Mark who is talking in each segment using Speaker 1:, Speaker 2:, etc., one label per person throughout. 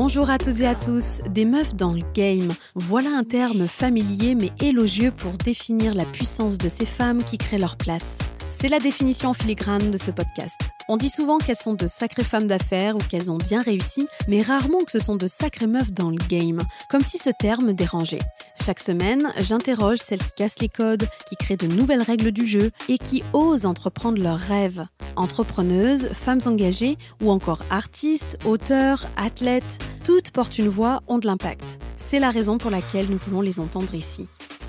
Speaker 1: Bonjour à toutes et à tous, des meufs dans le game. Voilà un terme familier mais élogieux pour définir la puissance de ces femmes qui créent leur place. C'est la définition en filigrane de ce podcast. On dit souvent qu'elles sont de sacrées femmes d'affaires ou qu'elles ont bien réussi, mais rarement que ce sont de sacrées meufs dans le game, comme si ce terme dérangeait. Chaque semaine, j'interroge celles qui cassent les codes, qui créent de nouvelles règles du jeu et qui osent entreprendre leurs rêves. Entrepreneuses, femmes engagées ou encore artistes, auteurs, athlètes, toutes portent une voix, ont de l'impact. C'est la raison pour laquelle nous voulons les entendre ici.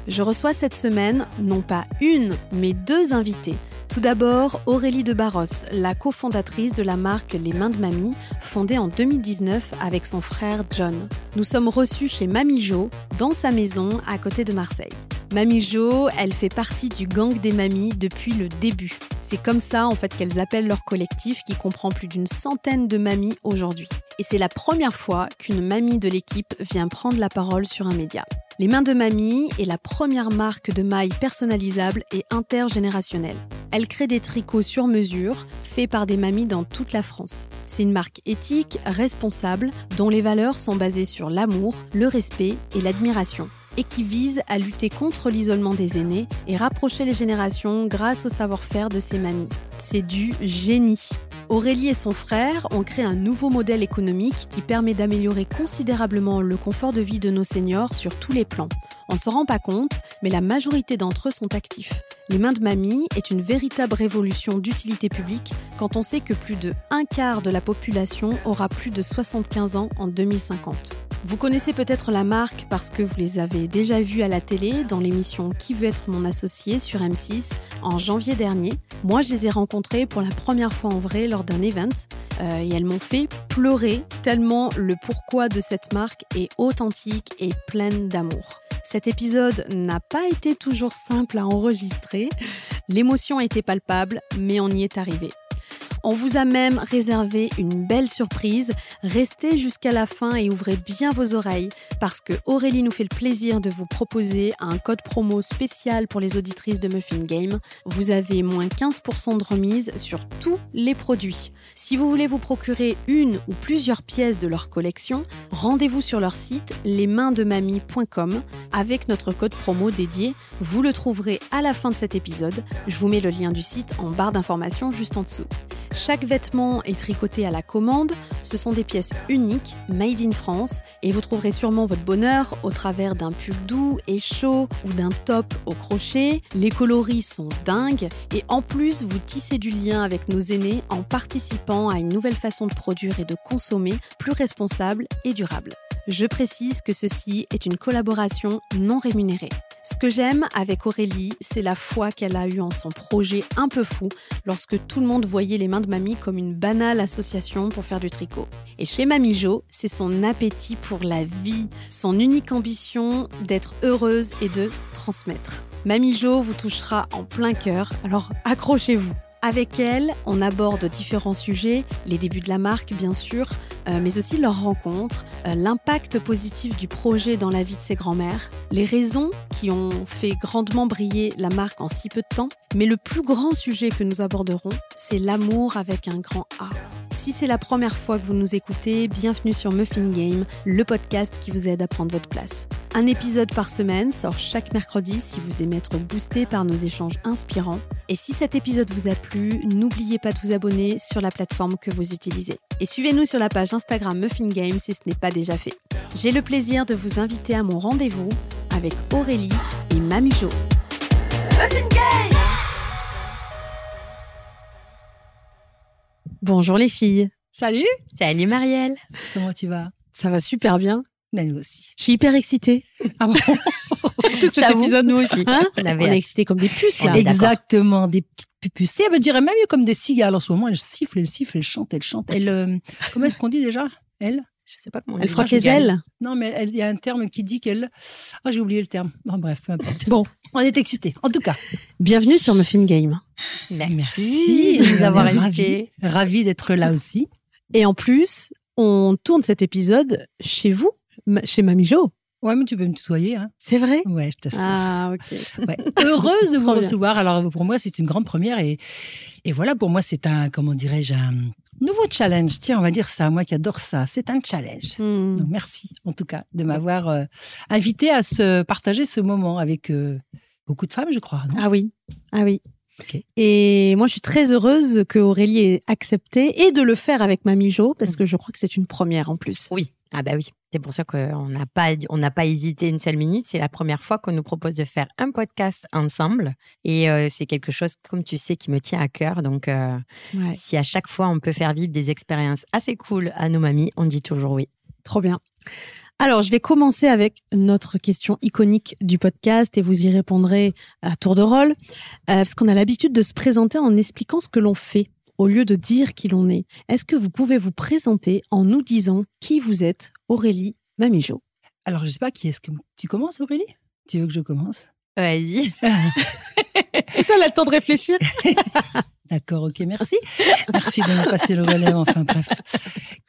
Speaker 1: Je reçois cette semaine non pas une, mais deux invités. Tout d'abord, Aurélie de Barros, la cofondatrice de la marque Les Mains de Mamie, fondée en 2019 avec son frère John. Nous sommes reçus chez Mamie Jo, dans sa maison à côté de Marseille. Mamie Jo, elle fait partie du gang des mamies depuis le début. C'est comme ça en fait qu'elles appellent leur collectif qui comprend plus d'une centaine de mamies aujourd'hui. Et c'est la première fois qu'une mamie de l'équipe vient prendre la parole sur un média. Les Mains de Mamie est la première marque de mailles personnalisables et intergénérationnelle. Elle crée des tricots sur mesure, faits par des mamies dans toute la France. C'est une marque éthique, responsable, dont les valeurs sont basées sur l'amour, le respect et l'admiration et qui vise à lutter contre l'isolement des aînés et rapprocher les générations grâce au savoir-faire de ces mamies. C'est du génie. Aurélie et son frère ont créé un nouveau modèle économique qui permet d'améliorer considérablement le confort de vie de nos seniors sur tous les plans. On ne s'en rend pas compte, mais la majorité d'entre eux sont actifs. Les mains de mamie est une véritable révolution d'utilité publique quand on sait que plus de un quart de la population aura plus de 75 ans en 2050. Vous connaissez peut-être la marque parce que vous les avez déjà vus à la télé dans l'émission Qui veut être mon associé sur M6 en janvier dernier. Moi, je les ai rencontrés pour la première fois en vrai lors d'un event euh, et elles m'ont fait pleurer tellement le pourquoi de cette marque est authentique et pleine d'amour. Cet épisode n'a pas été toujours simple à enregistrer. L'émotion a été palpable, mais on y est arrivé. On vous a même réservé une belle surprise. Restez jusqu'à la fin et ouvrez bien vos oreilles parce que Aurélie nous fait le plaisir de vous proposer un code promo spécial pour les auditrices de Muffin Game. Vous avez moins 15% de remise sur tous les produits. Si vous voulez vous procurer une ou plusieurs pièces de leur collection, rendez-vous sur leur site lesmainsdemamie.com avec notre code promo dédié. Vous le trouverez à la fin de cet épisode. Je vous mets le lien du site en barre d'informations juste en dessous. Chaque vêtement est tricoté à la commande. Ce sont des pièces uniques, made in France, et vous trouverez sûrement votre bonheur au travers d'un pull doux et chaud ou d'un top au crochet. Les coloris sont dingues, et en plus, vous tissez du lien avec nos aînés en participant à une nouvelle façon de produire et de consommer plus responsable et durable. Je précise que ceci est une collaboration non rémunérée. Ce que j'aime avec Aurélie, c'est la foi qu'elle a eue en son projet un peu fou lorsque tout le monde voyait les mains de mamie comme une banale association pour faire du tricot. Et chez Mamie Jo, c'est son appétit pour la vie, son unique ambition d'être heureuse et de transmettre. Mamie Jo vous touchera en plein cœur, alors accrochez-vous. Avec elle, on aborde différents sujets, les débuts de la marque bien sûr, euh, mais aussi leurs rencontres, euh, l'impact positif du projet dans la vie de ses grands-mères, les raisons qui ont fait grandement briller la marque en si peu de temps, mais le plus grand sujet que nous aborderons, c'est l'amour avec un grand A. Si c'est la première fois que vous nous écoutez, bienvenue sur Muffin Game, le podcast qui vous aide à prendre votre place. Un épisode par semaine sort chaque mercredi si vous aimez être boosté par nos échanges inspirants. Et si cet épisode vous a plu, n'oubliez pas de vous abonner sur la plateforme que vous utilisez. Et suivez-nous sur la page Instagram Muffin Game si ce n'est pas déjà fait. J'ai le plaisir de vous inviter à mon rendez-vous avec Aurélie et Mamie Jo. Muffin Game Bonjour les filles.
Speaker 2: Salut
Speaker 1: Salut Marielle.
Speaker 2: Comment tu vas?
Speaker 1: Ça va super bien.
Speaker 2: Mais nous aussi.
Speaker 1: Je suis hyper excitée.
Speaker 2: Ah bon?
Speaker 1: De cet épisode, nous aussi.
Speaker 3: Hein?
Speaker 1: On, est excités comme des puces, là.
Speaker 2: Exactement, des petites pupusées. Je dirais même mieux comme des cigales en ce moment. Elle siffle, elle siffle, elle chante, elle chante. Elle, euh, comment est-ce qu'on dit déjà? Elle
Speaker 3: Je sais pas comment on
Speaker 1: Elle frotte les ailes.
Speaker 2: Non, mais elle- il y a un terme qui dit qu'elle. Ah, j'ai oublié le terme. Bon, bref, peu importe. Bon, on est excités. En tout cas,
Speaker 1: Bienvenue sur Muffin Game.
Speaker 2: merci,
Speaker 3: de nous avoir
Speaker 2: On
Speaker 3: invités.
Speaker 2: Ravis d'être là aussi.
Speaker 1: Et en plus, on tourne cet épisode chez vous, chez Mamie Jo.
Speaker 2: Ouais, mais tu peux me tutoyer. Hein.
Speaker 1: C'est vrai?
Speaker 2: Ouais, je t'assure.
Speaker 1: Ah, ok.
Speaker 2: Ouais. Heureuse de vous recevoir. Alors pour moi, c'est une grande première et, et voilà, pour moi, c'est un, comment dirais-je, un, Nouveau challenge, tiens, on va dire ça, moi qui adore ça. C'est un challenge.
Speaker 1: Hmm.
Speaker 2: Donc, merci, en tout cas, de m'avoir euh, invité à se partager ce moment avec euh, beaucoup de femmes, je crois.
Speaker 1: Ah oui, ah oui. Et moi, je suis très heureuse que Aurélie ait accepté et de le faire avec Mamie Jo, parce que je crois que c'est une première en plus.
Speaker 3: Oui. Ah bah oui. C'est pour ça qu'on n'a pas, on n'a pas hésité une seule minute. C'est la première fois qu'on nous propose de faire un podcast ensemble. Et euh, c'est quelque chose, comme tu sais, qui me tient à cœur. Donc, euh,
Speaker 1: Ouais,
Speaker 3: si à chaque fois on peut faire vivre des expériences assez cool à nos mamies, on dit toujours oui.
Speaker 1: trop bien. Alors, je vais commencer avec notre question iconique du podcast et vous y répondrez à tour de rôle, euh, parce qu'on a l'habitude de se présenter en expliquant ce que l'on fait au lieu de dire qui l'on est. Est-ce que vous pouvez vous présenter en nous disant qui vous êtes, Aurélie Mamie Jo
Speaker 2: Alors, je sais pas qui est-ce que tu commences, Aurélie? Tu veux que je commence?
Speaker 3: Vas-y.
Speaker 1: Ça, elle a le temps de réfléchir.
Speaker 2: D'accord, ok, merci. Merci de me passer le relais, enfin bref.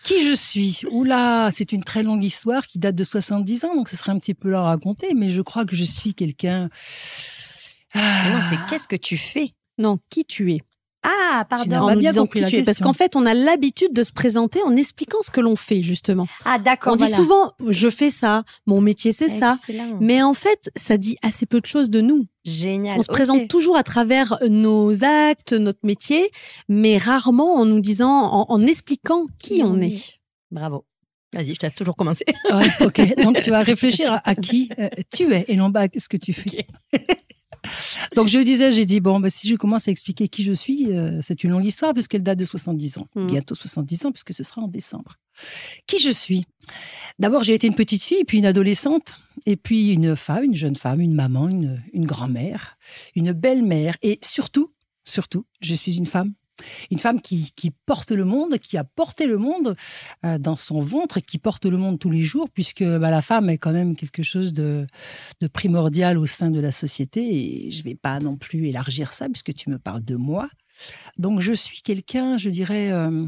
Speaker 2: Qui je suis? Oula, c'est une très longue histoire qui date de 70 ans, donc ce serait un petit peu long à raconter, mais je crois que je suis quelqu'un... Ah,
Speaker 3: Non, c'est qu'est-ce que tu fais?
Speaker 1: Non, qui tu es?
Speaker 3: Ah,
Speaker 1: en nous
Speaker 2: bien
Speaker 1: disant
Speaker 2: compris
Speaker 1: qui
Speaker 2: la
Speaker 1: tu es. Parce qu'en fait, on a l'habitude de se présenter en expliquant ce que l'on fait, justement.
Speaker 3: Ah, d'accord.
Speaker 1: On dit souvent, je fais ça, mon métier c'est ça. Mais en fait, ça dit assez peu de choses de nous.
Speaker 3: Génial.
Speaker 1: On se présente toujours à travers nos actes, notre métier, mais rarement en nous disant, en, en expliquant qui on est.
Speaker 3: Bravo. Vas-y, je te laisse toujours commencer.
Speaker 2: Ouais, ok, donc tu vas réfléchir à, à qui euh, tu es et non pas à ce que tu fais. Donc je disais, j'ai dit, bon, bah, si je commence à expliquer qui je suis, euh, c'est une longue histoire puisqu'elle date de 70 ans.
Speaker 1: Mm.
Speaker 2: Bientôt 70 ans puisque ce sera en décembre. Qui je suis? D'abord, j'ai été une petite fille, puis une adolescente, et puis une femme, une jeune femme, une maman, une, une grand-mère, une belle-mère, et surtout, surtout, je suis une femme. Une femme qui, porte le monde, qui a porté le monde euh, dans son ventre et qui porte le monde tous les jours, puisque bah, la femme est quand même quelque chose de, primordial au sein de la société. Et je ne vais pas non plus élargir ça, puisque tu me parles de moi. Donc je suis quelqu'un, je dirais, euh,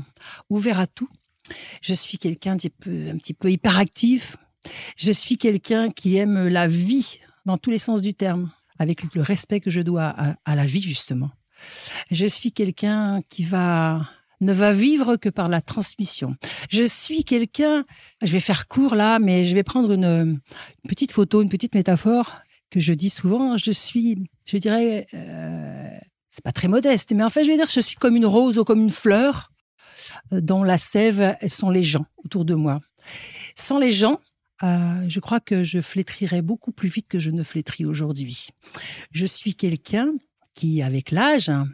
Speaker 2: ouvert à tout. Je suis quelqu'un un petit peu, peu hyperactif. Je suis quelqu'un qui aime la vie dans tous les sens du terme, avec le respect que je dois à la vie, justement. Je suis quelqu'un qui va ne va vivre que par la transmission. Je suis quelqu'un, je vais faire court là, mais je vais prendre une, petite photo, une petite métaphore que je dis souvent. Je suis, je dirais, euh, c'est pas très modeste, mais en fait, je vais dire, je suis comme une rose ou comme une fleur euh, dont la sève sont les gens autour de moi. Sans les gens, euh, je crois que je flétrirais beaucoup plus vite que je ne flétris aujourd'hui. Je suis quelqu'un qui, avec l'âge, hein,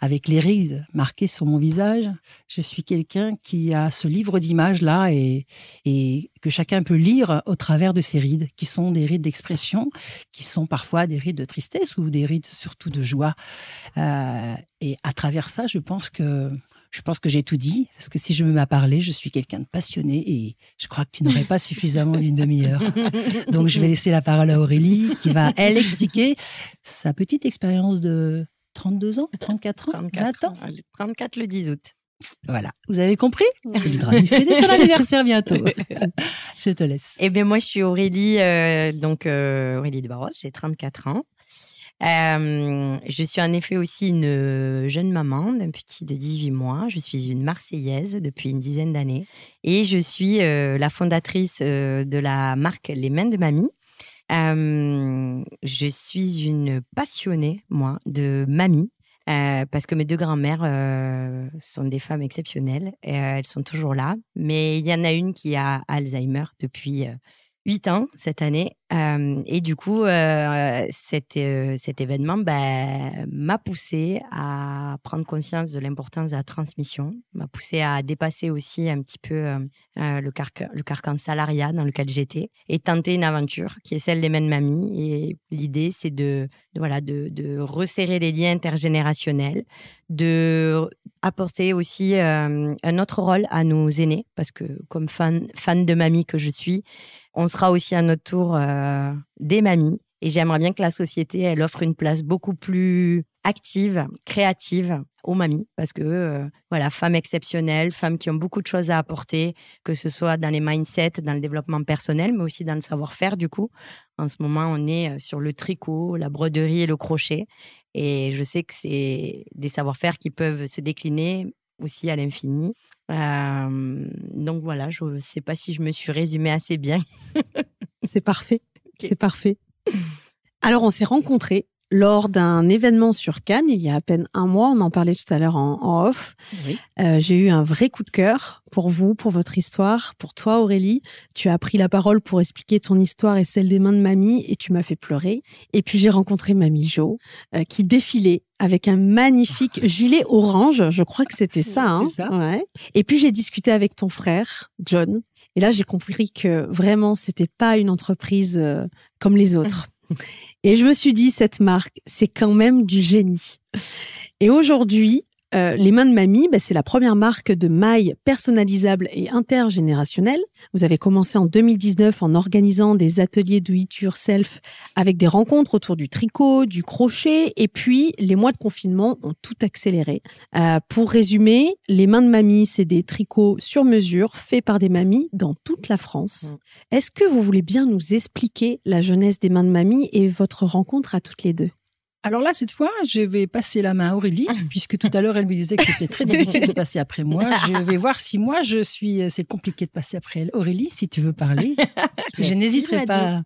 Speaker 2: avec les rides marquées sur mon visage, je suis quelqu'un qui a ce livre d'images là et, et que chacun peut lire au travers de ces rides, qui sont des rides d'expression, qui sont parfois des rides de tristesse ou des rides surtout de joie. Euh, et à travers ça, je pense que je pense que j'ai tout dit, parce que si je me mets à parler, je suis quelqu'un de passionné et je crois que tu n'aurais pas suffisamment d'une demi-heure. Donc je vais laisser la parole à Aurélie qui va, elle, expliquer sa petite expérience de 32 ans, 34 ans, 20 ans.
Speaker 3: J'ai 34 le 10 août.
Speaker 2: Voilà, vous avez compris? Il fait son anniversaire bientôt. je te laisse.
Speaker 3: Eh bien, moi, je suis Aurélie, euh, donc euh, Aurélie de Barros, j'ai 34 ans. Euh, je suis en effet aussi une jeune maman d'un petit de 18 mois. Je suis une Marseillaise depuis une dizaine d'années. Et je suis euh, la fondatrice euh, de la marque Les Mains de Mamie. Euh, je suis une passionnée, moi, de mamie. euh, parce que mes deux grands-mères euh, sont des femmes exceptionnelles. Euh, elles sont toujours là. Mais il y en a une qui a Alzheimer depuis euh, 8 ans cette année. Euh, et du coup, euh, cet, euh, cet événement bah, m'a poussé à prendre conscience de l'importance de la transmission, m'a poussé à dépasser aussi un petit peu le, carcan, le carcan salariat dans lequel j'étais et tenter une aventure qui est celle des mains de mamie. Et l'idée, c'est de, voilà, de, resserrer les liens intergénérationnels, de apporter aussi euh, un autre rôle à nos aînés, parce que comme fan, fan de mamie que je suis, on sera aussi à notre tour euh, des mamies. Et j'aimerais bien que la société, elle offre une place beaucoup plus active, créative aux mamies. Parce que, euh, voilà, femmes exceptionnelles, femmes qui ont beaucoup de choses à apporter, que ce soit dans les mindsets, dans le développement personnel, mais aussi dans le savoir-faire, du coup. En ce moment, on est euh, sur le tricot, la broderie et le crochet. Et je sais que c'est des savoir-faire qui peuvent se décliner aussi à l'infini. donc voilà, je ne sais pas si je me suis résumée assez bien.
Speaker 1: C'est parfait. C'est parfait. Alors, on s'est rencontrés lors d'un événement sur Cannes il y a à peine un mois. On en parlait tout à l'heure en, off. Euh, j'ai eu un vrai coup de cœur pour vous, pour votre histoire, pour toi Aurélie. Tu as pris la parole pour expliquer ton histoire et celle des mains de mamie et tu m'as fait pleurer. Et puis j'ai rencontré mamie Jo euh, qui défilait avec un magnifique gilet orange. Je crois que c'était ça. Hein.
Speaker 2: ça.
Speaker 1: Et puis j'ai discuté avec ton frère John. Et là j'ai compris que vraiment c'était pas une entreprise euh, comme les autres. Et je me suis dit, cette marque, c'est quand même du génie. Et aujourd'hui, euh, les mains de mamie, bah, c'est la première marque de mailles personnalisables et intergénérationnelles. Vous avez commencé en 2019 en organisant des ateliers do it yourself avec des rencontres autour du tricot, du crochet, et puis les mois de confinement ont tout accéléré. Euh, pour résumer, les mains de mamie, c'est des tricots sur mesure faits par des mamies dans toute la France. Mmh. Est-ce que vous voulez bien nous expliquer la jeunesse des mains de mamie et votre rencontre à toutes les deux?
Speaker 2: Alors là, cette fois, je vais passer la main à Aurélie, puisque tout à l'heure, elle me disait que c'était très difficile de passer après moi. Je vais voir si moi, je suis. C'est compliqué de passer après elle. Aurélie, si tu veux parler, je n'hésiterai pas.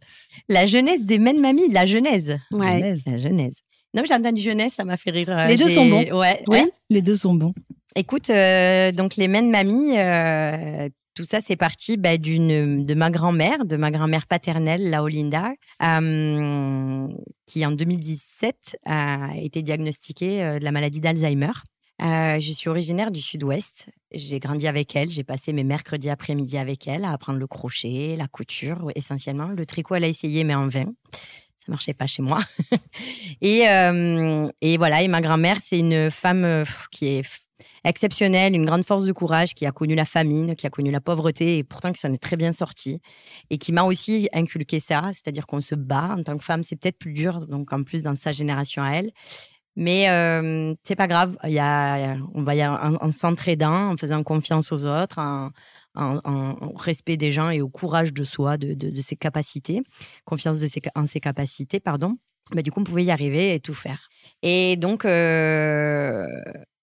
Speaker 3: La jeunesse des mêmes mamies, la genèse.
Speaker 1: Ouais.
Speaker 3: La genèse. Non, j'ai entendu jeunesse, ça m'a fait rire.
Speaker 2: Les deux sont bons.
Speaker 3: Ouais,
Speaker 2: oui, les deux sont bons.
Speaker 3: Écoute, euh, donc les mêmes mamies, euh, tout ça, c'est parti bah, d'une de ma grand-mère, de ma grand-mère paternelle, la Olinda, euh, qui en 2017 a été diagnostiquée euh, de la maladie d'Alzheimer. Euh, je suis originaire du sud-ouest. J'ai grandi avec elle. J'ai passé mes mercredis après-midi avec elle à apprendre le crochet, la couture essentiellement. Le tricot, elle a essayé, mais en vain. Ça marchait pas chez moi. et voilà. Et ma grand-mère, c'est une femme qui est exceptionnelle, une grande force de courage, qui a connu la famine, qui a connu la pauvreté et pourtant qui s'en est très bien sortie et qui m'a aussi inculqué ça, c'est-à-dire qu'on se bat en tant que femme, c'est peut-être plus dur, donc en plus dans sa génération à elle. Mais euh, c'est pas grave, y a, on va y en, en s'entraidant, en faisant confiance aux autres, en, respect des gens et au courage de soi, de, ses capacités, confiance en ses capacités, pardon. Bah, du coup, on pouvait y arriver et tout faire. Et donc, euh,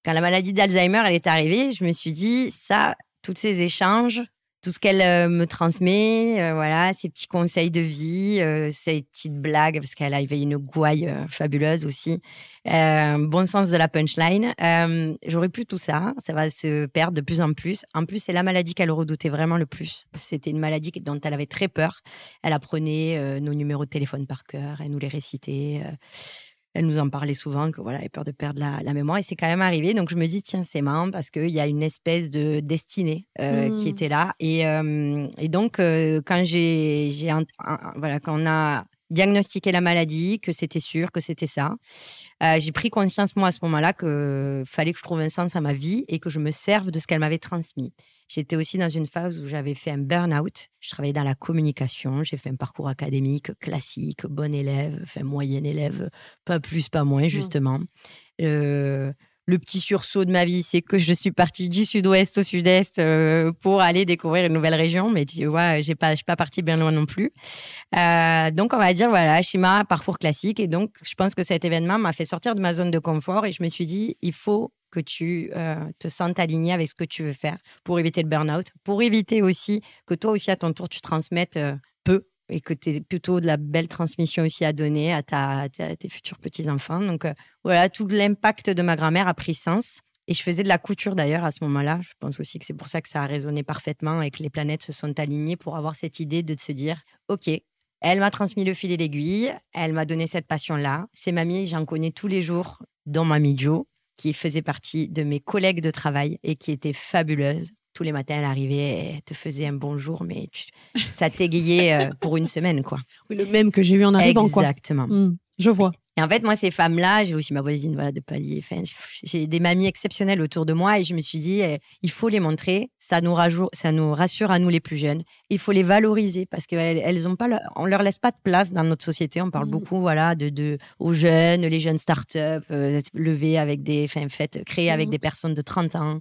Speaker 3: quand la maladie d'Alzheimer elle est arrivée, je me suis dit ça, tous ces échanges, tout ce qu'elle euh, me transmet, euh, voilà, ses petits conseils de vie, euh, ses petites blagues parce qu'elle avait une gouaille fabuleuse aussi, bon sens de la punchline. J'aurais plus tout ça, ça va se perdre de plus en plus. En plus, c'est la maladie qu'elle redoutait vraiment le plus. C'était une maladie dont elle avait très peur. Elle apprenait nos numéros de téléphone par cœur, elle nous les récitait elle nous en parlait souvent, que voilà, elle avait peur de perdre la, mémoire. Et c'est quand même arrivé. Donc je me dis, tiens, c'est marrant parce qu'il y a une espèce de destinée euh, qui mmh. était là. Et, euh, et donc, euh, quand j'ai, voilà, quand on a diagnostiqué la maladie, que c'était sûr, que c'était ça. j'ai pris conscience, moi, à ce moment-là, qu'il fallait que je trouve un sens à ma vie et que je me serve de ce qu'elle m'avait transmis. J'étais aussi dans une phase où j'avais fait un burn-out. Je travaillais dans la communication. J'ai fait un parcours académique classique, bon élève, enfin moyen élève, pas plus, pas moins, mmh. justement. Euh, le petit sursaut de ma vie, c'est que je suis partie du sud-ouest au sud-est euh, pour aller découvrir une nouvelle région. Mais tu vois, j'ai pas, je suis pas partie bien loin non plus. Euh, donc, on va dire, voilà, schéma, parcours classique. Et donc, je pense que cet événement m'a fait sortir de ma zone de confort et je me suis dit, il faut que tu euh, te sentes aligné avec ce que tu veux faire pour éviter le burn-out, pour éviter aussi que toi aussi à ton tour tu transmettes et que tu aies plutôt de la belle transmission aussi à donner à, ta, tes futurs petits-enfants. Donc euh, voilà, tout l'impact de ma grand-mère a pris sens. Et je faisais de la couture d'ailleurs à ce moment-là. Je pense aussi que c'est pour ça que ça a résonné parfaitement et que les planètes se sont alignées pour avoir cette idée de se dire, OK, elle m'a transmis le fil et l'aiguille, elle m'a donné cette passion-là. C'est mamie, j'en connais tous les jours, dont mamie Jo qui faisait partie de mes collègues de travail et qui était fabuleuse. Tous les matins, elle arrivait, elle te faisait un bonjour, mais ça t'égayait euh, pour une semaine, quoi.
Speaker 1: Oui, le même que j'ai eu en arrivant,
Speaker 3: Exactement.
Speaker 1: Hmm, je vois.
Speaker 3: Et en fait, moi, ces femmes-là, j'ai aussi ma voisine voilà, de palier. Enfin, j'ai des mamies exceptionnelles autour de moi et je me suis dit, eh, il faut les montrer. Ça nous, rajoute, ça nous rassure à nous les plus jeunes. Il faut les valoriser parce qu'elles elles ont pas, on leur laisse pas de place dans notre société. On parle mmh. beaucoup, voilà, de, de, aux jeunes, les jeunes start-up, euh, levés avec des, enfin, faites, créées avec mmh. des personnes de 30 ans.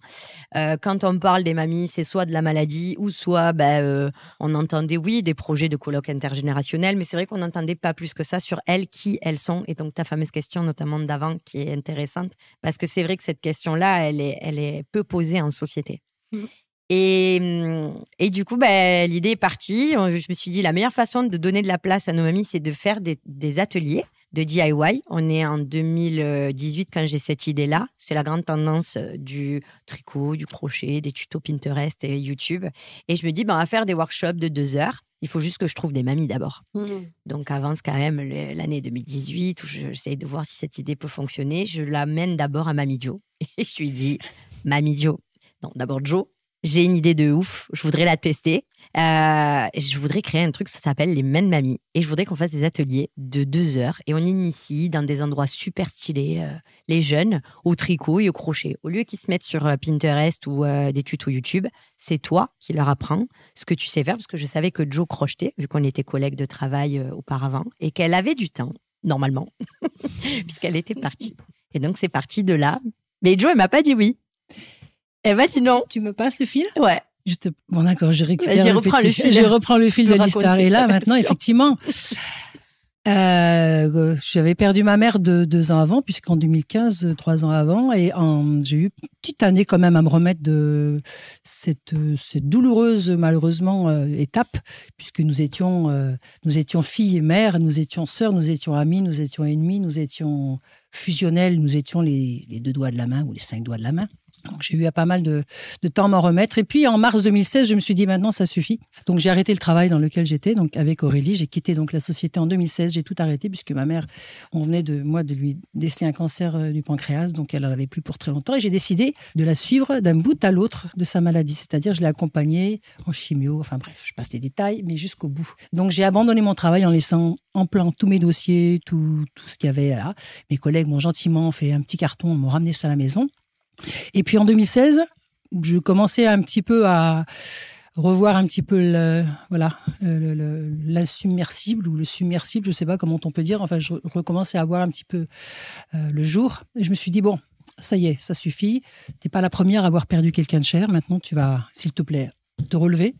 Speaker 3: Euh, quand on parle des mamies, c'est soit de la maladie ou soit, ben, euh, on entendait, oui, des projets de colloques intergénérationnels, mais c'est vrai qu'on n'entendait pas plus que ça sur elles, qui elles sont. Et donc, ta fameuse question, notamment d'avant, qui est intéressante, parce que c'est vrai que cette question-là, elle est, elle est peu posée en société. Mm. Et, mm, et, du coup, bah, l'idée est partie. Je me suis dit, la meilleure façon de donner de la place à nos mamies, c'est de faire des, des, ateliers de DIY. On est en 2018 quand j'ai cette idée-là. C'est la grande tendance euh, du tricot, du crochet, des tutos Pinterest et YouTube. Et je me dis, ben, on va faire des workshops de deux heures. Il faut juste que je trouve des mamies d'abord. Mmh. Donc avance quand même l'année 2018 où j'essaye de voir si cette idée peut fonctionner. Je l'amène d'abord à Mamie Jo et je lui dis Mamie Jo, non d'abord Jo, j'ai une idée de ouf, je voudrais la tester. Euh, je voudrais créer un truc, ça s'appelle les Men Mamie. Et je voudrais qu'on fasse des ateliers de deux heures et on initie dans des endroits super stylés euh, les jeunes au tricot et au crochet. Au lieu qu'ils se mettent sur euh, Pinterest ou des tutos YouTube, c'est toi qui leur apprends ce que tu sais faire parce que je savais que Joe crochetait, vu qu'on était collègues de travail auparavant, et qu'elle avait du temps, normalement, puisqu'elle était partie. Et donc c'est parti de là. Mais Joe, elle m'a pas dit oui. Elle m'a dit non.
Speaker 2: Tu me passes le fil?
Speaker 3: Ouais.
Speaker 2: Bon, d'accord, je récupère
Speaker 3: le, reprends le fil.
Speaker 2: Je reprends le fil de l'histoire. Et là, maintenant, effectivement, euh, j'avais perdu ma mère de, deux ans avant, puisqu'en 2015, trois ans avant, et j'ai eu une petite année quand même à me remettre de cette, cette douloureuse, malheureusement, euh, étape, puisque nous étions, euh, nous étions filles et mères, nous étions sœurs, nous étions amies, nous étions ennemis, nous étions fusionnels, nous étions les, les deux doigts de la main ou les cinq doigts de la main. Donc j'ai eu pas mal de, temps à m'en remettre. Et puis en mars 2016, je me suis dit maintenant ça suffit. Donc j'ai arrêté le travail dans lequel j'étais. Donc avec Aurélie, j'ai quitté donc la société en 2016. J'ai tout arrêté puisque ma mère, on venait de moi de lui déceler un cancer euh, du pancréas, donc elle en avait plus pour très longtemps. Et j'ai décidé de la suivre d'un bout à l'autre de sa maladie. C'est-à-dire je l'ai accompagnée en chimio. Enfin bref, je passe les détails, mais jusqu'au bout. Donc j'ai abandonné mon travail en laissant en plan tous mes dossiers, tout, tout ce qu'il y avait là. Mes collègues m'ont gentiment fait un petit carton, m'ont ramené ça à la maison. Et puis en 2016, je commençais un petit peu à revoir un petit peu le, voilà ou le submersible, je ne sais pas comment on peut dire. Enfin, je recommençais à voir un petit peu euh, le jour. Et je me suis dit bon, ça y est, ça suffit. Tu n'es pas la première à avoir perdu quelqu'un de cher. Maintenant, tu vas, s'il te plaît, te relever.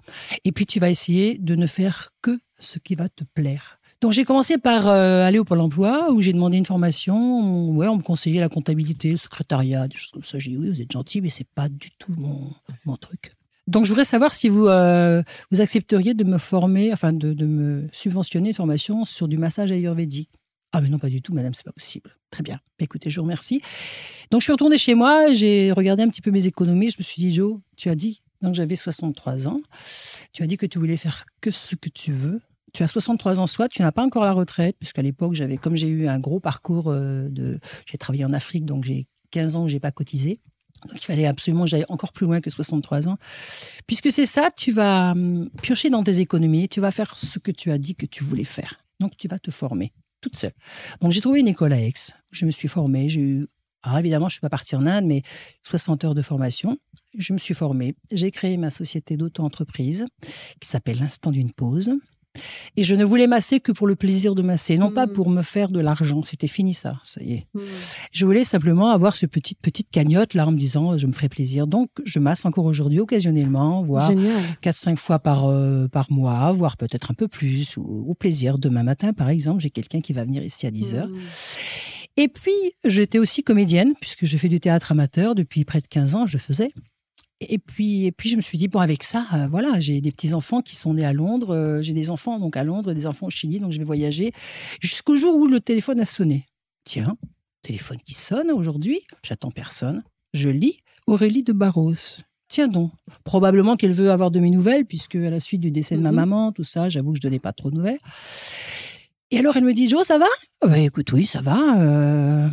Speaker 2: Et puis, tu vas essayer de ne faire que ce qui va te plaire. Donc j'ai commencé par euh, aller au Pôle emploi où j'ai demandé une formation. On, ouais, on me conseillait la comptabilité, le secrétariat, des choses comme ça. J'ai dit oui, vous êtes gentil, mais c'est pas du tout mon, truc. Donc je voudrais savoir si vous, euh, vous accepteriez de me former, enfin de, me subventionner une formation sur du massage ayurvédique. Ah mais non, pas du tout, madame, c'est pas possible. Très bien. Bah, écoutez, je vous remercie. Donc je suis retournée chez moi, j'ai regardé un petit peu mes économies. Je me suis dit, Joe, tu as dit, donc j'avais 63 ans, tu as dit que tu voulais faire que ce que tu veux tu as 63 ans, soit tu n'as pas encore la retraite, puisqu'à l'époque, j'avais, comme j'ai eu un gros parcours euh, de. J'ai travaillé en Afrique, donc j'ai 15 ans que je n'ai pas cotisé. Donc il fallait absolument que j'aille encore plus loin que 63 ans. Puisque c'est ça, tu vas hum, piocher dans tes économies, tu vas faire ce que tu as dit que tu voulais faire. Donc tu vas te former toute seule. Donc j'ai trouvé une école à Aix, je me suis formée, j'ai eu alors évidemment, je ne suis pas partie en Inde, mais 60 heures de formation. Je me suis formée. J'ai créé ma société d'auto-entreprise qui s'appelle l'Instant d'une pause. Et je ne voulais masser que pour le plaisir de masser, non pas hmm. pour me faire de l'argent. C'était fini ça, ça y est. Hmm. Je voulais simplement avoir ce petite petite cagnotte là en me disant je me ferai plaisir. Donc je masse encore aujourd'hui occasionnellement, voire 4-5 fois par, euh, par mois, voire peut-être un peu plus, au plaisir. Demain matin, par exemple, j'ai quelqu'un qui va venir ici à 10 heures. Hmm. Et puis, j'étais aussi comédienne, puisque je fais du théâtre amateur depuis près de 15 ans, je faisais. Et puis, et puis je me suis dit bon avec ça, euh, voilà, j'ai des petits enfants qui sont nés à Londres, euh, j'ai des enfants donc à Londres, des enfants au Chili, donc je vais voyager jusqu'au jour où le téléphone a sonné. Tiens, téléphone qui sonne aujourd'hui, j'attends personne, je lis Aurélie de Barros. Tiens donc, probablement qu'elle veut avoir de mes nouvelles puisque à la suite du décès de ma mhm. maman, tout ça, j'avoue que je donnais pas trop de nouvelles. Et alors elle me dit, Jo, ça va? Ah Bah écoute, oui, ça va. Euh,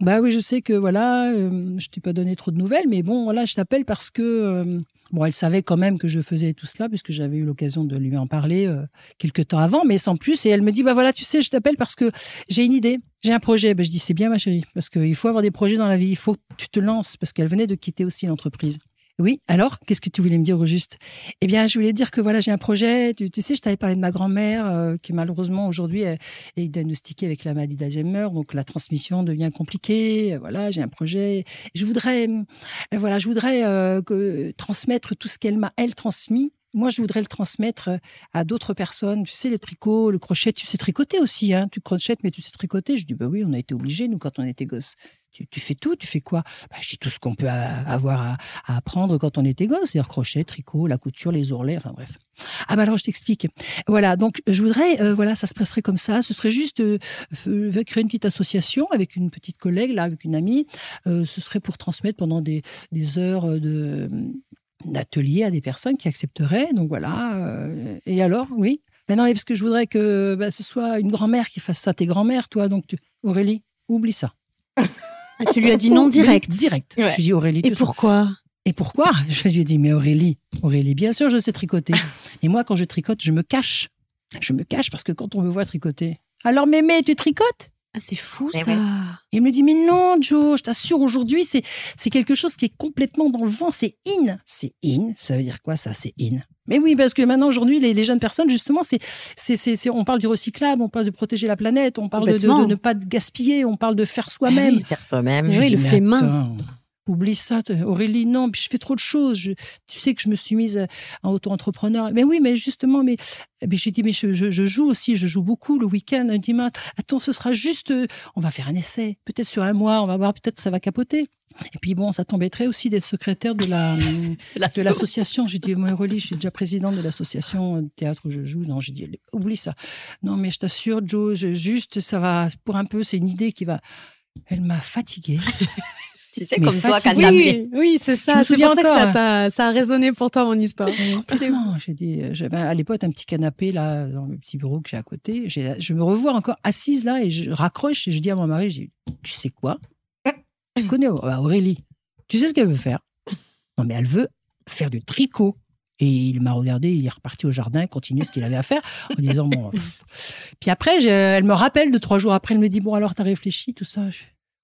Speaker 2: bah oui, je sais que voilà, euh, je t'ai pas donné trop de nouvelles, mais bon, voilà, je t'appelle parce que euh, bon, elle savait quand même que je faisais tout cela puisque j'avais eu l'occasion de lui en parler quelques temps avant, mais sans plus. Et elle me dit, bah voilà, tu sais, je t'appelle parce que j'ai une idée, j'ai un projet. Bah, je dis, c'est bien ma chérie, parce qu'il faut avoir des projets dans la vie, il faut que tu te lances parce qu'elle venait de quitter aussi l'entreprise. Oui, alors, qu'est-ce que tu voulais me dire au juste? Eh bien, je voulais dire que voilà, j'ai un projet. Tu, sais, je t'avais parlé de ma grand-mère euh, qui, malheureusement, aujourd'hui est, diagnostiquée avec la maladie d'Alzheimer. Donc, la transmission devient compliquée. Voilà, j'ai un projet. Je voudrais, euh, voilà, je voudrais euh, que, transmettre tout ce qu'elle m'a, elle, transmis. Moi, je voudrais le transmettre à d'autres personnes. Tu sais, le tricot, le crochet, tu sais tricoter aussi. Hein tu crochettes, mais tu sais tricoter. Je dis, bah oui, on a été obligés, nous, quand on était gosses tu, fais tout, tu fais quoi? Bah, Je dis tout ce qu'on peut avoir à, apprendre quand on était gosse, c'est-à-dire crochet, tricot, la couture, les ourlets, enfin bref. Ah bah alors je t'explique. Voilà, donc je voudrais, euh, voilà, ça se passerait comme ça. Ce serait juste euh, créer une petite association avec une petite collègue, là, avec une amie. Euh, ce serait pour transmettre pendant des, heures de d'atelier à des personnes qui accepteraient. Donc voilà. et alors, oui. Mais non, parce que je voudrais que bah, ce soit une grand-mère qui fasse ça. T'es grand-mère, toi, donc Aurélie, oublie ça.
Speaker 1: Ah, tu lui as dit non direct.
Speaker 2: Direct. Je dis Aurélie.
Speaker 1: Et pourquoi?
Speaker 2: Et pourquoi? Je lui ai dit mais Aurélie, Aurélie, bien sûr je sais tricoter. Et moi quand je tricote, je me cache. Je me cache parce que quand on me voit tricoter. Alors mémé, tu tricotes?
Speaker 1: Ah, c'est fou ça.
Speaker 2: il me dit mais non Joe, je t'assure aujourd'hui c'est c'est quelque chose qui est complètement dans le vent, c'est in. C'est in, ça veut dire quoi ça? C'est in. Mais oui, parce que maintenant, aujourd'hui, les, jeunes personnes, justement, c'est, c'est, on parle du recyclable, on parle de protéger la planète, on parle de, ne pas gaspiller, on parle de faire soi-même.
Speaker 3: faire soi-même.
Speaker 1: Oui, le fait main.
Speaker 2: Oublie ça, Aurélie. Non, je fais trop de choses. tu sais que je me suis mise en auto-entrepreneur. Mais oui, mais justement, mais, mais j'ai dit, mais je, je, joue aussi, je joue beaucoup le week-end, un dimanche. Attends, ce sera juste, on va faire un essai. Peut-être sur un mois, on va voir, peut-être ça va capoter. Et puis bon, ça t'embêterait aussi d'être secrétaire de la de l'association. J'ai dit moi Aurélie, je suis déjà présidente de l'association de théâtre où je joue. Non, j'ai dit oublie ça. Non, mais je t'assure, Joe, juste ça va pour un peu. C'est une idée qui va. Elle m'a fatiguée.
Speaker 3: tu sais, comme toi, quand
Speaker 1: Oui, oui c'est ça. C'est pour ça que ça a, ça a résonné pour toi, mon histoire.
Speaker 2: Complètement. J'ai dit, j'avais à l'époque un petit canapé là, dans le petit bureau que j'ai à côté. Je me revois encore assise là et je raccroche et je dis à mon mari, je dis, tu sais quoi? Tu connais bah, Aurélie. Tu sais ce qu'elle veut faire? Non, mais elle veut faire du tricot. Et il m'a regardé, il est reparti au jardin, continuer ce qu'il avait à faire, en disant bon. Puis après, elle me rappelle de trois jours après, elle me dit bon alors t'as réfléchi tout ça? Je,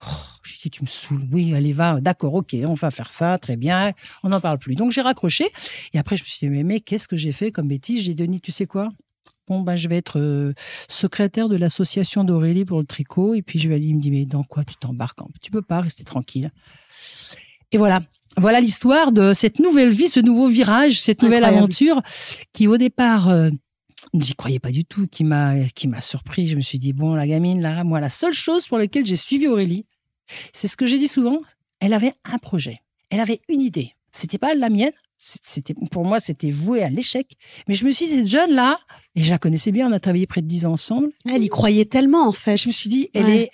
Speaker 2: oh, je dis tu me saoules. Oui, allez va, d'accord, ok, on va faire ça, très bien. On n'en parle plus. Donc j'ai raccroché. Et après je me suis dit mais, mais qu'est-ce que j'ai fait comme bêtise? J'ai donné, tu sais quoi? Bon, ben, je vais être euh, secrétaire de l'association d'Aurélie pour le tricot. Et puis, je vais aller, il me dit, mais dans quoi tu t'embarques Tu peux pas rester tranquille. Et voilà. Voilà l'histoire de cette nouvelle vie, ce nouveau virage, cette nouvelle aventure qui, au départ, euh, j'y croyais pas du tout, qui m'a, qui m'a surpris. Je me suis dit, bon, la gamine, là, moi, la seule chose pour laquelle j'ai suivi Aurélie, c'est ce que j'ai dit souvent. Elle avait un projet. Elle avait une idée. C'était pas la mienne, c'était pour moi c'était voué à l'échec. Mais je me suis dit cette jeune là et je la connaissais bien on a travaillé près de dix ans ensemble.
Speaker 1: Elle y croyait tellement en fait.
Speaker 2: Je me suis dit elle est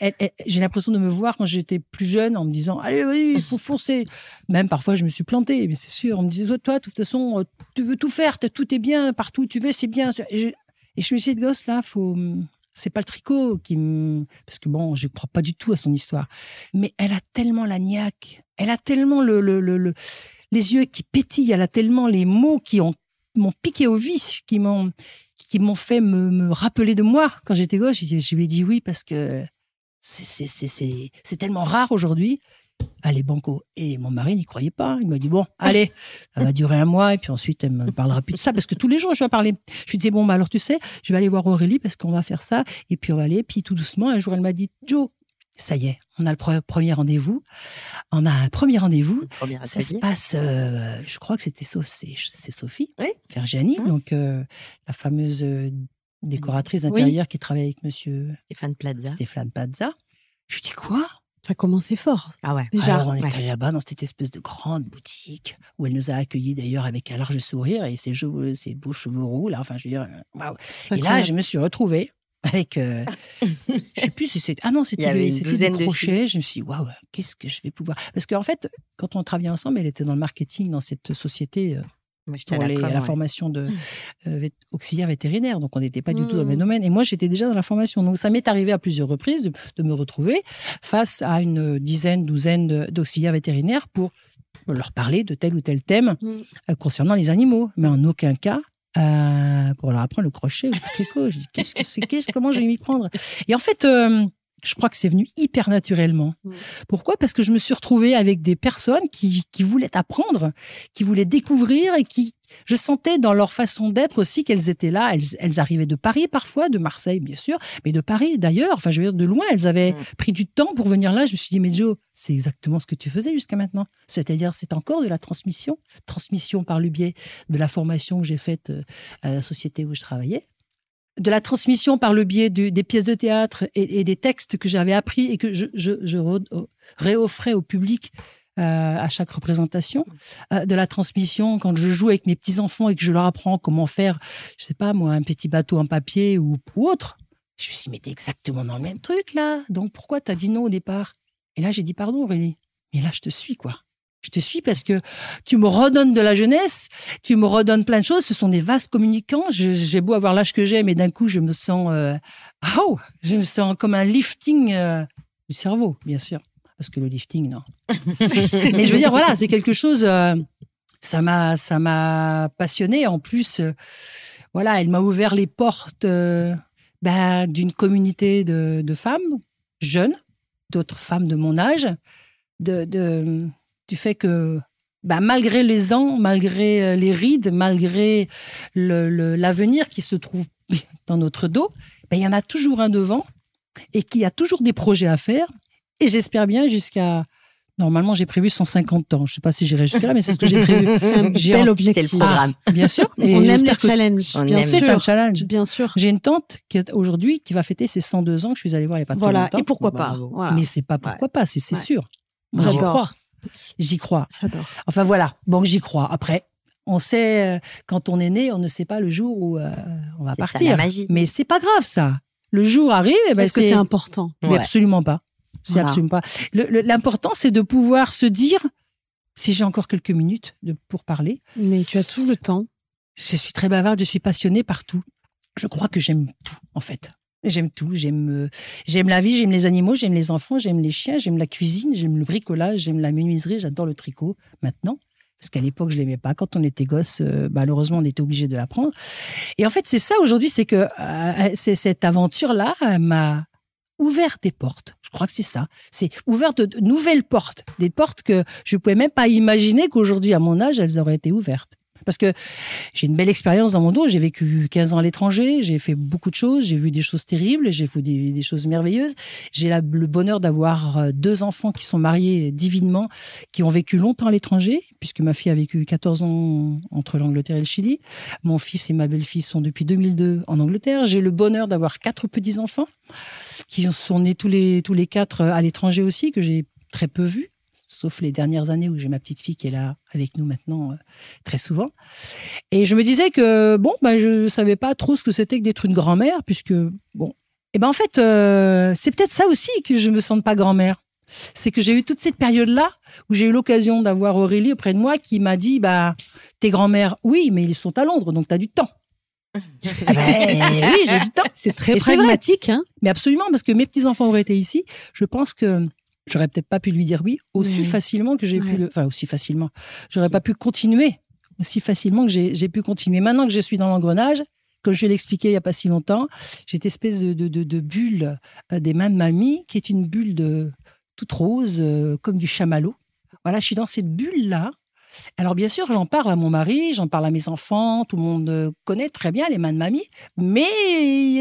Speaker 2: j'ai l'impression de me voir quand j'étais plus jeune en me disant allez oui il faut foncer. Même parfois je me suis plantée mais c'est sûr on me disait toi, toi de toute façon tu veux tout faire tout est bien partout où tu veux c'est bien. Et je, me suis dit gosse là faut c'est pas le tricot qui me parce que bon je crois pas du tout à son histoire. Mais elle a tellement la niaque. Elle a tellement le, le, le les yeux qui pétillent. Elle a tellement les mots qui ont m'ont piqué au vis, qui m'ont qui m'ont fait me, rappeler de moi quand j'étais gauche. Je, lui ai dit oui parce que c'est tellement rare aujourd'hui. Allez, banco. Et mon mari n'y croyait pas. Il m'a dit, bon, allez, ça va durer un mois et puis ensuite, elle me parlera plus de ça. Parce que tous les jours, je vais parler. Je lui disais, bon, bah, alors tu sais, je vais aller voir Aurélie parce qu'on va faire ça. Et puis on va aller. Puis tout doucement, un jour, elle m'a dit, Joe, ça y est, on a le premier rendez-vous. On a un premier rendez-vous. Ça se passe, euh, je crois que c'était c'est Sophie, oui. Fergiani, donc euh, la fameuse euh, décoratrice intérieure qui travaille avec monsieur
Speaker 3: Stéphane Plaza.
Speaker 2: Stéphane Plaza. Je dis quoi?
Speaker 1: Ça commençait fort.
Speaker 3: Ah ouais.
Speaker 2: Déjà. Alors on est allé là-bas dans cette espèce de grande boutique où elle nous a accueillis d'ailleurs avec un large sourire et ses, cheveux, ses beaux cheveux roux là. Enfin, je veux dire, Et là, je me suis retrouvée avec euh, je sais plus si c'était ah non c'était c'était crochet. je me suis dit waouh qu'est-ce que je vais pouvoir? Parce qu'en fait quand on travaillait ensemble elle était dans le marketing dans cette société euh, pour la, la formation de euh, auxiliaire vétérinaire. Donc on n'était pas du tout dans le même mmh. domaine. Et moi j'étais déjà dans la formation. Donc ça m'est arrivé à plusieurs reprises de, de, me retrouver face à une dizaine douzaine d'auxiliaires vétérinaires pour leur parler de tel ou tel thème mmh. concernant les animaux. Mais en aucun cas euh, pour leur apprendre le crochet ou le tricot. Je dis, qu'est-ce que c'est, qu'est-ce, comment je vais m'y prendre? Et en fait, euh, je crois que c'est venu hyper naturellement. Mm. Pourquoi? Parce que je me suis retrouvée avec des personnes qui, qui voulaient apprendre, qui voulaient découvrir et qui, je sentais dans leur façon d'être aussi qu'elles étaient là. Elles, elles, arrivaient de Paris parfois, de Marseille bien sûr, mais de Paris d'ailleurs. Enfin, je veux dire de loin. Elles avaient mm. pris du temps pour venir là. Je me suis dit, mais Joe, c'est exactement ce que tu faisais jusqu'à maintenant. C'est-à-dire, c'est encore de la transmission, transmission par le biais de la formation que j'ai faite euh, à la société où je travaillais de la transmission par le biais des pièces de théâtre et, des textes que j'avais appris et que je, réoffrais au public euh, à chaque représentation, euh, de la transmission quand je joue avec mes petits enfants et que je leur apprends comment faire, je sais pas moi, un petit bateau en papier ou, autre. Je me suis dit, exactement dans le même truc là. Donc pourquoi t'as dit non au départ? Et là j'ai dit pardon Aurélie. Mais là je te suis quoi. Je te suis parce que tu me redonnes de la jeunesse, tu me redonnes plein de choses. Ce sont des vastes communicants. J'ai beau avoir l'âge que j'ai, mais d'un coup, je me sens, euh, oh, je me sens comme un lifting euh, du cerveau, bien sûr, parce que le lifting, non. mais je veux dire, voilà, c'est quelque chose. Euh, ça m'a, ça m'a passionné. En plus, voilà, elle m'a ouvert les portes ben, d'une communauté de, de femmes jeunes, d'autres femmes de mon âge, de, de du fait que bah, malgré les ans, malgré euh, les rides, malgré l'avenir qui se trouve dans notre dos, bah, il y en a toujours un devant et qui a toujours des projets à faire. Et j'espère bien jusqu'à. Normalement, j'ai prévu 150 ans. Je ne sais pas si j'irai jusqu'à là, mais c'est ce que j'ai prévu.
Speaker 1: C'est un bel objectif.
Speaker 3: le programme.
Speaker 2: bien sûr.
Speaker 1: Et On aime les challenges. bien sûr.
Speaker 2: C'est un challenge.
Speaker 1: Bien sûr.
Speaker 2: J'ai une tante qui aujourd'hui qui va fêter ses 102 ans que je suis allée voir il n'y a pas
Speaker 1: voilà.
Speaker 2: longtemps.
Speaker 1: Et pourquoi pas
Speaker 2: voilà. Mais c'est pas pourquoi pas, c'est sûr.
Speaker 1: J'adore.
Speaker 2: J'y crois.
Speaker 1: J'adore.
Speaker 2: Enfin voilà, bon, j'y crois. Après, on sait, euh, quand on est né, on ne sait pas le jour où euh, on va partir. Mais c'est pas grave ça. Le jour arrive.
Speaker 1: Eh ben, Est-ce que c'est important
Speaker 2: Mais absolument pas. C'est absolument pas. L'important, c'est de pouvoir se dire, si j'ai encore quelques minutes de, pour parler.
Speaker 1: Mais tu as tout le temps.
Speaker 2: Je suis très bavarde, je suis passionnée par tout. Je crois que j'aime tout, en fait. J'aime tout. J'aime, euh, j'aime la vie, j'aime les animaux, j'aime les enfants, j'aime les chiens, j'aime la cuisine, j'aime le bricolage, j'aime la menuiserie, j'adore le tricot maintenant. Parce qu'à l'époque, je l'aimais pas. Quand on était gosse, euh, malheureusement, on était obligé de l'apprendre. Et en fait, c'est ça aujourd'hui, c'est que euh, c'est cette aventure-là m'a ouvert des portes. Je crois que c'est ça. C'est ouvert de, de, nouvelles portes, des portes que je ne pouvais même pas imaginer qu'aujourd'hui, à mon âge, elles auraient été ouvertes. Parce que j'ai une belle expérience dans mon dos. J'ai vécu 15 ans à l'étranger, j'ai fait beaucoup de choses, j'ai vu des choses terribles, j'ai vu des, choses merveilleuses. J'ai le bonheur d'avoir euh, deux enfants qui sont mariés divinement, qui ont vécu longtemps à l'étranger, puisque ma fille a vécu 14 ans entre l'Angleterre et le Chili. Mon fils et ma belle-fille sont depuis 2002 en Angleterre. J'ai le bonheur d'avoir quatre petits-enfants qui sont nés tous les, tous les quatre à l'étranger aussi, que j'ai très peu vus sauf les dernières années où j'ai ma petite fille qui est là avec nous maintenant euh, très souvent. Et je me disais que bon, bah, je savais pas trop ce que c'était que d'être une grand-mère, puisque bon, et eh ben en fait, euh, c'est peut-être ça aussi que je me sente pas grand-mère. C'est que j'ai eu toute cette période-là où j'ai eu l'occasion d'avoir Aurélie auprès de moi qui m'a dit bah tes grand-mères, oui, mais ils sont à Londres, donc tu as du temps. Ah ben, oui, j'ai du temps.
Speaker 1: C'est très pragmatique. Hein
Speaker 2: mais absolument, parce que mes petits-enfants auraient été ici. Je pense que j'aurais peut-être pas pu lui dire oui aussi facilement que j'ai pu le. Enfin, aussi facilement. J'aurais pas pu continuer aussi facilement que j'ai pu continuer. Maintenant que je suis dans l'engrenage, comme je l'ai expliqué il y a pas si longtemps, j'ai cette espèce de, de, de, bulle euh, des mains de mamie qui est une bulle de toute rose, euh, comme du chamallow. Voilà, je suis dans cette bulle-là alors bien sûr, j'en parle à mon mari, j'en parle à mes enfants, tout le monde euh, connaît très bien les mains de mamie, mais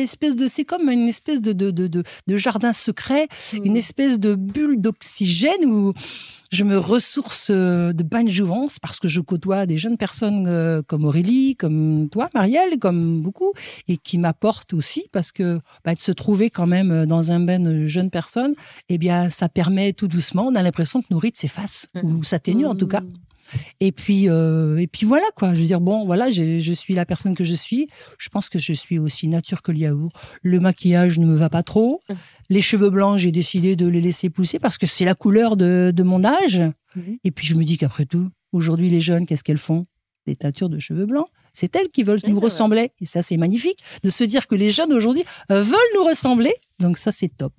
Speaker 2: espèce de, c'est comme une espèce de, de, de, de jardin secret, une mmh. espèce de bulle d'oxygène où je me ressource euh, de bonne jouvence parce que je côtoie des jeunes personnes euh, comme Aurélie, comme toi, Marielle, comme beaucoup, et qui m'apportent aussi parce que bah, de se trouver quand même dans un bain de jeunes personnes, eh bien, ça permet tout doucement, on a l'impression que nos rites s'effacent, mmh. ou s'atténuent en tout cas. Et puis, euh, et puis voilà quoi. Je veux dire, bon, voilà, je, suis la personne que je suis. Je pense que je suis aussi nature que le yaourt. Le maquillage ne me va pas trop. Les cheveux blancs, j'ai décidé de les laisser pousser parce que c'est la couleur de, mon âge. Et puis je me dis qu'après tout, aujourd'hui, les jeunes, qu'est-ce qu'elles font? Des teintures de cheveux blancs. C'est elles qui veulent nous ressembler. Et ça, c'est magnifique de se dire que les jeunes aujourd'hui euh, veulent nous ressembler. Donc ça, c'est top.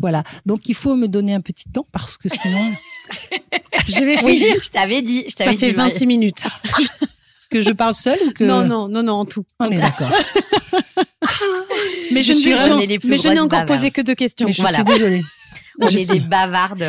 Speaker 2: Voilà. Donc il faut me donner un petit temps parce que sinon.
Speaker 1: je vais finir.
Speaker 3: je t'avais dit. Je
Speaker 1: Ça fait 26 minutes.
Speaker 2: que je parle seule ou que.
Speaker 1: Non, non, non, non, en tout.
Speaker 2: On est d'accord.
Speaker 1: mais je, je, n'ai encore posé que deux questions.
Speaker 2: Mais je suis désolée.
Speaker 3: On est des bavardes.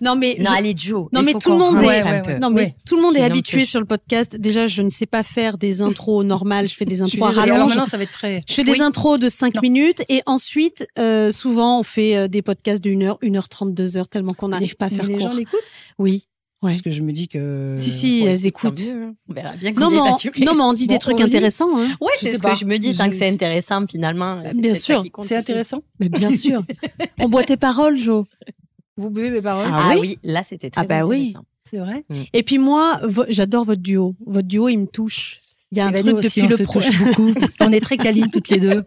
Speaker 1: Non mais
Speaker 3: non, allez Joe.
Speaker 1: Non mais tout le monde est non mais tout le monde est habitué sur le podcast. Déjà, je ne sais pas faire des intros normales, je fais des intros à rallonge.
Speaker 2: maintenant, ça va être très
Speaker 1: Je fais des intros de 5 minutes et ensuite euh, souvent on fait euh, des podcasts d'une heure, une heure trente, deux heures tellement qu'on n'arrive pas à faire court.
Speaker 2: Les gens l'écoutent?
Speaker 1: Oui. Ouais.
Speaker 2: Parce que je me dis que.
Speaker 1: Si, si,
Speaker 3: Ouais,
Speaker 1: elles écoutent.
Speaker 3: mieux, hein. On verra bien
Speaker 1: Non, mais on, non, mais on dit des
Speaker 2: Bon,
Speaker 1: trucs intéressants. Hein.
Speaker 3: Ouais, c'est ce
Speaker 2: pas.
Speaker 3: que je me dis, tant
Speaker 2: Je-
Speaker 3: que c'est intéressant finalement. c'est
Speaker 1: Bien sûr.
Speaker 2: C'est intéressant.
Speaker 1: Mais bien sûr. on boit tes paroles, Jo.
Speaker 2: Vous buvez mes paroles?
Speaker 1: Ah
Speaker 3: Ah,
Speaker 1: oui
Speaker 3: oui, là c'était très
Speaker 1: Ah bah oui.
Speaker 3: intéressant.
Speaker 2: C'est vrai
Speaker 1: Et puis moi, vo- j'adore votre duo. Votre duo, il me touche. Il y a un truc
Speaker 2: aussi,
Speaker 1: depuis
Speaker 2: on
Speaker 1: le
Speaker 2: se
Speaker 1: pro-
Speaker 2: touche beaucoup. on est très câlines toutes les deux.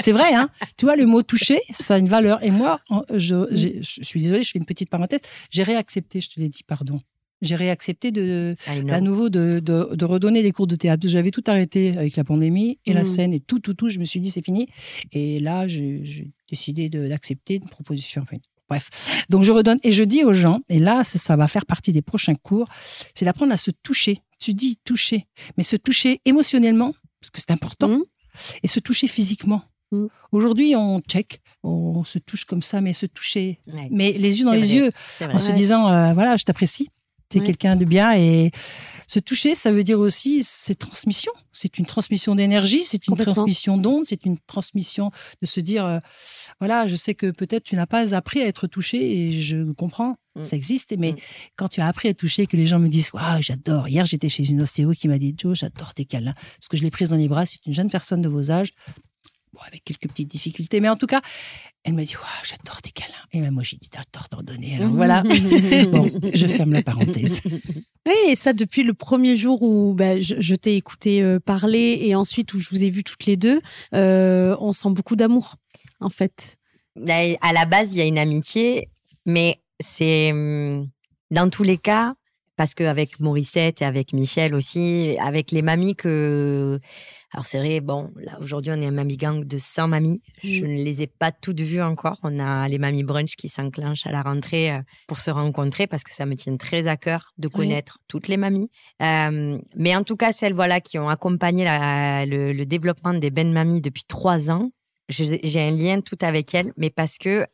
Speaker 2: C'est vrai, hein Tu vois, le mot toucher, ça a une valeur. Et moi, je, suis désolée, je fais une petite parenthèse. J'ai réaccepté, je te l'ai dit, pardon. J'ai réaccepté de,
Speaker 3: know.
Speaker 2: à nouveau de, de, de redonner des cours de théâtre. J'avais tout arrêté avec la pandémie et la
Speaker 1: Mhm.
Speaker 2: scène et tout, tout, tout. Je me suis dit, c'est fini. Et là, j'ai décidé d'accepter une proposition. Enfin, bref. Donc, je redonne et je dis aux gens, et là, ça, ça va faire partie des prochains cours, c'est d'apprendre à se toucher. Tu dis toucher, mais se toucher émotionnellement, parce que c'est important,
Speaker 1: Mhm.
Speaker 2: et se toucher physiquement.
Speaker 1: Mhm.
Speaker 2: Aujourd'hui, on check, on se touche comme ça, mais se toucher,
Speaker 3: Ouais,
Speaker 2: mais les yeux dans les
Speaker 3: vrai.
Speaker 2: yeux, en se disant euh, voilà, je t'apprécie, tu es
Speaker 1: Ouais.
Speaker 2: quelqu'un de bien et se toucher, ça veut dire aussi c'est transmission, c'est une transmission d'énergie, c'est une transmission d'ondes, c'est une transmission de se dire euh, voilà, je sais que peut-être tu n'as pas appris à être touché et je comprends,
Speaker 3: Mm.
Speaker 2: ça existe, mais
Speaker 3: Mm.
Speaker 2: quand tu as appris à toucher, que les gens me disent waouh, j'adore. Hier, j'étais chez une ostéo qui m'a dit Joe, j'adore tes câlins parce que je l'ai prise dans les bras, c'est une jeune personne de vos âges. Bon, avec quelques petites difficultés, mais en tout cas, elle m'a dit Waouh, j'adore tes câlins. Et même moi, j'ai dit J'adore t'en donner. Alors voilà. Bon, je ferme la parenthèse.
Speaker 1: Oui, et ça depuis le premier jour où bah, je, je t'ai écouté euh, parler et ensuite où je vous ai vues toutes les deux, euh, on sent beaucoup d'amour, en fait.
Speaker 3: À la base, il y a une amitié, mais c'est hum, dans tous les cas, parce qu'avec Morissette et avec Michel aussi, avec les mamies que. Alors, c'est vrai, bon, là, aujourd'hui, on est un mamie gang de 100 mamies. Je
Speaker 1: Mm.
Speaker 3: ne les ai pas toutes vues encore. On a les mamies brunch qui s'enclenchent à la rentrée euh, pour se rencontrer parce que ça me tient très à cœur de connaître toutes les mamies. Euh, mais en tout cas, celles voilà, qui ont accompagné la- le, le développement des Ben Mamies depuis trois ans, j'ai un lien tout avec elles, mais parce que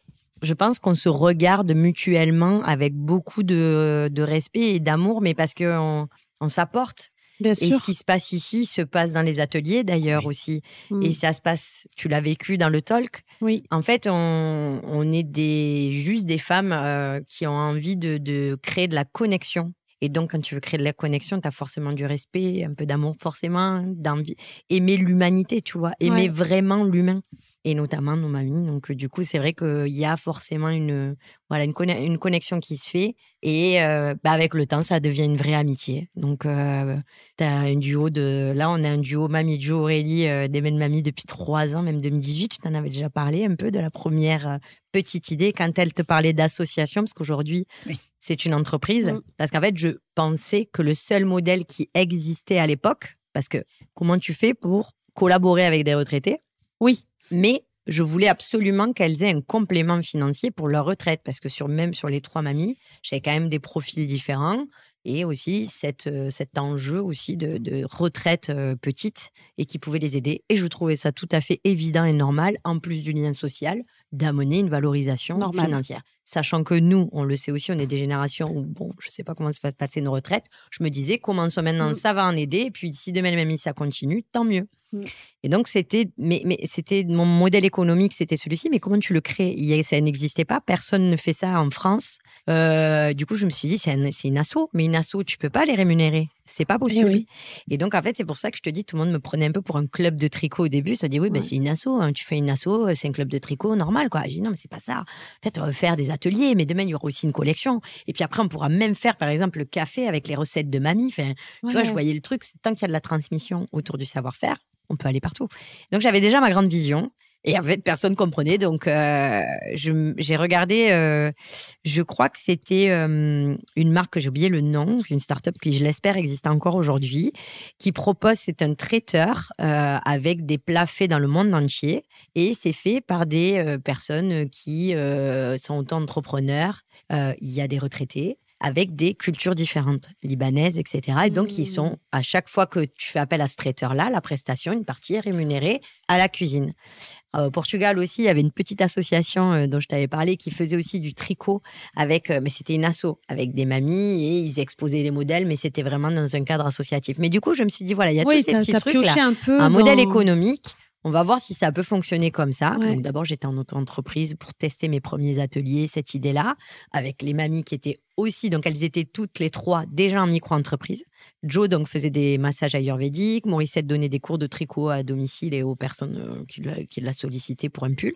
Speaker 3: je pense qu'on se regarde mutuellement avec beaucoup de, de respect et d'amour, mais parce qu'on on, s'apporte.
Speaker 1: Bien
Speaker 3: Et
Speaker 1: sûr.
Speaker 3: ce qui se passe ici se passe dans les ateliers d'ailleurs aussi.
Speaker 1: Mm.
Speaker 3: Et ça se passe, tu l'as vécu dans le talk.
Speaker 1: Oui.
Speaker 3: En fait, on, on est des, juste des femmes euh, qui ont envie de, de créer de la connexion. Et donc, quand tu veux créer de la connexion, tu as forcément du respect, un peu d'amour, forcément, d'envie. Aimer l'humanité, tu vois. Aimer
Speaker 1: Ouais.
Speaker 3: vraiment l'humain. Et notamment nos mamies. Donc, du coup, c'est vrai qu'il y a forcément une, voilà, une, conne- une connexion qui se fait. Et euh, bah, avec le temps, ça devient une vraie amitié. Donc, euh, tu as un duo de. Là, on a un duo Mamie Joe Aurélie euh, des mêmes mamies depuis trois ans, même 2018. Je t'en avais déjà parlé un peu de la première euh, petite idée quand elle te parlait d'association, parce qu'aujourd'hui,
Speaker 2: Oui.
Speaker 3: c'est une entreprise.
Speaker 1: Mm.
Speaker 3: Parce qu'en fait, je pensais que le seul modèle qui existait à l'époque, parce que comment tu fais pour collaborer avec des retraités
Speaker 1: Oui.
Speaker 3: Mais je voulais absolument qu'elles aient un complément financier pour leur retraite parce que sur même sur les trois mamies, j'avais quand même des profils différents et aussi cette, euh, cet enjeu aussi de, de retraite euh, petite et qui pouvait les aider. Et je trouvais ça tout à fait évident et normal, en plus du lien social, d'amener une valorisation
Speaker 1: Normal.
Speaker 3: financière. Sachant que nous, on le sait aussi, on est des générations où, bon, je sais pas comment se va passer nos retraites. Je me disais, commençons maintenant,
Speaker 1: Mm.
Speaker 3: ça va en aider. Et puis, si demain, même ça continue, tant mieux.
Speaker 1: Mm.
Speaker 3: Et donc, c'était, mais, mais c'était mon modèle économique, c'était celui-ci. Mais comment tu le crées? Il Ça n'existait pas. Personne ne fait ça en France. Euh, du coup, je me suis dit, c'est, un- c'est une asso. Mais une asso, tu peux pas les rémunérer. C'est pas possible.
Speaker 1: oui.
Speaker 3: Et donc, en fait, c'est pour ça que je te dis, tout le monde me prenait un peu pour un club de tricot au début. Ça dit, oui, ben, c'est une asso. hein. Tu fais une asso, c'est un club de tricot normal, quoi. J'ai dit, non, mais c'est pas ça. Peut-être on va faire des ateliers, mais demain, il y aura aussi une collection. Et puis après, on pourra même faire, par exemple, le café avec les recettes de mamie. Enfin, tu vois, je voyais le truc, c'est tant qu'il y a de la transmission autour du savoir-faire, on peut aller partout. Donc j'avais déjà ma grande vision. Et en fait, personne comprenait. Donc, euh, j'ai regardé, euh, je crois que c'était euh, une marque, que j'ai oublié le nom, une start-up qui, je l'espère, existe encore aujourd'hui, qui propose, c'est un traiteur avec des plats faits dans le monde entier. Et c'est fait par des personnes qui sont auto-entrepreneurs. Euh, Il y a des retraités avec des cultures différentes, libanaises, etc. Et donc, ils
Speaker 1: Mmh.
Speaker 3: sont, à chaque fois que tu fais appel à ce traiteur-là, la prestation, une partie est rémunérée à la cuisine. Euh, Au Portugal aussi, il y avait une petite association euh, dont je t'avais parlé qui faisait aussi du tricot avec, euh, mais c'était une asso avec des mamies et ils exposaient les modèles, mais c'était vraiment dans un cadre associatif. Mais du coup, je me suis dit voilà, il y a
Speaker 1: Oui,
Speaker 3: tous ces petits trucs là
Speaker 1: un peu.
Speaker 3: un
Speaker 1: dans-
Speaker 3: modèle économique. On va voir si ça peut fonctionner comme ça.
Speaker 1: Ouais.
Speaker 3: D'abord, j'étais en auto-entreprise pour tester mes premiers ateliers, cette idée-là, avec les mamies qui étaient aussi, donc elles étaient toutes les trois déjà en micro-entreprise. Joe donc faisait des massages ayurvédiques, Morissette donnait des cours de tricot à domicile et aux personnes euh, qui, l'a- qui l'a sollicité pour un pull.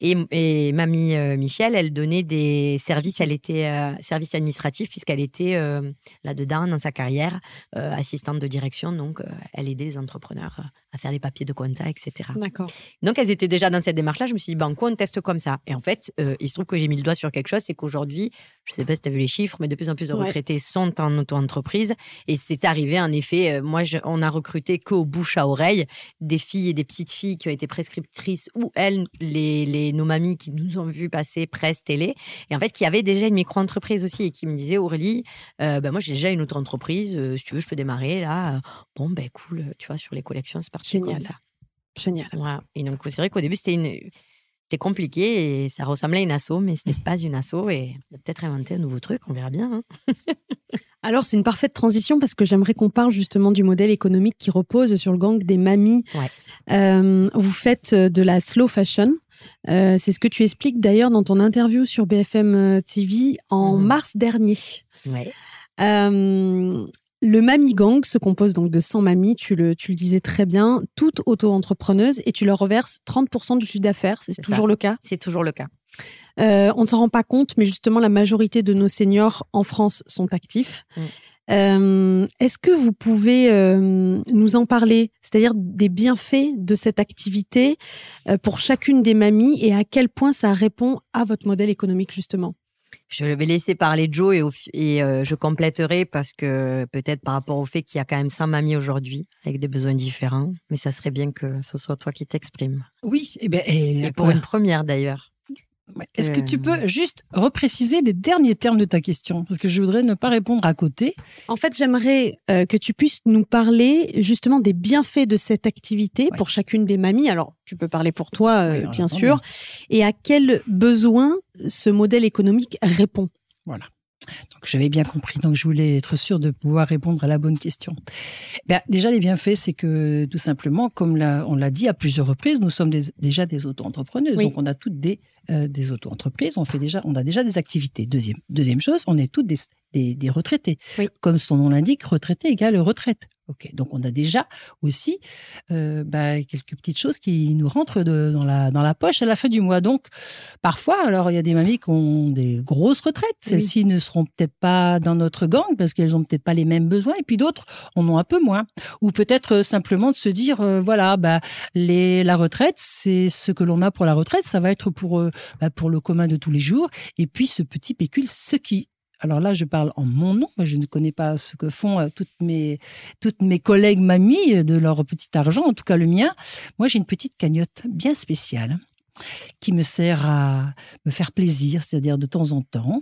Speaker 3: Et, et mamie euh, Michel, elle donnait des services, elle était euh, service administratif puisqu'elle était euh, là-dedans dans sa carrière, assistante de direction, donc elle aidait les entrepreneurs à faire les papiers de compta, etc.
Speaker 1: D'accord.
Speaker 3: Donc, elles étaient déjà dans cette démarche-là. Je me suis dit, ben, quoi, on teste comme ça. Et en fait, il se trouve que j'ai mis le doigt sur quelque chose, c'est qu'aujourd'hui, je ne sais pas si tu as vu les chiffres, mais de plus en plus de
Speaker 1: Ouais.
Speaker 3: retraités sont en auto-entreprise. Et c'est arrivé, en effet, euh, moi, je- on a recruté qu'au bouche à oreille des filles et des petites filles qui ont été prescriptrices ou elles, les, les, nos mamies qui nous ont vu passer presse, télé, et en fait, qui avaient déjà une micro-entreprise aussi et qui me disaient, Aurélie, euh, ben, moi, j'ai déjà une auto-entreprise, euh, si tu veux, je peux démarrer là. Bon, ben cool, tu vois, sur les collections, c'est parti
Speaker 1: Génial.
Speaker 3: comme ça.
Speaker 1: Génial.
Speaker 3: Voilà. Et donc, c'est vrai qu'au début, c'était une... C'était compliqué et ça ressemblait à une asso, mais ce n'est pas une asso. Et peut-être inventé un nouveau truc, on verra bien. hein.
Speaker 1: Alors, c'est une parfaite transition parce que j'aimerais qu'on parle justement du modèle économique qui repose sur le gang des mamies.
Speaker 3: Ouais.
Speaker 1: Euh, vous faites euh, de la slow fashion. Euh, c'est ce que tu expliques d'ailleurs dans ton interview sur BFM TV en
Speaker 3: Mhm.
Speaker 1: mars dernier.
Speaker 3: Ouais.
Speaker 1: Euh, le Mamie Gang se compose donc de 100 mamies, tu le, tu le disais très bien, toutes auto-entrepreneuses, et tu leur reverses 30% du chiffre d'affaires. C'est toujours
Speaker 3: ça.
Speaker 1: le cas?
Speaker 3: C'est toujours le cas.
Speaker 1: Euh, on ne s'en rend pas compte, mais justement, la majorité de nos seniors en France sont actifs.
Speaker 3: Mm.
Speaker 1: Euh, Est-ce que vous pouvez euh, nous en parler, c'est-à-dire des bienfaits de cette activité pour chacune des mamies et à quel point ça répond à votre modèle économique, justement?
Speaker 3: Je vais laisser parler Joe et, au et euh, je compléterai parce que peut-être par rapport au fait qu'il y a quand même 100 mamies aujourd'hui avec des besoins différents, mais ça serait bien que ce soit toi qui t'exprimes.
Speaker 2: Oui, eh ben, et,
Speaker 3: Et pour une première d'ailleurs.
Speaker 2: Est-ce que tu
Speaker 3: Euh,
Speaker 2: peux juste repréciser les derniers termes de ta question? Parce que je voudrais ne pas répondre à côté.
Speaker 1: En fait, j'aimerais euh, que tu puisses nous parler justement des bienfaits de cette activité
Speaker 2: Ouais.
Speaker 1: pour chacune des mamies. Alors, tu peux parler pour toi, euh,
Speaker 2: Oui,
Speaker 1: bien sûr. Et à quel besoin ce modèle économique répond?
Speaker 2: Voilà. Donc j'avais bien compris, donc je voulais être sûre de pouvoir répondre à la bonne question. Ben, déjà, les bienfaits, c'est que tout simplement, comme l'a- on l'a dit à plusieurs reprises, nous sommes des- déjà des auto-entrepreneuses.
Speaker 1: Oui.
Speaker 2: Donc on a toutes des, euh, des auto-entreprises, on, fait déjà, on a déjà des activités. Deuxième, deuxième chose, on est toutes des, des, des retraités.
Speaker 1: Oui.
Speaker 2: Comme son nom l'indique, retraité égale retraite. Ok, donc on a déjà aussi euh, ben, quelques petites choses qui nous rentrent de- dans, la, dans la poche à la fin du mois. Donc parfois, alors il y a des mamies qui ont des grosses retraites. Celles-ci ne seront peut-être pas dans notre gang parce qu'elles ont peut-être pas les mêmes besoins. Et puis d'autres en ont un peu moins. Ou peut-être euh, simplement de se dire, euh, voilà, bah, les, la retraite, c'est ce que l'on a pour la retraite. Ça va être pour, euh, bah, pour le commun de tous les jours. Et puis ce petit pécule, ce qui alors là, je parle en mon nom. Je ne connais pas ce que font euh, toutes mes, toutes collègues mamies de leur petit argent, en tout cas le mien. Moi, j'ai une petite cagnotte bien spéciale qui me sert à me faire plaisir, c'est-à-dire de temps en temps,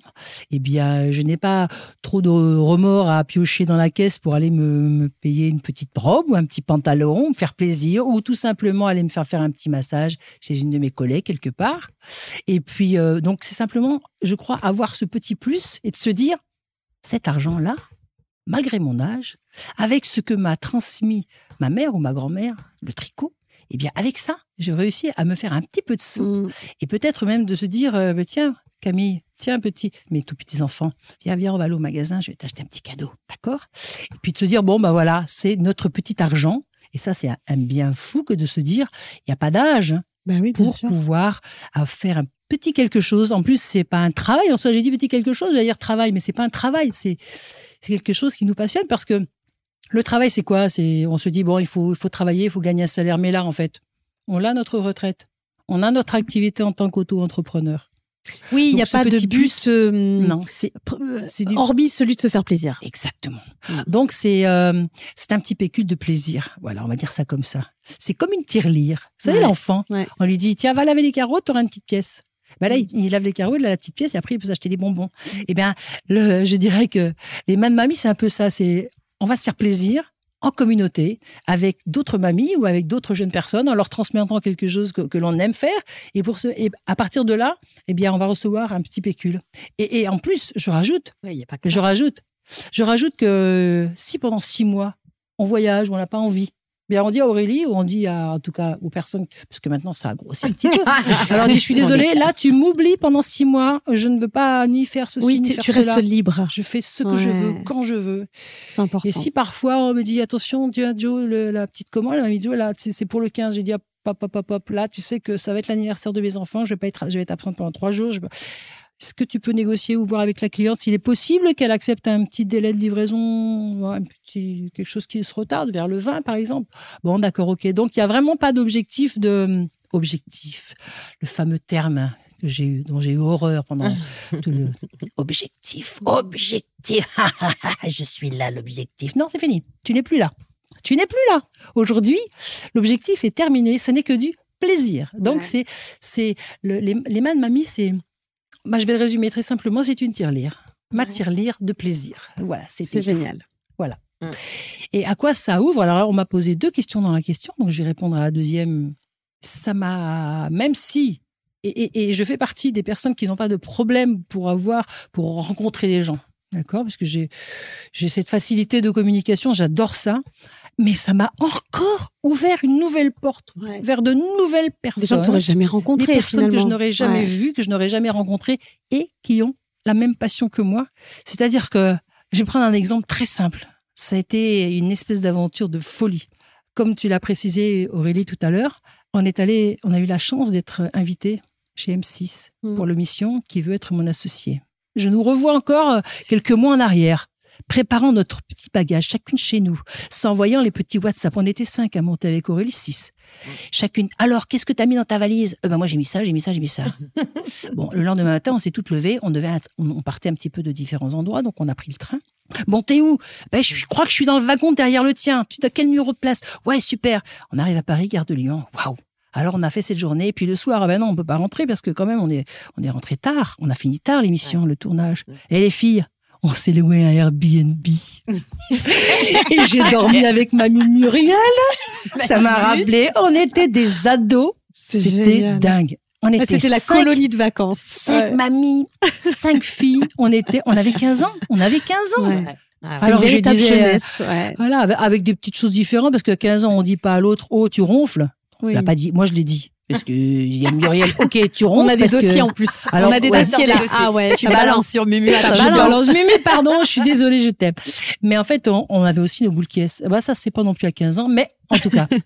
Speaker 2: eh bien, je n'ai pas trop de remords à piocher dans la caisse pour aller me, payer une petite robe ou un petit pantalon, me faire plaisir, ou tout simplement aller me faire faire un petit massage chez une de mes collègues quelque part. Et puis, euh, donc, c'est simplement, je crois, avoir ce petit plus et de se dire, cet argent-là, malgré mon âge, avec ce que m'a transmis ma mère ou ma grand-mère, le tricot, eh bien, avec ça, j'ai réussi à me faire un petit peu de sous.
Speaker 1: Mm.
Speaker 2: Et peut-être même de se dire, euh, bah, tiens, Camille, tiens, petit, mes tout petits enfants, viens, viens, on va aller au magasin, je vais t'acheter un petit cadeau, d'accord? Et puis de se dire, bon, bah voilà, c'est notre petit argent. Et ça, c'est un, bien fou que de se dire, il n'y a pas d'âge
Speaker 1: Bah oui,
Speaker 2: pour pouvoir euh, faire un petit quelque chose. En plus, c'est pas un travail. En soi, j'ai dit petit quelque chose, j'allais dire travail, mais c'est pas un travail. C'est c'est quelque chose qui nous passionne parce que le travail, c'est quoi? C'est on se dit bon, il faut il faut travailler, il faut gagner un salaire. Mais là, en fait, on a notre retraite, on a notre activité en tant qu'auto-entrepreneur.
Speaker 1: Oui, il n'y a pas de but euh,
Speaker 2: Non, c'est
Speaker 1: euh,
Speaker 2: c'est du
Speaker 1: hormis celui de se faire plaisir.
Speaker 2: Exactement.
Speaker 1: Mm.
Speaker 2: Donc c'est euh, c'est un petit pécule de plaisir. Voilà, on va dire ça comme ça. C'est comme une tirelire. Vous savez
Speaker 1: Ouais.
Speaker 2: l'enfant,
Speaker 1: Ouais.
Speaker 2: on lui dit tiens va laver les carreaux, tu auras une petite pièce. Ben là, il, il lave les carreaux, il a la petite pièce et après il peut s'acheter des bonbons. Eh bien, le, je dirais que les mains de mamie, c'est un peu ça. C'est on va se faire plaisir en communauté avec d'autres mamies ou avec d'autres jeunes personnes en leur transmettant quelque chose que, que l'on aime faire. Et pour ce et à partir de là eh bien on va recevoir un petit pécule. Et, et en plus je rajoute
Speaker 3: Ouais, il y a pas que
Speaker 2: je rajoute, je rajoute que si pendant six mois on voyage ou on n'a pas envie, Bien, on dit à Aurélie, ou on dit à, en tout cas aux personnes, parce que maintenant ça a grossi un petit peu. Alors on dit, je suis désolée, là tu m'oublies pendant six mois, je ne veux pas ni faire ceci,
Speaker 1: Oui,
Speaker 2: ni
Speaker 1: tu,
Speaker 2: faire
Speaker 1: tu
Speaker 2: cela.
Speaker 1: restes libre.
Speaker 2: Je fais ce que je veux, quand je veux.
Speaker 1: C'est important.
Speaker 2: Et si parfois on me dit, attention, Joe, le- la petite commande, m'a dit, Joe, là, c'est pour le 15. J'ai dit, hop, hop, hop, hop, hop, là, tu sais que ça va être l'anniversaire de mes enfants, je vais pas être, je vais être absente pendant trois jours. Je... Est-ce que tu peux négocier ou voir avec la cliente s'il est possible qu'elle accepte un petit délai de livraison, un petit, quelque chose qui se retarde vers le 20 par exemple Bon, d'accord, ok. Donc il y a vraiment pas d'objectif de objectif, le fameux terme que j'ai eu, dont j'ai eu horreur pendant tout le objectif, objectif. Je suis là, l'objectif. Non, c'est fini. Tu n'es plus là. Tu n'es plus là. Aujourd'hui, l'objectif est terminé. Ce n'est que du plaisir. Donc
Speaker 1: Ouais.
Speaker 2: c'est c'est le- les, les mains de mamie, c'est. Bah, je vais le résumer très simplement. C'est une tirelire. Ma tirelire de plaisir. Voilà,
Speaker 1: C'est génial.
Speaker 2: et à quoi ça ouvre? Alors là, on m'a posé deux questions dans la question, donc je vais répondre à la deuxième. Ça m'a, même si, et, et- et je fais partie des personnes qui n'ont pas de problème pour avoir, pour rencontrer des gens, d'accord Parce que j'ai, cette facilité de communication, j'adore ça. Mais ça m'a encore ouvert une nouvelle porte
Speaker 1: Ouais.
Speaker 2: vers de nouvelles personnes.
Speaker 1: Des gens que tu n'aurais jamais
Speaker 2: des
Speaker 1: rencontrés.
Speaker 2: personnes que je
Speaker 1: finalement.
Speaker 2: n'aurais jamais
Speaker 1: Ouais.
Speaker 2: vues, que je n'aurais jamais rencontrées et qui ont la même passion que moi. C'est-à-dire que, je vais prendre un exemple très simple. Ça a été une espèce d'aventure de folie. Comme tu l'as précisé, Aurélie, tout à l'heure, on est allé, on a eu la chance d'être invité chez M6
Speaker 1: Mm.
Speaker 2: pour l'émission qui veut être mon associé. Je nous revois encore euh, quelques mois en arrière, préparant notre petit bagage, chacune chez nous, s'envoyant les petits WhatsApp. On était cinq à monter avec Aurélie, six. Chacune. Alors, qu'est-ce que tu as mis dans ta valise? Euh, ben, Moi, j'ai mis ça, j'ai mis ça, j'ai mis ça. bon, le lendemain matin, on s'est toutes levées. On, devait, on, partait un petit peu de différents endroits, donc on a pris le train. Bon, t'es où? Ben, Je crois que je suis dans le wagon derrière le tien. Tu as quel numéro de place? Ouais, super. On arrive à Paris, gare de Lyon. Waouh alors on a fait cette journée, et puis le soir, ah ben non, on peut pas rentrer parce que quand même on est, on est rentré tard. On a fini tard l'émission, le tournage. Et les filles, on s'est loué un Airbnb. et j'ai dormi avec mamie Muriel. Ça m'a rappelé, on était des ados. C'était dingue. On
Speaker 1: Ah,
Speaker 2: était
Speaker 1: C'était la colonie de vacances.
Speaker 2: Cinq
Speaker 1: Ouais.
Speaker 2: mamies, cinq filles. On était, on avait 15 ans. On avait 15 ans.
Speaker 1: Ouais.
Speaker 3: Ah,
Speaker 2: Alors, je disais,
Speaker 1: jeunesse. Ouais.
Speaker 2: Voilà, avec- des petites choses différentes parce qu'à 15 ans, on dit pas à l'autre, oh, tu ronfles.
Speaker 1: Oui.
Speaker 2: Il a pas dit. Moi, je l'ai dit. Parce que il y a Muriel, ok, tu ronfles.
Speaker 1: On a des
Speaker 2: que-
Speaker 1: dossiers en plus.
Speaker 2: Alors,
Speaker 1: on a des
Speaker 2: ouais.
Speaker 1: dossiers là.
Speaker 3: Dossiers.
Speaker 1: Ah ouais,
Speaker 3: tu balances sur Mumu.
Speaker 1: Ça balance.
Speaker 2: balance, mais pardon, je suis désolée, je t'aime. Mais en fait, on, on avait aussi nos boules qui est. Bah, ça, c'est pas non plus à 15 ans, mais en tout cas.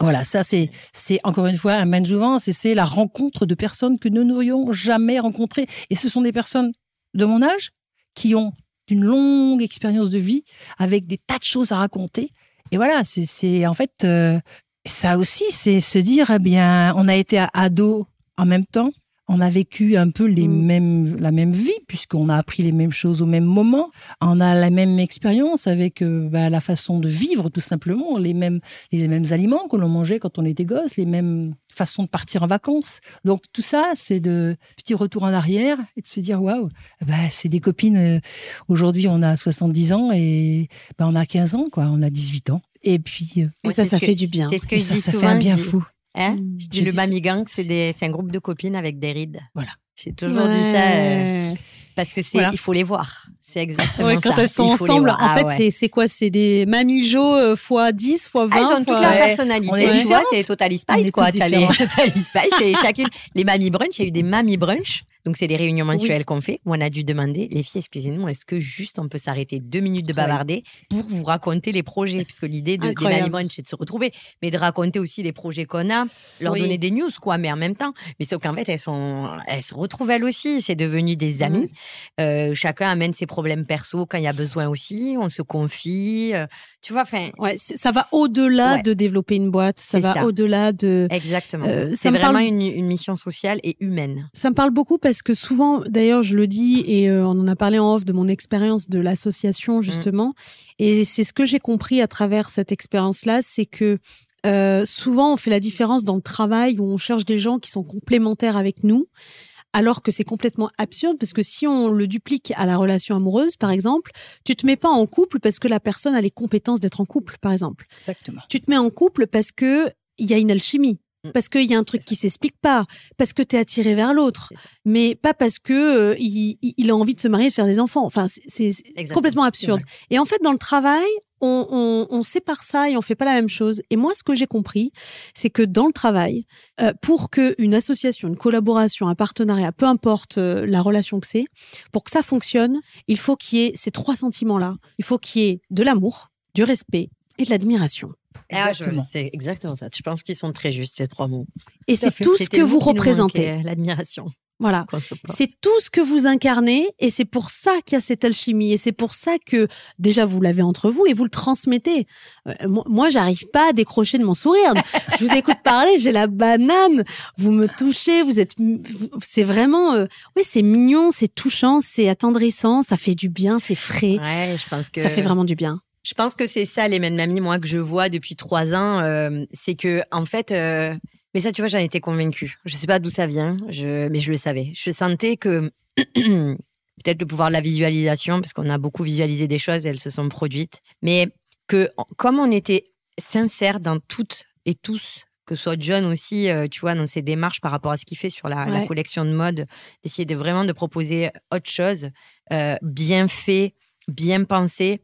Speaker 2: Voilà, ça c'est c'est encore une fois un main jouvence et c'est la rencontre de personnes que nous n'aurions jamais rencontrées. Et ce sont des personnes de mon âge qui ont une longue expérience de vie avec des tas de choses à raconter. Et voilà, c'est c'est en fait euh, ça aussi, c'est se dire eh bien, on a été ado en même temps. On a vécu un peu les
Speaker 1: Mm.
Speaker 2: mêmes, la même vie, puisqu'on a appris les mêmes choses au même moment. On a la même expérience avec euh, bah, la façon de vivre, tout simplement, les mêmes, les mêmes aliments que l'on mangeait quand on était gosse, les mêmes façons de partir en vacances. Donc tout ça, c'est de petits retours en arrière et de se dire waouh, bah, c'est des copines. euh, Aujourd'hui, on a 70 ans et bah, on a 15 ans, quoi. On a 18 ans. Et puis, euh,
Speaker 1: Et ça, ça
Speaker 3: que-
Speaker 1: fait du bien.
Speaker 3: C'est ce que
Speaker 2: et
Speaker 3: je
Speaker 2: ça,
Speaker 3: dis
Speaker 2: ça
Speaker 3: souvent.
Speaker 2: fait un bien
Speaker 3: je dis-
Speaker 2: fou.
Speaker 3: Hein
Speaker 1: Mm.
Speaker 3: je dis
Speaker 2: Je
Speaker 3: le
Speaker 2: dis-
Speaker 3: Mamie Gang, c'est un groupe de copines avec des rides.
Speaker 2: Voilà.
Speaker 3: J'ai toujours dit ça euh, parce que c'est
Speaker 2: Voilà.
Speaker 3: il faut les voir. C'est exactement
Speaker 1: Ouais,
Speaker 3: ça.
Speaker 1: quand elles sont ensemble, en
Speaker 3: Ah
Speaker 1: fait,
Speaker 3: ouais.
Speaker 1: c'est quoi? C'est des Mamie Jo fois 10, fois 20
Speaker 3: Ah, ils ont toute leur personnalité, tu vois, c'est Total Spice, quoi.
Speaker 2: toutes
Speaker 3: T'as les
Speaker 2: différentes.
Speaker 3: Total Spice, c'est chacune. Les Mamie Brunch, il y a eu des Mamie Brunch. Donc, c'est des réunions mensuelles qu'on fait où on a dû demander, les filles, excusez-nous, est-ce que juste on peut s'arrêter deux minutes de bavarder pour vous raconter les projets? Puisque l'idée de, des. Mamie c'est de se retrouver, mais de raconter aussi les projets qu'on a, leur
Speaker 1: Oui.
Speaker 3: donner des news, quoi, mais en même temps. Mais sauf qu'en fait, elles, sont, elles se retrouvent elles aussi. C'est devenu des amis. Euh, chacun amène ses problèmes perso quand il y a besoin aussi. On se confie. euh, tu vois, enfin,
Speaker 1: Ouais, ça va au-delà
Speaker 3: Ouais.
Speaker 1: de développer une boîte, ça va au-delà de...
Speaker 3: exactement.
Speaker 1: Euh,
Speaker 3: c'est
Speaker 1: me
Speaker 3: vraiment
Speaker 1: parle-
Speaker 3: une, une mission sociale et humaine.
Speaker 1: Ça me parle beaucoup parce que souvent, d'ailleurs, je le dis et euh, on en a parlé en off de mon expérience de l'association justement, et c'est ce que j'ai compris à travers cette expérience-là, c'est que euh, souvent on fait la différence dans le travail où on cherche des gens qui sont complémentaires avec nous. Alors que c'est complètement absurde parce que si on le duplique à la relation amoureuse, par exemple, tu te mets pas en couple parce que la personne a les compétences d'être en couple, par exemple.
Speaker 2: Exactement.
Speaker 1: Tu te mets en couple parce que il y a une alchimie,
Speaker 3: Mm.
Speaker 1: Parce qu'il y a un truc qui s'explique pas, parce que tu es attiré vers l'autre, mais pas parce que euh, il, a envie de se marier et de faire des enfants. Enfin, c'est- complètement absurde. Et en fait, dans le travail, on, sépare ça et on fait pas la même chose. Et moi, ce que j'ai compris, c'est que dans le travail, euh, pour que une association, une collaboration, un partenariat, peu importe euh, la relation que c'est, pour que ça fonctionne, il faut qu'il y ait ces trois sentiments-là. Il faut qu'il y ait de l'amour, du respect et de l'admiration.
Speaker 3: Ah, c'est exactement ça. Tu penses qu'ils sont très justes, ces trois mots.
Speaker 1: Et c'est tout ce que vous représentez.
Speaker 3: L'admiration.
Speaker 1: Voilà. C'est tout ce que vous incarnez et c'est pour ça qu'il y a cette alchimie et c'est pour ça que déjà vous l'avez entre vous et vous le transmettez. Euh, moi, j'arrive pas à décrocher de mon sourire. Je vous écoute parler, j'ai la banane. Vous me touchez, vous êtes, c'est vraiment, euh, oui, c'est mignon, c'est touchant, c'est attendrissant, ça fait du bien, c'est frais.
Speaker 3: Ouais, je pense que
Speaker 1: ça fait vraiment du bien.
Speaker 3: Je pense que c'est ça les mêmes mamies, moi, que je vois depuis trois ans. Euh, c'est que, en fait, mais ça, tu vois, j'en étais convaincue. Je sais pas d'où ça vient, je... mais je le savais. Je sentais que peut-être le pouvoir de la visualisation, parce qu'on a beaucoup visualisé des choses et elles se sont produites, mais que comme on était sincère dans toutes et tous, que ce soit John aussi, euh, tu vois, dans ses démarches par rapport à ce qu'il fait sur la, collection de mode, d'essayer de vraiment de proposer autre chose, euh, bien fait, bien pensé,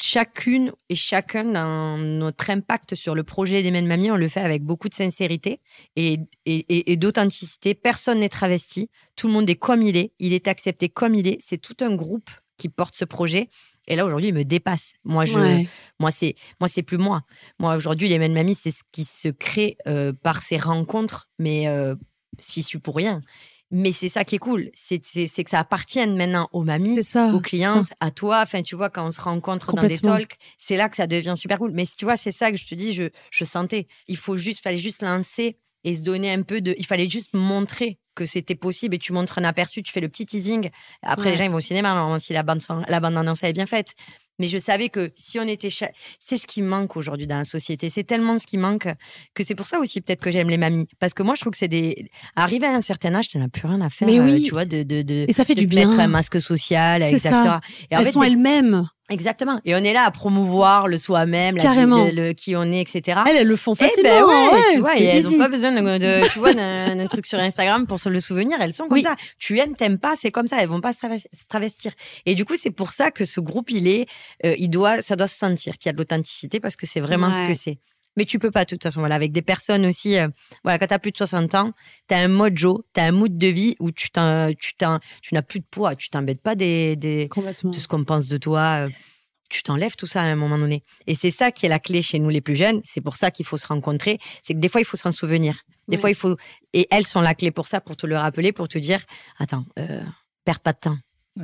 Speaker 3: chacune et chacun dans notre impact sur le projet des Mamie, on le fait avec beaucoup de sincérité et, et, d'authenticité. Personne n'est travesti. Tout le monde est comme il est. Il est accepté comme il est. C'est tout un groupe qui porte ce projet. Et là, aujourd'hui, il me dépasse. Moi, je, moi, c'est, moi, c'est plus moi. Moi, aujourd'hui, les Mamie, c'est ce qui se crée euh, par ces rencontres, mais euh, si je suis pour rien. Mais c'est ça qui est cool, c'est que ça appartienne maintenant aux mamies, aux clientes, à toi. Enfin, tu vois, quand on se rencontre dans des talks, c'est là que ça devient super cool. Mais tu vois, c'est ça que je te dis, je, je sentais. Il faut juste, fallait juste lancer et se donner un peu de. Il fallait juste montrer que c'était possible et tu montres un aperçu, tu fais le petit teasing. Après, les gens ils vont au cinéma, si la bande, la bande annonce est bien faite. Mais je savais que si on était. C'est ce qui manque aujourd'hui dans la société. C'est tellement ce qui manque que c'est pour ça aussi peut-être que j'aime les mamies. Parce que moi, je trouve que c'est des. Arriver à un certain âge, tu n'as plus rien à faire.
Speaker 1: Mais oui.
Speaker 3: tu vois, de, de, de,
Speaker 1: Et ça fait du bien.
Speaker 3: mettre un masque social, etc. Ça.
Speaker 1: Et Elles sont elles-mêmes.
Speaker 3: Exactement. Et on est là à promouvoir le soi-même, la le, qui on est, etc.
Speaker 1: Elles, elles le font
Speaker 3: eh ben
Speaker 1: facilement.
Speaker 3: ouais, tu vois, et elles n'ont pas besoin de, tu vois, d'un truc sur Instagram pour se le souvenir. Elles sont comme ça. Tu aimes, t'aimes pas, c'est comme ça. Elles vont pas se travestir. Et du coup, c'est pour ça que ce groupe, il est, euh, il doit, ça doit se sentir qu'il y a de l'authenticité parce que c'est vraiment ce que c'est. Mais tu peux pas, de toute façon. Voilà, avec des personnes aussi, euh, voilà, quand tu as plus de 60 ans, tu as un mojo, tu as un mood de vie où tu, tu, tu n'as plus de poids, tu t'embêtes pas des, des de ce qu'on pense de toi. Euh, tu t'enlèves tout ça à un moment donné. Et c'est ça qui est la clé chez nous les plus jeunes. C'est pour ça qu'il faut se rencontrer. C'est que des fois, il faut s'en souvenir. Des fois, il faut. Et elles sont la clé pour ça, pour te le rappeler, pour te dire attends, euh, perds pas de temps.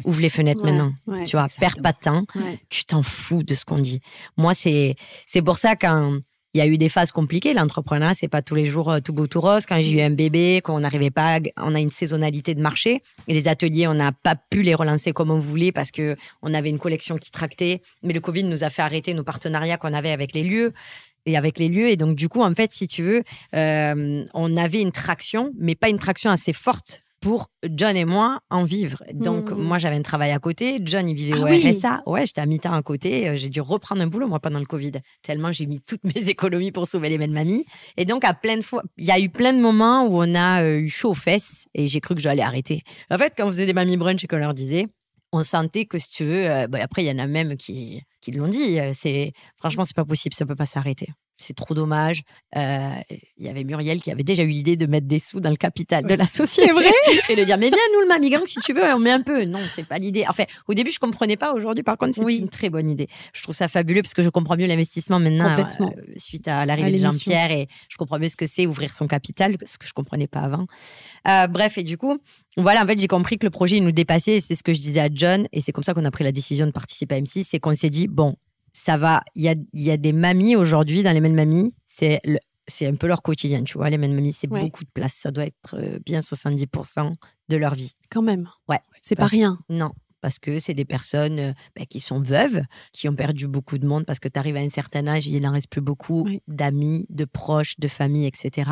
Speaker 3: Ouvre les fenêtres maintenant. tu vois, perds pas de temps. Tu t'en fous de ce qu'on dit. Moi, c'est pour ça quand il y a eu des phases compliquées. L'entrepreneuriat, c'est pas tous les jours euh, tout beau tout rose. Quand j'ai eu un bébé, qu'on n'arrivait pas, on a une saisonnalité de marché. Et les ateliers, on n'a pas pu les relancer comme on voulait parce que on avait une collection qui tractait. Mais le Covid nous a fait arrêter nos partenariats qu'on avait avec les lieux et avec les lieux. Et donc, du coup, en fait, si tu veux, euh, on avait une traction, mais pas une traction assez forte pour John et moi en vivre. Donc, hmm. moi, j'avais un travail à côté. John, il vivait ah au RSA. Ouais, j'étais à mi-temps à côté. Euh, j'ai dû reprendre un boulot, moi, pendant le Covid. Tellement j'ai mis toutes mes économies pour sauver les mains de mamie. Et donc, à plein de fois, il y a eu plein de moments où on a euh, eu chaud aux fesses et j'ai cru que j'allais arrêter. En fait, quand on faisait des mamies brunch et qu'on leur disait, on sentait que si tu veux, euh, bah, après, il y en a même qui, qui l'ont dit. C'est franchement, c'est pas possible, ça peut pas s'arrêter c'est trop dommage. Euh, il y avait Muriel qui avait déjà eu l'idée de mettre des sous dans le capital de la société.
Speaker 1: vrai
Speaker 3: Et de dire, mais viens, nous, le Mamie Gang, si tu veux, on met un peu. Non, c'est pas l'idée. Enfin, au début, je comprenais pas. Aujourd'hui, par contre, c'est une très bonne idée. Je trouve ça fabuleux parce que je comprends mieux l'investissement maintenant, euh, suite à l'arrivée de Jean-Pierre et je comprends mieux ce que c'est ouvrir son capital, ce que je comprenais pas avant. Euh, bref, et du coup, voilà, en fait, j'ai compris que le projet, il nous dépassait. C'est ce que je disais à John. Et c'est comme ça qu'on a pris la décision de participer à M6. C'est qu'on s'est dit, bon, ça va. Il y a, y a des mamies aujourd'hui, dans les mêmes mamies, c'est c'est un peu leur quotidien, tu vois. Les mêmes mamies, c'est beaucoup de place. Ça doit être euh, bien 70% de leur vie.
Speaker 1: Quand même.
Speaker 3: Ouais.
Speaker 1: C'est pas rien.
Speaker 3: Non parce que c'est des personnes euh, bah, qui sont veuves, qui ont perdu beaucoup de monde parce que tu arrives à un certain âge, il n'en reste plus beaucoup d'amis, de proches, de famille, etc.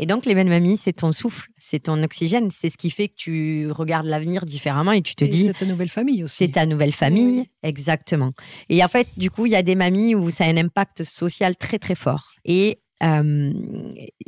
Speaker 3: Et donc, les belles mamies, c'est ton souffle, c'est ton oxygène, c'est ce qui fait que tu regardes l'avenir différemment et tu te dis.
Speaker 2: C'est ta nouvelle famille aussi.
Speaker 3: C'est ta nouvelle famille, exactement. Et en fait, du coup, il y a des mamies où ça a un impact social très, très fort. Et euh,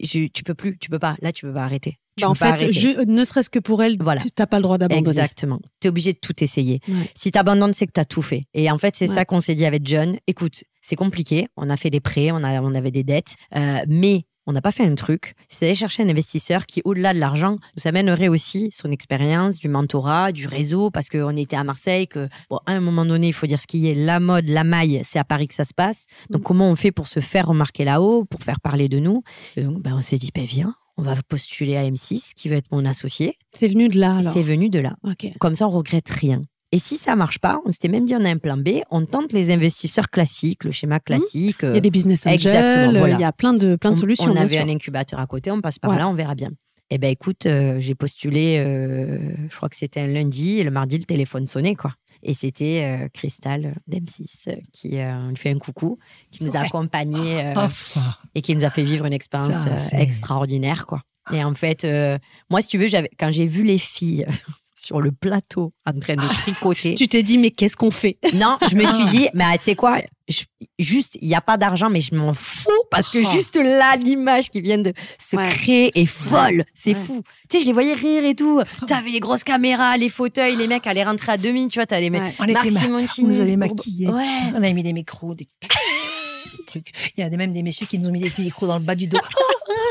Speaker 3: tu peux plus, tu peux pas. Là, tu peux pas arrêter. Tu
Speaker 1: Bah, en fait, je- ne serait-ce que pour elle,
Speaker 3: Voilà.
Speaker 1: tu n'as pas le droit d'abandonner.
Speaker 3: Exactement. Tu es obligé de tout essayer.
Speaker 1: Ouais.
Speaker 3: Si tu abandonnes, c'est que tu as tout fait. Et en fait, c'est
Speaker 1: Ouais.
Speaker 3: ça qu'on s'est dit avec John. Écoute, c'est compliqué. On a fait des prêts, on, a, on avait des dettes. euh, mais on n'a pas fait un truc. C'est d'aller chercher un investisseur qui, au-delà de l'argent, nous amènerait aussi son expérience, du mentorat, du réseau. Parce qu'on était à Marseille, que, bon, à un moment donné, il faut dire ce qui est. La mode, la maille, c'est à Paris que ça se passe. Donc,
Speaker 1: Mm.
Speaker 3: comment on fait pour se faire remarquer là-haut, pour faire parler de nous? Et donc, ben, on s'est dit, ben, viens. On va postuler à M6, qui va être mon associé.
Speaker 1: C'est venu de là, alors.
Speaker 3: C'est venu de là.
Speaker 1: Ok.
Speaker 3: Comme ça, on regrette rien. Et si ça marche pas, on s'était même dit on a un plan B, on tente les investisseurs classiques, le schéma classique.
Speaker 1: Il y a des business angels,
Speaker 3: Exactement, voilà.
Speaker 1: il y a plein de, plein de
Speaker 3: on,
Speaker 1: solutions,
Speaker 3: on avait
Speaker 1: sûr.
Speaker 3: un incubateur à côté, on passe par
Speaker 1: Ouais.
Speaker 3: là, on verra bien. Eh ben écoute, euh, j'ai postulé, euh, je crois que c'était un lundi, et le mardi, le téléphone sonnait, quoi. Et c'était euh, Cristal d'M6 euh, qui euh, on lui fait un coucou, qui nous a
Speaker 2: Ouais.
Speaker 3: accompagnés euh,
Speaker 2: Enfin.
Speaker 3: et qui nous a fait vivre une expérience
Speaker 2: Ça,
Speaker 3: euh, extraordinaire, quoi. Et en fait, euh, moi, si tu veux, quand j'ai vu les filles sur le plateau en train de tricoter.
Speaker 1: Tu t'es dit, mais qu'est-ce qu'on fait?
Speaker 3: Non, je me suis dit, mais tu sais quoi, je- juste, il n'y a pas d'argent, mais je m'en fous parce que
Speaker 2: Oh.
Speaker 3: juste là, l'image qui vient de se
Speaker 1: Ouais.
Speaker 3: créer est folle. C'est
Speaker 1: Ouais.
Speaker 3: fou. Tu sais, je les voyais rire et tout. T'avais les grosses caméras, les fauteuils, les mecs allaient rentrer à demi, tu vois, t'as les mecs.
Speaker 2: On on nous avait maquillés. On avait mis des micros, des des trucs. Il y a même des messieurs qui nous ont mis des petits micros dans le bas du dos.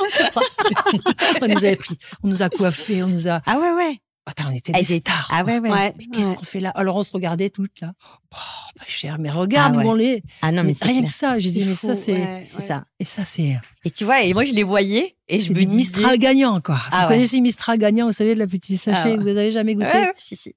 Speaker 2: on nous avait pris, on nous a coiffés, on nous a.
Speaker 3: Ah ouais, ouais.
Speaker 2: Attends, on était des
Speaker 3: étaient-
Speaker 2: stars.
Speaker 3: Ah ouais, ouais.
Speaker 1: Ouais,
Speaker 2: Mais qu'est-ce
Speaker 1: ouais.
Speaker 2: qu'on fait là? Alors on se regardait toutes là. Oh, pas cher, mais regarde
Speaker 3: Ah
Speaker 2: où
Speaker 3: ouais.
Speaker 2: on est.
Speaker 3: Ah non, mais
Speaker 2: rien
Speaker 3: clair.
Speaker 2: que ça, j'ai dit mais ça c'est
Speaker 3: C'est ça.
Speaker 2: et ça c'est
Speaker 3: Et tu vois, et moi, je les voyais et je me disais.
Speaker 2: Mistral gagnant quoi.
Speaker 3: Ah
Speaker 2: vous connaissez Mistral gagnant, vous savez de la petite sachet
Speaker 3: Ah
Speaker 2: que vous avez jamais goûté
Speaker 3: ouais, si, si.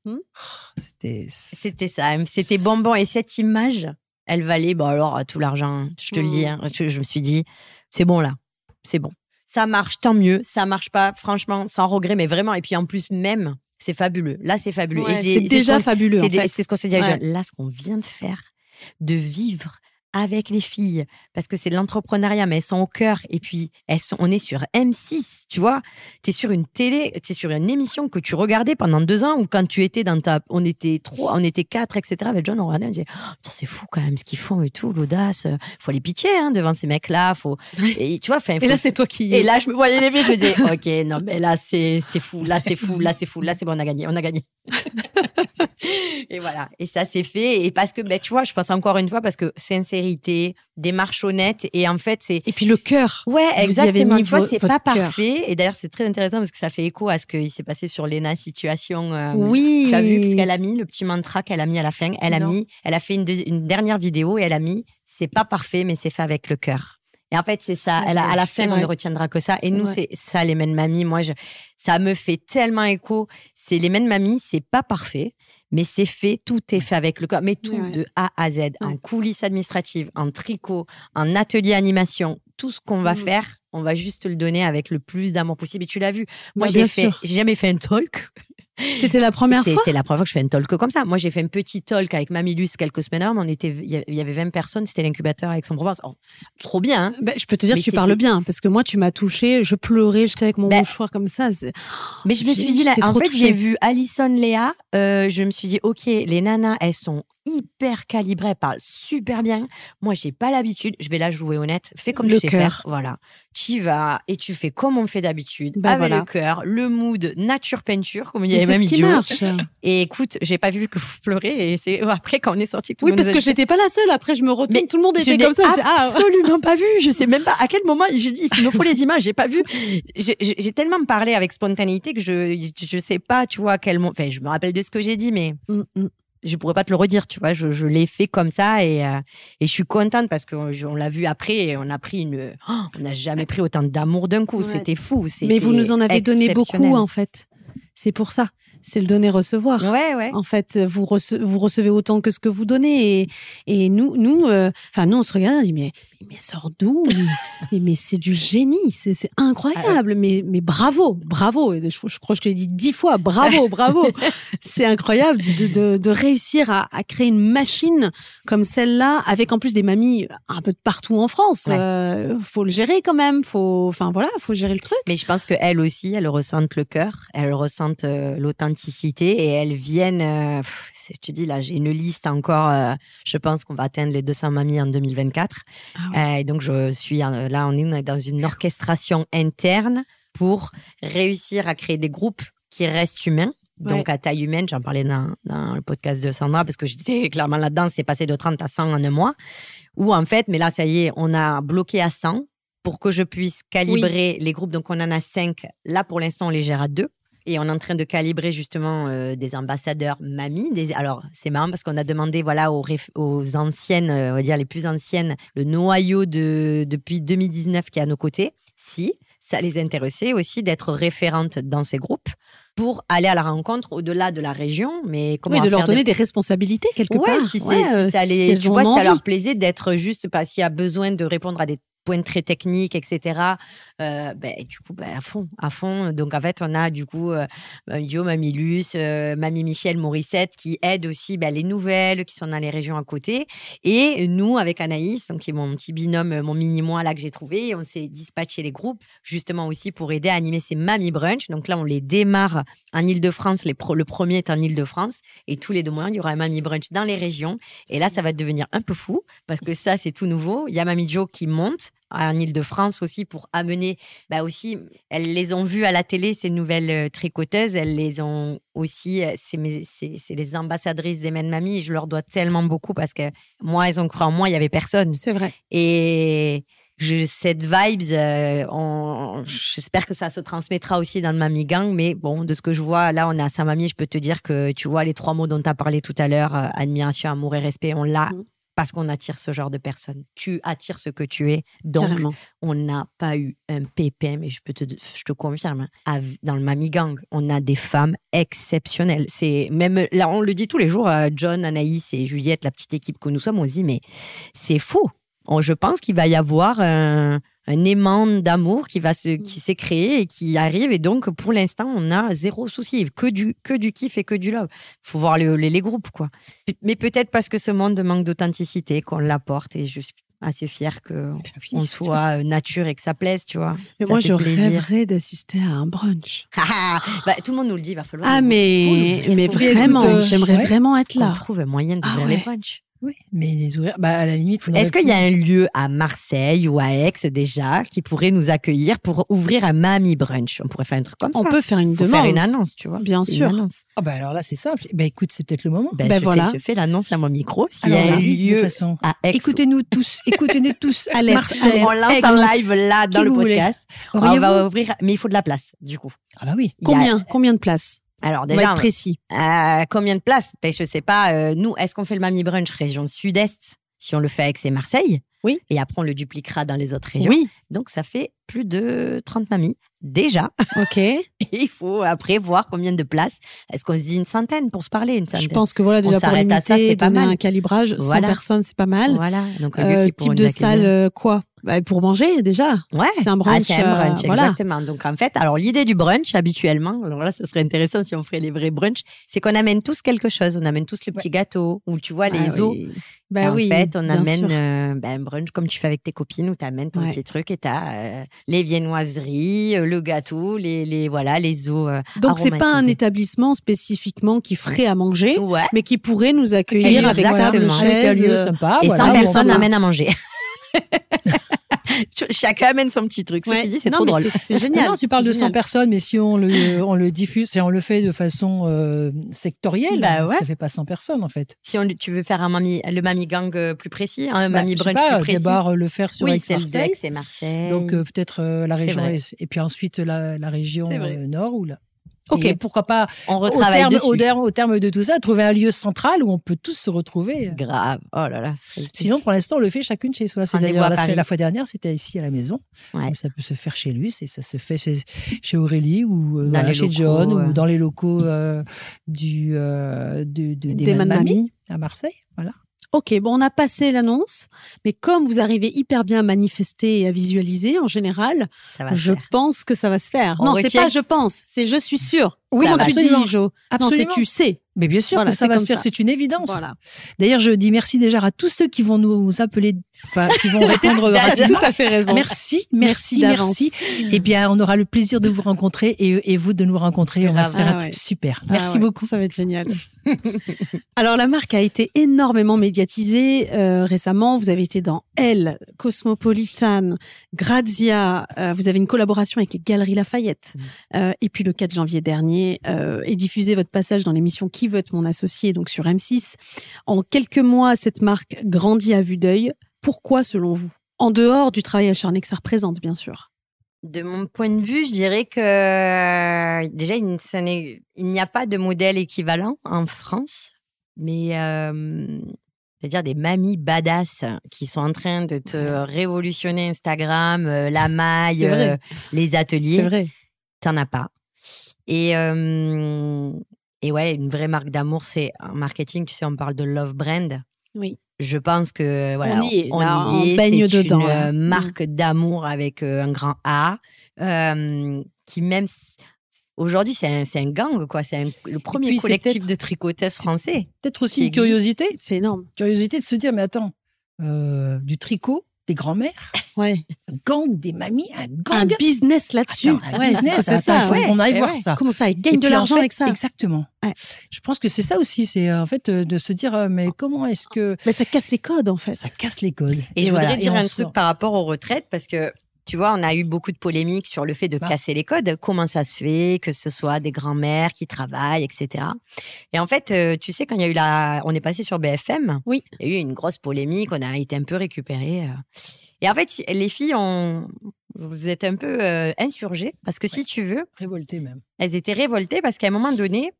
Speaker 2: C'était
Speaker 3: C'était ça, c'était bonbon. Et cette image, elle valait, bon alors, tout l'argent, je te le dis. hein. je, je me suis dit, c'est bon là, c'est bon. Ça marche, tant mieux. Ça marche pas, franchement, sans regret, mais vraiment. Et puis en plus, même, c'est fabuleux. Là, c'est fabuleux.
Speaker 1: Ouais, c'est
Speaker 3: ce
Speaker 1: déjà fabuleux,
Speaker 3: C'est
Speaker 1: en fait.
Speaker 3: ce qu'on s'est dit
Speaker 1: Ouais.
Speaker 3: Là, ce qu'on vient de faire, de vivre avec les filles, parce que c'est de l'entrepreneuriat, mais elles sont au cœur. Et puis, elles sont, on est sur M6, tu vois. Tu es sur une télé, tu es sur une émission que tu regardais pendant deux ans, ou quand tu étais dans ta. On était trois, on était quatre, etc. Avec John, on regardait, on disait Oh, c'est fou quand même ce qu'ils font et tout, l'audace. Faut les pitié hein, devant ces mecs-là. Faut... Et tu vois,
Speaker 1: Et là, c'est toi qui.
Speaker 3: et là, je me voyais les filles, je me disais, ok, non, mais là, c'est c'est fou, là, c'est fou, là, c'est fou, là, c'est bon, on a gagné, on a gagné. Et voilà, et ça s'est fait. Et parce que, ben, tu vois, je pense encore une fois, parce que sincérité, démarche honnête, et en fait, c'est.
Speaker 1: Et puis le cœur.
Speaker 3: Ouais,
Speaker 1: Vous
Speaker 3: exactement. Tu vois,
Speaker 1: vo-
Speaker 3: c'est pas parfait. Et d'ailleurs, c'est très intéressant parce que ça fait écho à ce qui s'est passé sur Lena Situation. euh,
Speaker 1: Oui.
Speaker 3: tu as vu, qu'elle a mis le petit mantra qu'elle a mis à la fin. Elle a mis, elle a fait une, une dernière vidéo et elle a mis, c'est pas parfait, mais c'est fait avec le cœur. Et en fait, c'est ça.
Speaker 1: Ouais,
Speaker 3: Elle a- à la fin, on ne retiendra que ça. Et nous, c'est ça, les mêmes mamies. Moi, je, ça me fait tellement écho. C'est les mêmes mamies, c'est pas parfait, mais c'est fait. Tout est fait avec le cœur. Mais tout
Speaker 1: Ouais.
Speaker 3: de A à Z, en coulisses administratives, en tricot, en atelier animation, tout ce qu'on va
Speaker 1: Mhm.
Speaker 3: faire, on va juste le donner avec le plus d'amour possible. Et tu l'as vu. Moi,
Speaker 1: Bah,
Speaker 3: j'ai fait, j'ai jamais fait un talk.
Speaker 1: C'était la première fois.
Speaker 3: C'était la première fois que je fais un talk comme ça. Moi, j'ai fait un petit talk avec Mamilus quelques semaines avant, mais on était, il y avait- il y avait 20 personnes, c'était l'incubateur avec son provence. Oh, trop bien, hein
Speaker 1: Ben, je peux te dire
Speaker 3: Mais
Speaker 1: que tu parles bien, parce que moi, tu m'as touchée, je pleurais, j'étais avec mon
Speaker 3: Ben,
Speaker 1: mouchoir comme ça.
Speaker 3: Mais je me suis dit, là, en fait, j'ai vu Alison Léa, euh, je me suis dit, OK, les nanas, elles sont hyper calibrées, elles parlent super bien. Moi, j'ai pas l'habitude, je vais la jouer honnête. Fais comme
Speaker 1: Le
Speaker 3: tu sais
Speaker 1: cœur.
Speaker 3: faire. Voilà. Tu y vas et tu fais comme on fait d'habitude,
Speaker 1: Ben
Speaker 3: avec
Speaker 1: voilà.
Speaker 3: le cœur, le mood, nature peinture, comme il y avait
Speaker 1: ce
Speaker 3: Mamie
Speaker 1: qui marche.
Speaker 3: Et écoute, j'ai pas vu que vous pleurez. Et c'est après, quand on est sorti, tout
Speaker 1: Oui,
Speaker 3: le monde
Speaker 1: parce
Speaker 3: nous
Speaker 1: que j'étais pas la seule. Après, je me retourne,
Speaker 3: Mais
Speaker 1: tout le monde était comme ça. ah,
Speaker 3: absolument pas vu. Je sais même pas à quel moment. J'ai dit, il me faut les images. J'ai pas vu. J'ai- tellement parlé avec spontanéité que je je sais pas, tu vois, à quel moment. Enfin, je me rappelle de ce que j'ai dit, mais
Speaker 1: Mm, mm.
Speaker 3: Je pourrais pas te le redire, tu vois. Je, je l'ai fait comme ça et, euh, et je suis contente parce qu'on on, l'a vu après et on a pris une. oh, on n'a jamais pris autant d'amour d'un coup.
Speaker 1: Ouais.
Speaker 3: C'était fou.
Speaker 1: Mais vous nous en avez donné beaucoup, en fait. C'est pour ça. C'est le donner-recevoir.
Speaker 3: Ouais, ouais.
Speaker 1: En fait, vous, rece- vous recevez autant que ce que vous donnez. Et, et nous, nous, euh, enfin, nous, on se regarde, on dit, mais, mais elle sort d'où? Mais, mais c'est du génie, c'est incroyable. Mais, mais bravo, bravo. Je, je crois que je te l'ai dit dix fois, bravo, bravo. c'est incroyable de, de, de réussir à, à créer une machine comme celle-là, avec en plus des mamies un peu de partout en France.
Speaker 3: Ouais.
Speaker 1: Euh, faut le gérer quand même. Faut, enfin voilà, faut gérer le truc.
Speaker 3: Mais je pense qu'elles aussi, elles ressentent le cœur, elles ressentent euh, l'authenticité et elles viennent. euh, je te dis, là, j'ai une liste encore. euh, je pense qu'on va atteindre les 200 mamies en 2024.
Speaker 1: Ah
Speaker 3: Euh, et donc, je suis euh, là, on est dans une orchestration interne pour réussir à créer des groupes qui restent humains. Donc à taille humaine, j'en parlais dans, dans, le podcast de Sandra parce que j'étais clairement là-dedans, c'est passé de 30 à 100 en un mois. Ou en fait, mais là ça y est, on a bloqué à 100 pour que je puisse calibrer les groupes. Donc on en a 5. Là pour l'instant, on les gère à 2. Et on est en train de calibrer justement euh, des ambassadeurs mamies. Des... Alors, c'est marrant parce qu'on a demandé voilà, aux, aux anciennes, euh, on va dire les plus anciennes, le noyau de, depuis 2019 qui est à nos côtés, si ça les intéressait aussi d'être référentes dans ces groupes pour aller à la rencontre au-delà de la région, mais comment
Speaker 1: oui, de leur donner des... responsabilités quelque
Speaker 3: ouais,
Speaker 1: part.
Speaker 3: Si, ouais, si ça les, tu vois, ça leur plaisait d'être juste parce s'il y a besoin de répondre à des points très techniques, etc. Euh, ben, du coup, ben, à fond, à fond. Donc, en fait, on a du coup euh, Guillaume, Mamie Luce, Mamie Michel, Morissette qui aident aussi ben, les nouvelles qui sont dans les régions à côté. Et nous, avec Anaïs, donc, qui est mon petit binôme, mon mini-moi là que j'ai trouvé, on s'est dispatché les groupes justement aussi pour aider à animer ces Mamie Brunch. Donc là, on les démarre en Ile-de-France. Le premier est en Ile-de-France. Et tous les deux mois, il y aura un Mamie Brunch dans les régions. Et là, ça va devenir un peu fou parce que ça, c'est tout nouveau. Il y a Mamie Joe qui monte en Ile-de-France aussi pour amener, bah aussi, elles les ont vues à la télé, ces nouvelles euh, tricoteuses, elles les ont aussi, euh, c'est les ambassadrices des Mêmes Mamies, je leur dois tellement beaucoup parce que moi, elles ont cru en moi, il y avait personne.
Speaker 1: C'est vrai.
Speaker 3: Et je, cette vibes, euh, j'espère que ça se transmettra aussi dans le Mamie Gang, mais bon, de ce que je vois, là, on est à Saint-Mamie, je peux te dire que, tu vois, les trois mots dont tu as parlé tout à l'heure, admiration, amour et respect, on l'a mmh parce qu'on attire ce genre de personnes. Tu attires ce que tu es. Donc, on n'a pas eu un PPM, et je, peux te, je te confirme, hein, dans le Mami Gang, on a des femmes exceptionnelles. C'est même là, on le dit tous les jours à John, Anaïs et Juliette, la petite équipe que nous sommes, on se dit, mais c'est fou. Je pense qu'il va y avoir un, un aimant d'amour qui va se, mm. qui s'est créé et qui arrive. Et donc, pour l'instant, on a zéro souci, que du, que du kiff et que du love. Faut voir les, les, groupes, quoi. Mais peut-être parce que ce monde manque d'authenticité qu'on l'apporte et je suis assez fière que on soit nature et que ça plaise, tu vois.
Speaker 1: Mais moi, je rêverais d'assister à un brunch.
Speaker 3: bah, tout le monde nous le dit, il va falloir.
Speaker 1: Ah, mais, mais vraiment, j'aimerais vraiment être là.
Speaker 3: On trouve un moyen de ah, les brunchs.
Speaker 2: Oui, mais les ouvrir, bah, à la limite.
Speaker 3: Est-ce qu'il y a un lieu à Marseille ou à Aix déjà qui pourrait nous accueillir pour ouvrir un Mamie Brunch? On pourrait faire un truc comme
Speaker 1: ça.
Speaker 3: On
Speaker 1: peut faire une
Speaker 3: Faut
Speaker 1: demande.
Speaker 3: faire une annonce, tu vois.
Speaker 1: Bien sûr.
Speaker 2: Ah bah alors là, c'est simple. Bah écoute, c'est peut-être le moment.
Speaker 3: Ben, je,
Speaker 1: voilà.
Speaker 3: fais, je fais l'annonce à mon micro. S'il y a un lieu
Speaker 2: façon...
Speaker 3: à Aix.
Speaker 2: Écoutez-nous tous. Écoutez-nous tous.
Speaker 1: Alerte,
Speaker 2: Marseille,
Speaker 3: On lance
Speaker 2: Aix,
Speaker 3: un live là dans le podcast. On va ouvrir, mais il faut de la place, du coup.
Speaker 2: Ah bah oui.
Speaker 1: Combien Combien de places?
Speaker 3: Alors
Speaker 1: déjà, on va être précis.
Speaker 3: Euh, combien de places? Ben, Je sais pas. Euh, nous, est-ce qu'on fait le Mamie Brunch région sud-est Si on le fait avec c'est Marseille?
Speaker 1: Oui.
Speaker 3: Et après, on le dupliquera dans les autres régions.
Speaker 1: Oui.
Speaker 3: Donc, ça fait plus de 30 mamies déjà.
Speaker 1: Ok.
Speaker 3: Et il faut après voir combien de places. Est-ce qu'on se dit une centaine pour se parler une centaine?
Speaker 1: Je pense que voilà, déjà pour limiter, à ça, c'est pas mal. un calibrage, 100 personnes, c'est pas mal.
Speaker 3: Voilà. Donc,
Speaker 1: euh, type de salle, euh, quoi? Bah, pour manger déjà.
Speaker 3: Ouais.
Speaker 1: C'est un brunch.
Speaker 3: Ah, c'est un brunch,
Speaker 1: euh, voilà.
Speaker 3: exactement. Donc en fait, alors l'idée du brunch habituellement, alors là, ça serait intéressant si on ferait les vrais brunchs, c'est qu'on amène tous quelque chose. On amène tous le petit gâteau ou tu vois les
Speaker 1: ah,
Speaker 3: os.
Speaker 1: Oui. Bah,
Speaker 3: en
Speaker 1: oui,
Speaker 3: fait, on amène euh, ben, un brunch comme tu fais avec tes copines où tu amènes ton
Speaker 1: Ouais.
Speaker 3: petit truc et tu as les viennoiseries, euh, le gâteau, les, les voilà, les os. euh,
Speaker 1: Donc c'est pas un établissement spécifiquement qui ferait à manger,
Speaker 3: Ouais.
Speaker 1: mais qui pourrait nous accueillir avec table,
Speaker 3: Exactement.
Speaker 2: Avec un
Speaker 1: chaise.
Speaker 2: lieu
Speaker 1: euh,
Speaker 2: sympa.
Speaker 3: Et
Speaker 2: voilà,
Speaker 3: 100
Speaker 2: où on
Speaker 3: personnes amènent à manger. Chacun amène son petit truc. Ceci
Speaker 1: ouais.
Speaker 3: dit, c'est trop
Speaker 1: mais
Speaker 3: drôle.
Speaker 1: c'est- génial.
Speaker 2: Non, tu parles de 100
Speaker 1: génial.
Speaker 2: personnes, mais si on le, on le diffuse, si on le fait de façon euh, sectorielle,
Speaker 3: Bah ouais.
Speaker 2: ça fait pas 100 personnes en fait.
Speaker 3: Si on, tu veux faire un mami, le mamie gang euh, plus précis, un
Speaker 2: Bah,
Speaker 3: mamie
Speaker 2: je sais
Speaker 3: brunch
Speaker 2: pas,
Speaker 3: plus précis.
Speaker 2: D'abord le faire sur
Speaker 3: oui, c'est
Speaker 2: Marseille.
Speaker 3: Marseille.
Speaker 2: Donc euh, peut-être euh, la région est- et puis ensuite la, la région euh, nord ou là.
Speaker 1: Ok.
Speaker 2: Et pourquoi pas
Speaker 3: on
Speaker 2: au terme, au, terme, au terme de tout ça, trouver un lieu central où on peut tous se retrouver.
Speaker 3: Grave. Oh là là.
Speaker 2: Sinon, pour l'instant, on le fait chacune chez soi. C'est d'ailleurs la, fois dernière, c'était ici à la maison.
Speaker 3: Ouais.
Speaker 2: Donc, ça peut se faire chez lui, et ça se fait chez, chez Aurélie ou euh, voilà, chez
Speaker 3: locaux,
Speaker 2: John
Speaker 3: euh.
Speaker 2: ou dans les locaux euh, du euh, de, de- des,
Speaker 1: Des
Speaker 2: Mamie. à Marseille. Voilà.
Speaker 1: Ok, bon, on a passé l'annonce, mais comme vous arrivez hyper bien à manifester et à visualiser en général,
Speaker 3: Ça va se
Speaker 1: je
Speaker 3: faire.
Speaker 1: pense que ça va se faire.
Speaker 3: On
Speaker 1: non, c'est pas je pense, c'est je suis sûre.
Speaker 2: Oui,
Speaker 3: va
Speaker 1: tu
Speaker 3: se
Speaker 1: dis. Jo Non, c'est
Speaker 2: Absolument.
Speaker 1: tu sais.
Speaker 2: Mais bien sûr
Speaker 1: Voilà,
Speaker 2: que ça
Speaker 1: c'est
Speaker 2: va se faire, c'est une évidence.
Speaker 1: Voilà.
Speaker 2: D'ailleurs, je dis merci déjà à tous ceux qui vont nous appeler enfin, qui vont répondre rapidement.
Speaker 1: tout à fait raison.
Speaker 2: Merci, merci,
Speaker 1: Merci
Speaker 2: merci. Et bien, on aura le plaisir de vous rencontrer et, et vous de nous rencontrer. On va se faire
Speaker 1: Ah
Speaker 2: un truc super.
Speaker 1: Ah
Speaker 2: Merci
Speaker 1: ouais,
Speaker 2: beaucoup.
Speaker 1: Ça va être génial. Alors, la marque a été énormément médiatisée euh, récemment. Vous avez été dans Elle, Cosmopolitan, Grazia. euh, vous avez une collaboration avec les Galeries Lafayette. Euh, et puis, le 4 janvier dernier, est diffusé votre passage dans l'émission Qui veut être mon associé, donc sur M6. En quelques mois, cette marque grandit à vue d'œil. Pourquoi, selon vous? En dehors du travail acharné que ça représente, bien sûr.
Speaker 3: De mon point de vue, je dirais que déjà, il, n'y a pas de modèle équivalent en France, mais euh, c'est-à-dire des mamies badass qui sont en train de te révolutionner Instagram, euh, la maille,
Speaker 1: C'est
Speaker 3: euh, les
Speaker 1: C'est
Speaker 3: ateliers.
Speaker 1: vrai.
Speaker 3: T'en as pas. Et, et ouais, une vraie marque d'amour, c'est en marketing, tu sais, on parle de love brand.
Speaker 1: Oui.
Speaker 3: Je pense que voilà,
Speaker 1: On y est, là,
Speaker 3: y
Speaker 1: on
Speaker 3: est.
Speaker 1: baigne
Speaker 3: C'est
Speaker 1: dedans,
Speaker 3: Une
Speaker 1: là.
Speaker 3: euh,
Speaker 1: Mm.
Speaker 3: marque d'amour avec euh, un grand A, euh, qui même aujourd'hui c'est un, un gang quoi. C'est le premier
Speaker 2: puis,
Speaker 3: collectif de tricoteuses français.
Speaker 2: Peut-être aussi une curiosité.
Speaker 1: C'est énorme.
Speaker 2: Curiosité de se dire, mais attends, euh, du tricot, des grands-mères,
Speaker 1: Ouais.
Speaker 2: un gang des mamies, un
Speaker 1: Un
Speaker 2: gang.
Speaker 1: business là-dessus.
Speaker 2: Un
Speaker 1: Ouais,
Speaker 2: business,
Speaker 1: c'est ça.
Speaker 2: il faut
Speaker 1: ouais.
Speaker 2: qu'on aille
Speaker 3: Eh
Speaker 2: voir
Speaker 3: ouais.
Speaker 2: ça.
Speaker 1: Comment ça Ils gagnent de
Speaker 2: en
Speaker 1: l'argent
Speaker 2: fait,
Speaker 1: avec ça.
Speaker 2: Exactement.
Speaker 1: Ouais.
Speaker 2: Je pense que c'est ça aussi, c'est euh, en fait euh, de se dire, euh, mais comment est-ce que
Speaker 1: Mais ça casse les codes en fait.
Speaker 2: ça casse les codes
Speaker 3: Et, je
Speaker 2: voilà,
Speaker 3: voudrais dire
Speaker 2: on
Speaker 3: un
Speaker 2: sort.
Speaker 3: truc par rapport aux retraites parce que tu vois, on a eu beaucoup de polémiques sur le fait de
Speaker 2: Bah.
Speaker 3: casser les codes. Comment ça se fait que ce soit des grands-mères qui travaillent, etc. Et en fait, euh, tu sais, quand il y a eu la, on est passé sur BFM.
Speaker 1: Oui.
Speaker 3: Il y a eu une grosse polémique. On a été un peu récupérés. euh. Et en fait, les filles ont, vous êtes un peu euh, insurgées parce que si tu veux,
Speaker 2: révolté même.
Speaker 3: elles étaient révoltées parce qu'à un moment donné,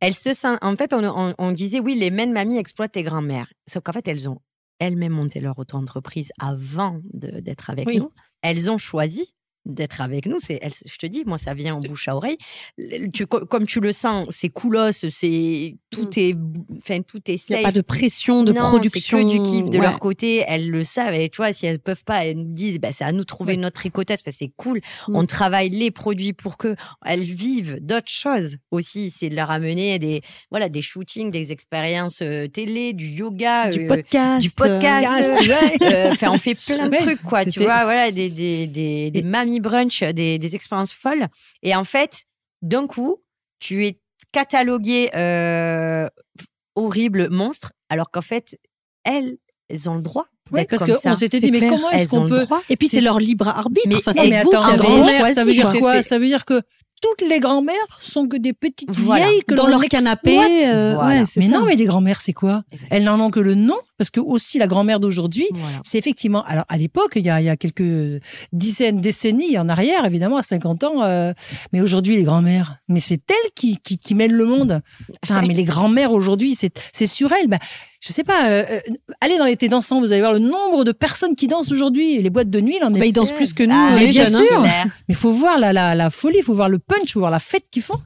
Speaker 3: elles se sentent. En fait, on, on- on disait oui, les mêmes mamies exploitent tes grands-mères. Sauf qu'en fait, elles ont elles-mêmes monté leur auto-entreprise avant d'être avec
Speaker 1: Oui.
Speaker 3: nous. Elles ont choisi d'être avec nous. C'est, je te dis, moi, ça vient en bouche à oreille. Le- Tu, co- comme tu le sens, c'est coolos, c'est tout
Speaker 1: Mm.
Speaker 3: est, enfin tout est
Speaker 1: Il n'y
Speaker 3: safe.
Speaker 1: a pas de pression, de
Speaker 3: Non,
Speaker 1: production.
Speaker 3: C'est que du kiff de
Speaker 1: Ouais.
Speaker 3: leur côté. Elles le savent. Et tu vois, si elles peuvent pas, elles nous disent, bah, c'est à nous de trouver
Speaker 2: Ouais.
Speaker 3: notre tricoteuse. Enfin, c'est cool.
Speaker 1: Mm.
Speaker 3: On travaille les produits pour que elles vivent d'autres choses aussi. C'est de leur amener des, voilà, des shootings, des expériences euh, télé, du yoga,
Speaker 1: Du
Speaker 3: euh,
Speaker 1: podcast.
Speaker 3: du podcast. Euh, Enfin, on fait plein de trucs, quoi. Tu vois, voilà, des, des, des, des
Speaker 2: Et-
Speaker 3: brunch, des, des expériences folles. Et en fait, d'un coup, tu es catalogué euh, horrible monstre, alors qu'en fait, elles, elles ont le droit
Speaker 2: Ouais, parce qu'on s'était dit, mais
Speaker 1: clair.
Speaker 2: comment est-ce qu'on peut.
Speaker 1: Et puis c'est leur libre arbitre.
Speaker 3: Mais-
Speaker 1: enfin, c'est
Speaker 3: mais
Speaker 1: vous
Speaker 3: attends, grand-mère,
Speaker 2: ça veut dire quoi Ça veut dire que toutes les grand-mères sont que des petites
Speaker 3: Voilà.
Speaker 2: vieilles que
Speaker 1: Dans
Speaker 2: l'on
Speaker 1: leur canapé. euh,
Speaker 3: Voilà.
Speaker 1: ouais, c'est
Speaker 2: Mais
Speaker 1: ça.
Speaker 2: non, mais les grand-mères, c'est quoi?
Speaker 3: Exactement.
Speaker 2: Elles n'en ont que le nom, parce que aussi la grand-mère d'aujourd'hui,
Speaker 3: Voilà.
Speaker 2: c'est effectivement. Alors à l'époque, il y a, il y a quelques dizaines, décennies en arrière, évidemment, à 50 ans. euh, mais aujourd'hui, les grand-mères, mais c'est elles qui, qui, qui mènent le monde. Ah, mais les grand-mères aujourd'hui, c'est c'est sur elles. Ben, je sais pas. euh, euh, allez dans l'été dansant, vous allez voir le nombre de personnes qui dansent aujourd'hui. Les boîtes de nuit, il en est.
Speaker 1: Bah, ils dansent plus que nous,
Speaker 3: Ah,
Speaker 1: les
Speaker 2: bien
Speaker 1: jeunes. hein.
Speaker 2: sûr. Mais il faut voir la, la, la folie, il faut voir le punch, il faut voir la fête qu'ils font.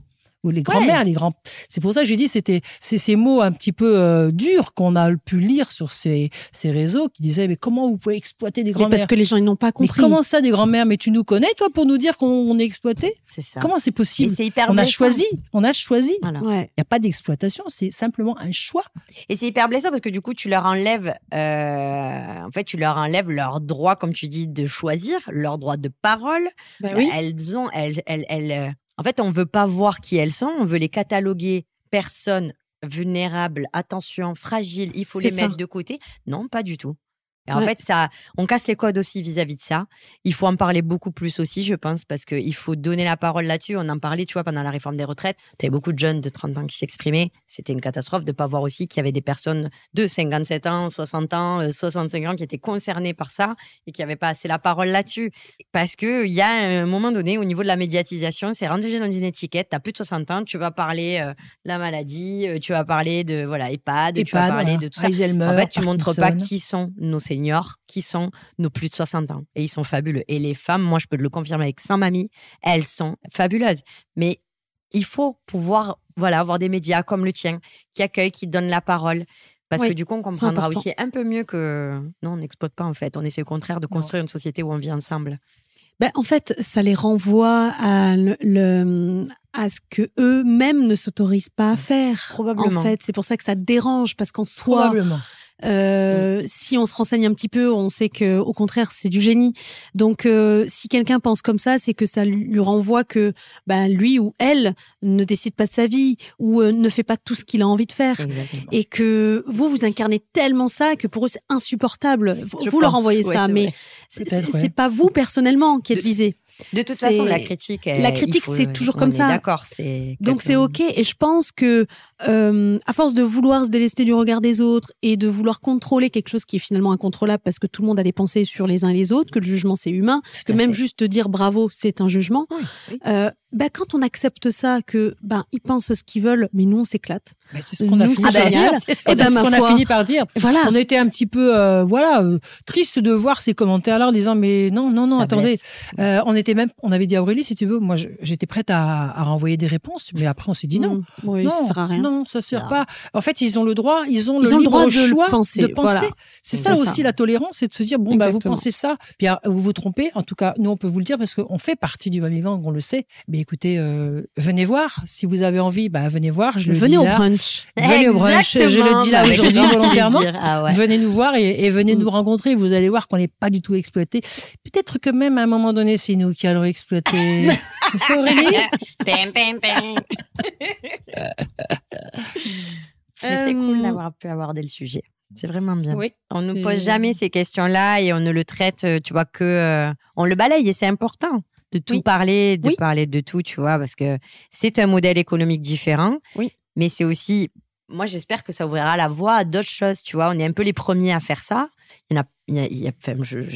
Speaker 2: Ou les grands-mères, les grands. C'est pour ça que j'ai dit c'était c'est ces mots un petit peu euh, durs qu'on a pu lire sur ces, ces réseaux qui disaient mais comment vous pouvez exploiter des
Speaker 1: Mais
Speaker 2: grands-mères
Speaker 1: parce que les gens ils n'ont pas
Speaker 2: Mais
Speaker 1: compris.
Speaker 2: comment ça des grands-mères? Mais tu nous connais toi pour nous dire qu'on on est exploité?
Speaker 3: C'est ça.
Speaker 2: Comment c'est
Speaker 3: Et
Speaker 2: possible
Speaker 3: c'est hyper
Speaker 2: On a choisi, on a choisi. Il
Speaker 3: Voilà.
Speaker 1: Ouais.
Speaker 2: n'y a pas d'exploitation, c'est simplement un choix.
Speaker 3: Et c'est hyper blessant parce que du coup, tu leur enlèves, euh, en fait, tu leur enlèves leur droit, comme tu dis, de choisir, leur droit de parole.
Speaker 1: Bah oui.
Speaker 3: Elles ont, elles, elles, elles, euh, en fait, on veut pas voir qui elles sont, on veut les cataloguer personnes vulnérables, attention, fragiles, il faut les
Speaker 1: ça.
Speaker 3: mettre de côté. Non, pas du tout. Et en fait, ça, on casse les codes aussi vis-à-vis de ça. Il faut en parler beaucoup plus aussi, je pense, parce qu'il faut donner la parole là-dessus. On en parlait, tu vois, pendant la réforme des retraites. Tu avais beaucoup de jeunes de 30 ans qui s'exprimaient. C'était une catastrophe de pas voir aussi qu'il y avait des personnes de 57 ans, 60 ans, euh, 65 ans qui étaient concernées par ça et qui n'avaient pas assez la parole là-dessus. Parce qu'il y a un moment donné, au niveau de la médiatisation, c'est rentré dans une étiquette. Tu as plus de 60 ans, tu vas parler euh, de la maladie, euh, tu vas parler de voilà, EHPAD, tu vas
Speaker 2: EHPAD,
Speaker 3: parler
Speaker 2: voilà.
Speaker 3: de tout ça.
Speaker 2: Alzheimer,
Speaker 3: En fait, tu montres pas qui sont nos seniors, qui sont nos plus de 60 ans. Et ils sont fabuleux. Et les femmes, moi, je peux le confirmer avec 100 mamies, elles sont fabuleuses. Mais il faut pouvoir voilà, avoir des médias comme le tien qui accueillent, qui donnent la parole. Parce
Speaker 1: Oui,
Speaker 3: que du coup, on comprendra aussi un peu mieux que non, on n'exploite pas en fait. On essaie au contraire de construire une société où on vit ensemble.
Speaker 1: Ben, en fait, ça les renvoie à, le, le- à ce que eux-mêmes ne s'autorisent pas à faire.
Speaker 3: Probablement.
Speaker 1: En fait, c'est pour ça que ça dérange parce qu'en soi, Euh, Si on se renseigne un petit peu, on sait que au contraire, c'est du génie. Donc, euh, si quelqu'un pense comme ça, c'est que ça lui renvoie que ben, lui ou elle ne décide pas de sa vie ou euh, ne fait pas tout ce qu'il a envie de faire.
Speaker 3: Exactement.
Speaker 1: Et que vous, vous incarnez tellement ça que pour eux, c'est insupportable. Vous,
Speaker 3: Je
Speaker 1: vous leur envoyez
Speaker 3: Ouais,
Speaker 1: ça, mais c'est
Speaker 2: ouais.
Speaker 1: pas vous personnellement qui êtes visé.
Speaker 3: De toute façon, la critique.
Speaker 1: La critique, c'est toujours comme ça.
Speaker 3: D'accord, c'est.
Speaker 1: Donc c'est ok et je pense que euh, à force de vouloir se délester du regard des autres et de vouloir contrôler quelque chose qui est finalement incontrôlable parce que tout le monde a des pensées sur les uns et les autres, que le jugement c'est humain, que même
Speaker 3: fait.
Speaker 1: juste dire bravo c'est un jugement.
Speaker 3: Oui, oui.
Speaker 1: euh, ben, quand on accepte ça, que ben ils pensent ce qu'ils veulent, mais nous on s'éclate.
Speaker 2: Mais c'est ce qu'on a fini par dire.
Speaker 1: Ben,
Speaker 2: ce qu'on a
Speaker 1: foi.
Speaker 2: fini par dire.
Speaker 1: Voilà.
Speaker 2: On était un petit peu, euh, voilà, euh, triste de voir ces commentaires-là en disant mais non, non, non,
Speaker 3: Ça
Speaker 2: attendez. Euh, on était même, on avait dit à Aurélie, si tu veux, moi j'étais prête à, à renvoyer des réponses, mais après on s'est dit non.
Speaker 1: Mm. Oui,
Speaker 2: non,
Speaker 1: ça sert à rien.
Speaker 2: non, ça sert
Speaker 3: Non.
Speaker 2: pas. En fait, ils ont le droit, ils ont
Speaker 1: Ils
Speaker 2: le
Speaker 1: ont le
Speaker 2: libre
Speaker 1: droit de
Speaker 2: choix
Speaker 1: penser,
Speaker 2: de penser.
Speaker 1: voilà.
Speaker 2: C'est ça
Speaker 1: ça.
Speaker 2: aussi la tolérance, c'est de se dire bon bah vous pensez ça, puis ah, vous vous trompez. En tout cas, nous on peut vous le dire parce qu'on fait partie du Mamigang, on le sait. Mais écoutez, euh, venez voir si vous avez envie, bah venez voir. Je le
Speaker 1: Venez
Speaker 2: dis
Speaker 1: au
Speaker 2: là.
Speaker 1: brunch.
Speaker 2: Venez au brunch, je le dis là
Speaker 3: bah
Speaker 2: aujourd'hui volontairement.
Speaker 3: Ah ouais.
Speaker 2: Venez nous voir et, et venez
Speaker 1: Mm.
Speaker 2: nous rencontrer. Vous allez voir qu'on n'est pas du tout exploité. Peut-être que même à un moment donné, c'est nous qui allons exploiter. C'est Aurélie
Speaker 3: Pim, pim, pim. Mais c'est cool
Speaker 1: Euh,
Speaker 3: d'avoir pu aborder le sujet. C'est vraiment bien.
Speaker 2: Oui.
Speaker 3: On ne
Speaker 2: c'est-
Speaker 3: nous pose jamais ces questions-là et on ne le traite, euh, tu vois, que. euh, on le balaye et c'est important de tout
Speaker 1: Oui.
Speaker 3: parler, de
Speaker 1: Oui.
Speaker 3: parler de tout, tu vois, parce que c'est un modèle économique différent.
Speaker 1: Oui.
Speaker 3: Mais c'est aussi. Moi, j'espère que ça ouvrira la voie à d'autres choses, tu vois. On est un peu les premiers à faire ça. Il y en a. enfin,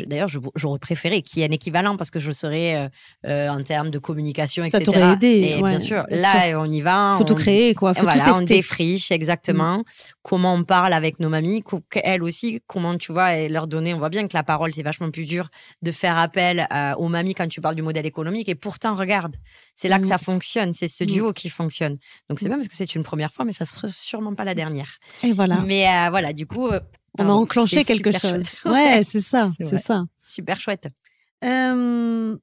Speaker 3: D'ailleurs, j'aurais préféré qu'il y ait un équivalent parce que je serais euh, euh, en termes de communication,
Speaker 1: Ça
Speaker 3: etc.
Speaker 1: t'aurait aidé,
Speaker 3: Et
Speaker 1: ouais,
Speaker 3: bien sûr,
Speaker 1: bien
Speaker 3: là, on y va.
Speaker 1: Faut tout
Speaker 3: on-
Speaker 1: créer quoi. Faut
Speaker 3: voilà,
Speaker 1: tout
Speaker 3: on
Speaker 1: tester.
Speaker 3: défriche exactement comment on parle avec nos mamies, qu'elles aussi, comment tu vois, et leur donner. On voit bien que la parole, c'est vachement plus dur de faire appel euh, aux mamies quand tu parles du modèle économique. Et pourtant, regarde, c'est là que
Speaker 1: Mm.
Speaker 3: ça fonctionne, c'est ce
Speaker 1: Mm.
Speaker 3: duo qui fonctionne. Donc c'est
Speaker 1: Mm.
Speaker 3: bien parce que c'est une première fois, mais ça sera sûrement pas la dernière.
Speaker 1: Et voilà.
Speaker 3: Mais euh, voilà, du coup.
Speaker 1: On a enclenché quelque chose.
Speaker 3: chouette.
Speaker 1: Ouais, c'est ça,
Speaker 2: C'est
Speaker 1: ça.
Speaker 3: Super chouette.
Speaker 1: Euh,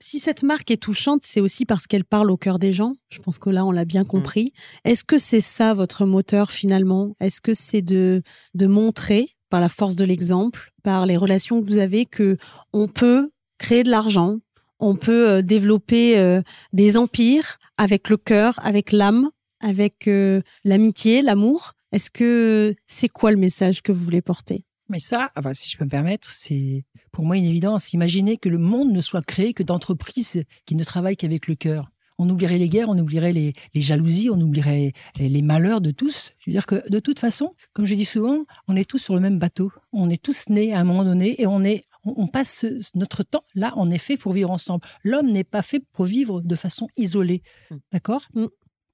Speaker 1: si cette marque est touchante, c'est aussi parce qu'elle parle au cœur des gens. Je pense que là, on l'a bien compris. Est-ce que c'est ça votre moteur finalement? Est-ce que c'est de, de montrer par la force de l'exemple, par les relations que vous avez, que on peut créer de l'argent, on peut euh, développer euh, des empires avec le cœur, avec l'âme, avec euh, l'amitié, l'amour? Est-ce que c'est quoi le message que vous voulez porter?
Speaker 2: Mais ça, enfin, si je peux me permettre, c'est pour moi une évidence. Imaginez que le monde ne soit créé que d'entreprises qui ne travaillent qu'avec le cœur. On oublierait les guerres, on oublierait les, les jalousies, on oublierait les, les malheurs de tous. Je veux dire que de toute façon, comme je dis souvent, on est tous sur le même bateau. On est tous nés à un moment donné et on est on, on passe notre temps là, on est fait pour vivre ensemble. L'homme n'est pas fait pour vivre de façon isolée.
Speaker 3: Mm.
Speaker 2: D'accord?
Speaker 1: Mm.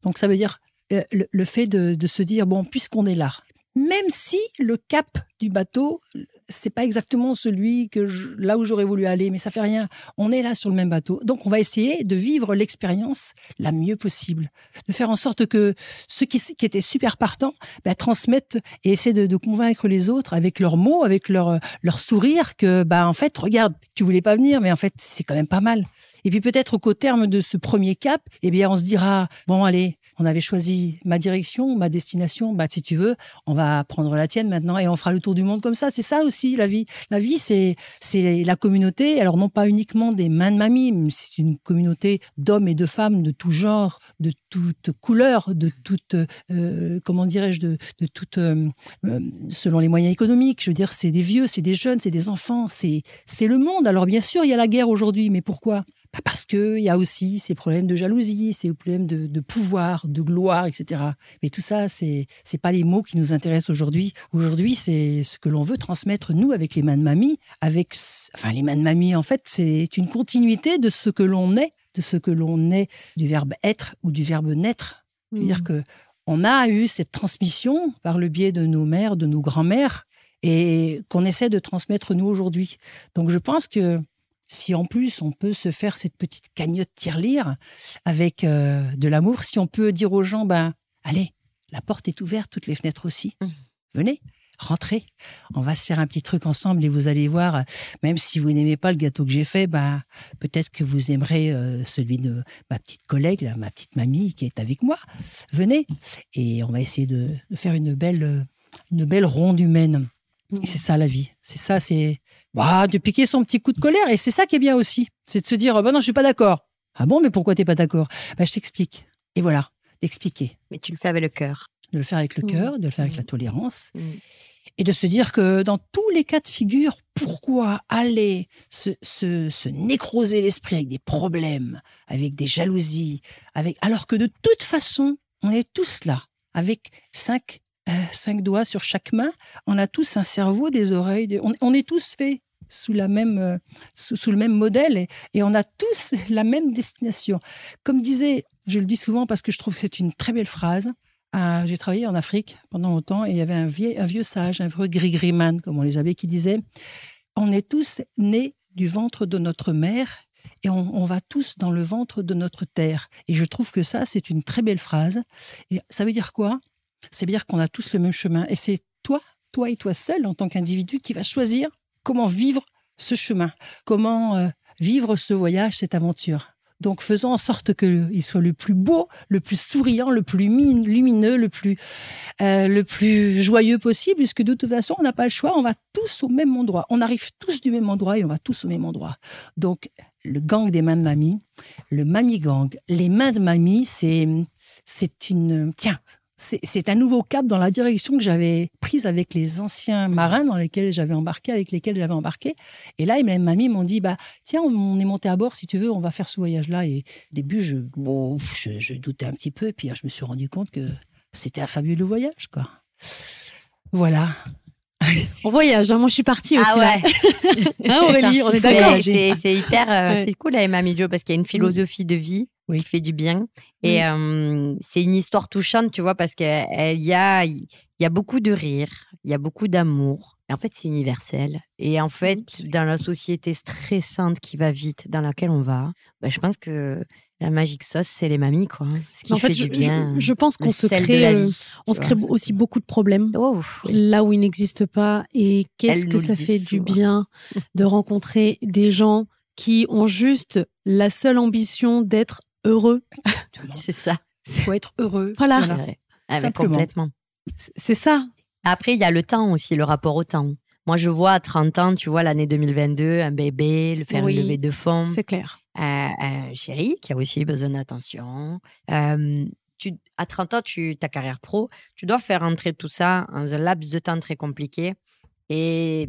Speaker 2: Donc ça veut dire euh, le, fait de, se dire bon, puisqu'on est là, même si le cap du bateau, c'est pas exactement celui que je- là où j'aurais voulu aller, mais ça fait rien. On est là sur le même bateau, donc on va essayer de vivre l'expérience la mieux possible, de faire en sorte que ceux qui, étaient super partants bah, transmettent et essaient de, de convaincre les autres avec leurs mots, avec leur leur sourire que bah en fait regarde, tu voulais pas venir, mais en fait c'est quand même pas mal. Et puis peut-être qu'au terme de ce premier cap, eh bien on se dira bon allez, on avait choisi ma direction, ma destination, bah si tu veux, on va prendre la tienne maintenant et on fera le tour du monde comme ça. C'est ça aussi la vie. La vie, c'est c'est la communauté. Alors non pas uniquement des mains de mamie, mais c'est une communauté d'hommes et de femmes de tout genre, de toute couleur, de toute euh, comment dirais-je, de, de toute euh, euh, selon les moyens économiques. Je veux dire, c'est des vieux, c'est des jeunes, c'est des enfants, c'est c'est le monde. Alors bien sûr, il y a la guerre aujourd'hui, mais pourquoi? Bah, parce qu'il y a aussi ces problèmes de jalousie, ces problèmes de, de pouvoir, de gloire, etc. Mais tout ça, c'est c'est pas les mots qui nous intéressent aujourd'hui. Aujourd'hui, c'est ce que l'on veut transmettre nous avec les mains de mamie, avec enfin les mains de mamie. En fait, c'est une continuité de ce que l'on est, de ce que l'on est du verbe être ou du verbe naître.
Speaker 1: Mmh.
Speaker 2: C'est-à-dire que on a eu cette transmission par le biais de nos mères, de nos grands-mères, et qu'on essaie de transmettre nous aujourd'hui. Donc je pense que si en plus on peut se faire cette petite cagnotte tirelire avec euh, de l'amour, si on peut dire aux gens, ben allez, la porte est ouverte, toutes les fenêtres aussi,
Speaker 3: Mhm.
Speaker 2: venez. Rentrez, on va se faire un petit truc ensemble et vous allez voir, euh, même si vous n'aimez pas le gâteau que j'ai fait, ben, peut-être que vous aimerez euh, celui de ma petite collègue, là, ma petite mamie qui est avec moi. Venez et on va essayer de, de faire une belle, une belle ronde humaine. Et c'est ça la vie. C'est ça, c'est bah, de piquer son petit coup de colère. Et c'est ça qui est bien aussi. C'est de se dire, bah non, je suis pas d'accord. Ah bon, mais pourquoi t'es pas d'accord? Bah, Je t'explique. Et voilà, d'expliquer.
Speaker 3: Mais tu le fais avec le cœur.
Speaker 2: De le faire avec le
Speaker 3: Mmh.
Speaker 2: cœur, de le faire avec
Speaker 3: Mmh.
Speaker 2: la tolérance. Et de se dire que dans tous les cas de figure, pourquoi aller se, se, se nécroser l'esprit avec des problèmes, avec des jalousies, avec alors que de toute façon, on est tous là, avec cinq, euh, cinq doigts sur chaque main, on a tous un cerveau, des oreilles, on, est tous faits sous, la même, euh, sous, le même modèle et, on a tous la même destination. Comme disait, je le dis souvent parce que je trouve que c'est une très belle phrase, ah, J'ai travaillé en Afrique pendant longtemps et il y avait un vieux, un vieux sage, un vieux grigriman, comme on les avait, qui disait On est tous nés du ventre de notre mère et on, on va tous dans le ventre de notre terre. Et je trouve que ça, c'est une très belle phrase. Et ça veut dire quoi? Veut dire qu'on a tous le même chemin. Et c'est toi, toi et toi seul, en tant qu'individu, qui va choisir comment vivre ce chemin, comment euh, vivre ce voyage, cette aventure. Donc faisons en sorte qu'il soit le plus beau, le plus souriant, le plus mi- lumineux, le plus, euh, le plus joyeux possible, puisque de toute façon, on n'a pas le choix, on va tous au même endroit. On arrive tous du même endroit et on va tous au même endroit. Donc le gang des mains de mamie, le mamie gang, les mains de mamie, c'est c'est une tiens, c'est un nouveau cap dans la direction que j'avais prise avec les anciens marins dans lesquels j'avais embarqué, avec lesquels j'avais embarqué. Et là, mes mamies m'ont dit, bah, tiens, on est monté à bord, si tu veux, on va faire ce voyage-là. Et au début, je, bon, je, je doutais un petit peu, et puis je me suis rendu compte que c'était un fabuleux voyage, quoi. Voilà.
Speaker 1: On voyage, hein. moi je suis partie aussi.
Speaker 3: Ah
Speaker 1: là.
Speaker 3: ouais.
Speaker 1: Hein, Aurélie, on est d'accord.
Speaker 3: C'est hyper, euh,
Speaker 1: Ouais.
Speaker 3: c'est cool avec Mamie Jo parce qu'il y a une philosophie de vie
Speaker 2: Oui.
Speaker 3: qui fait du bien. Et euh, c'est une histoire touchante, tu vois, parce qu'il y a, y a beaucoup de rire, il y a beaucoup d'amour. Et en fait, c'est universel. Et en fait, dans la société stressante qui va vite, dans laquelle on va, bah, je pense que la magique sauce, c'est les mamies, quoi. hein. Ce qui
Speaker 1: En fait,
Speaker 3: fait
Speaker 1: je,
Speaker 3: du bien.
Speaker 1: je- je pense qu'on se crée, euh,
Speaker 3: vie,
Speaker 1: on se crée aussi beaucoup de problèmes
Speaker 3: Oh,
Speaker 1: là où ils n'existent pas. Et qu'est-ce que ça fait du
Speaker 3: souvent.
Speaker 1: bien de rencontrer des gens qui ont juste la seule ambition d'être heureux.
Speaker 3: c'est ça.
Speaker 2: Il faut être heureux.
Speaker 1: Voilà.
Speaker 3: C'est vrai. Ah, complètement.
Speaker 1: C'est- ça.
Speaker 3: Après, il y a le temps aussi, le rapport au temps. Moi, je vois à 30 ans, tu vois, l'année 2022, un bébé, le faire
Speaker 1: Oui,
Speaker 3: levée de fonds,
Speaker 1: C'est clair.
Speaker 3: euh, un chéri qui a aussi besoin d'attention. Euh, tu, à 30 ans, tu, ta carrière pro, tu dois faire entrer tout ça dans un laps de temps très compliqué. Et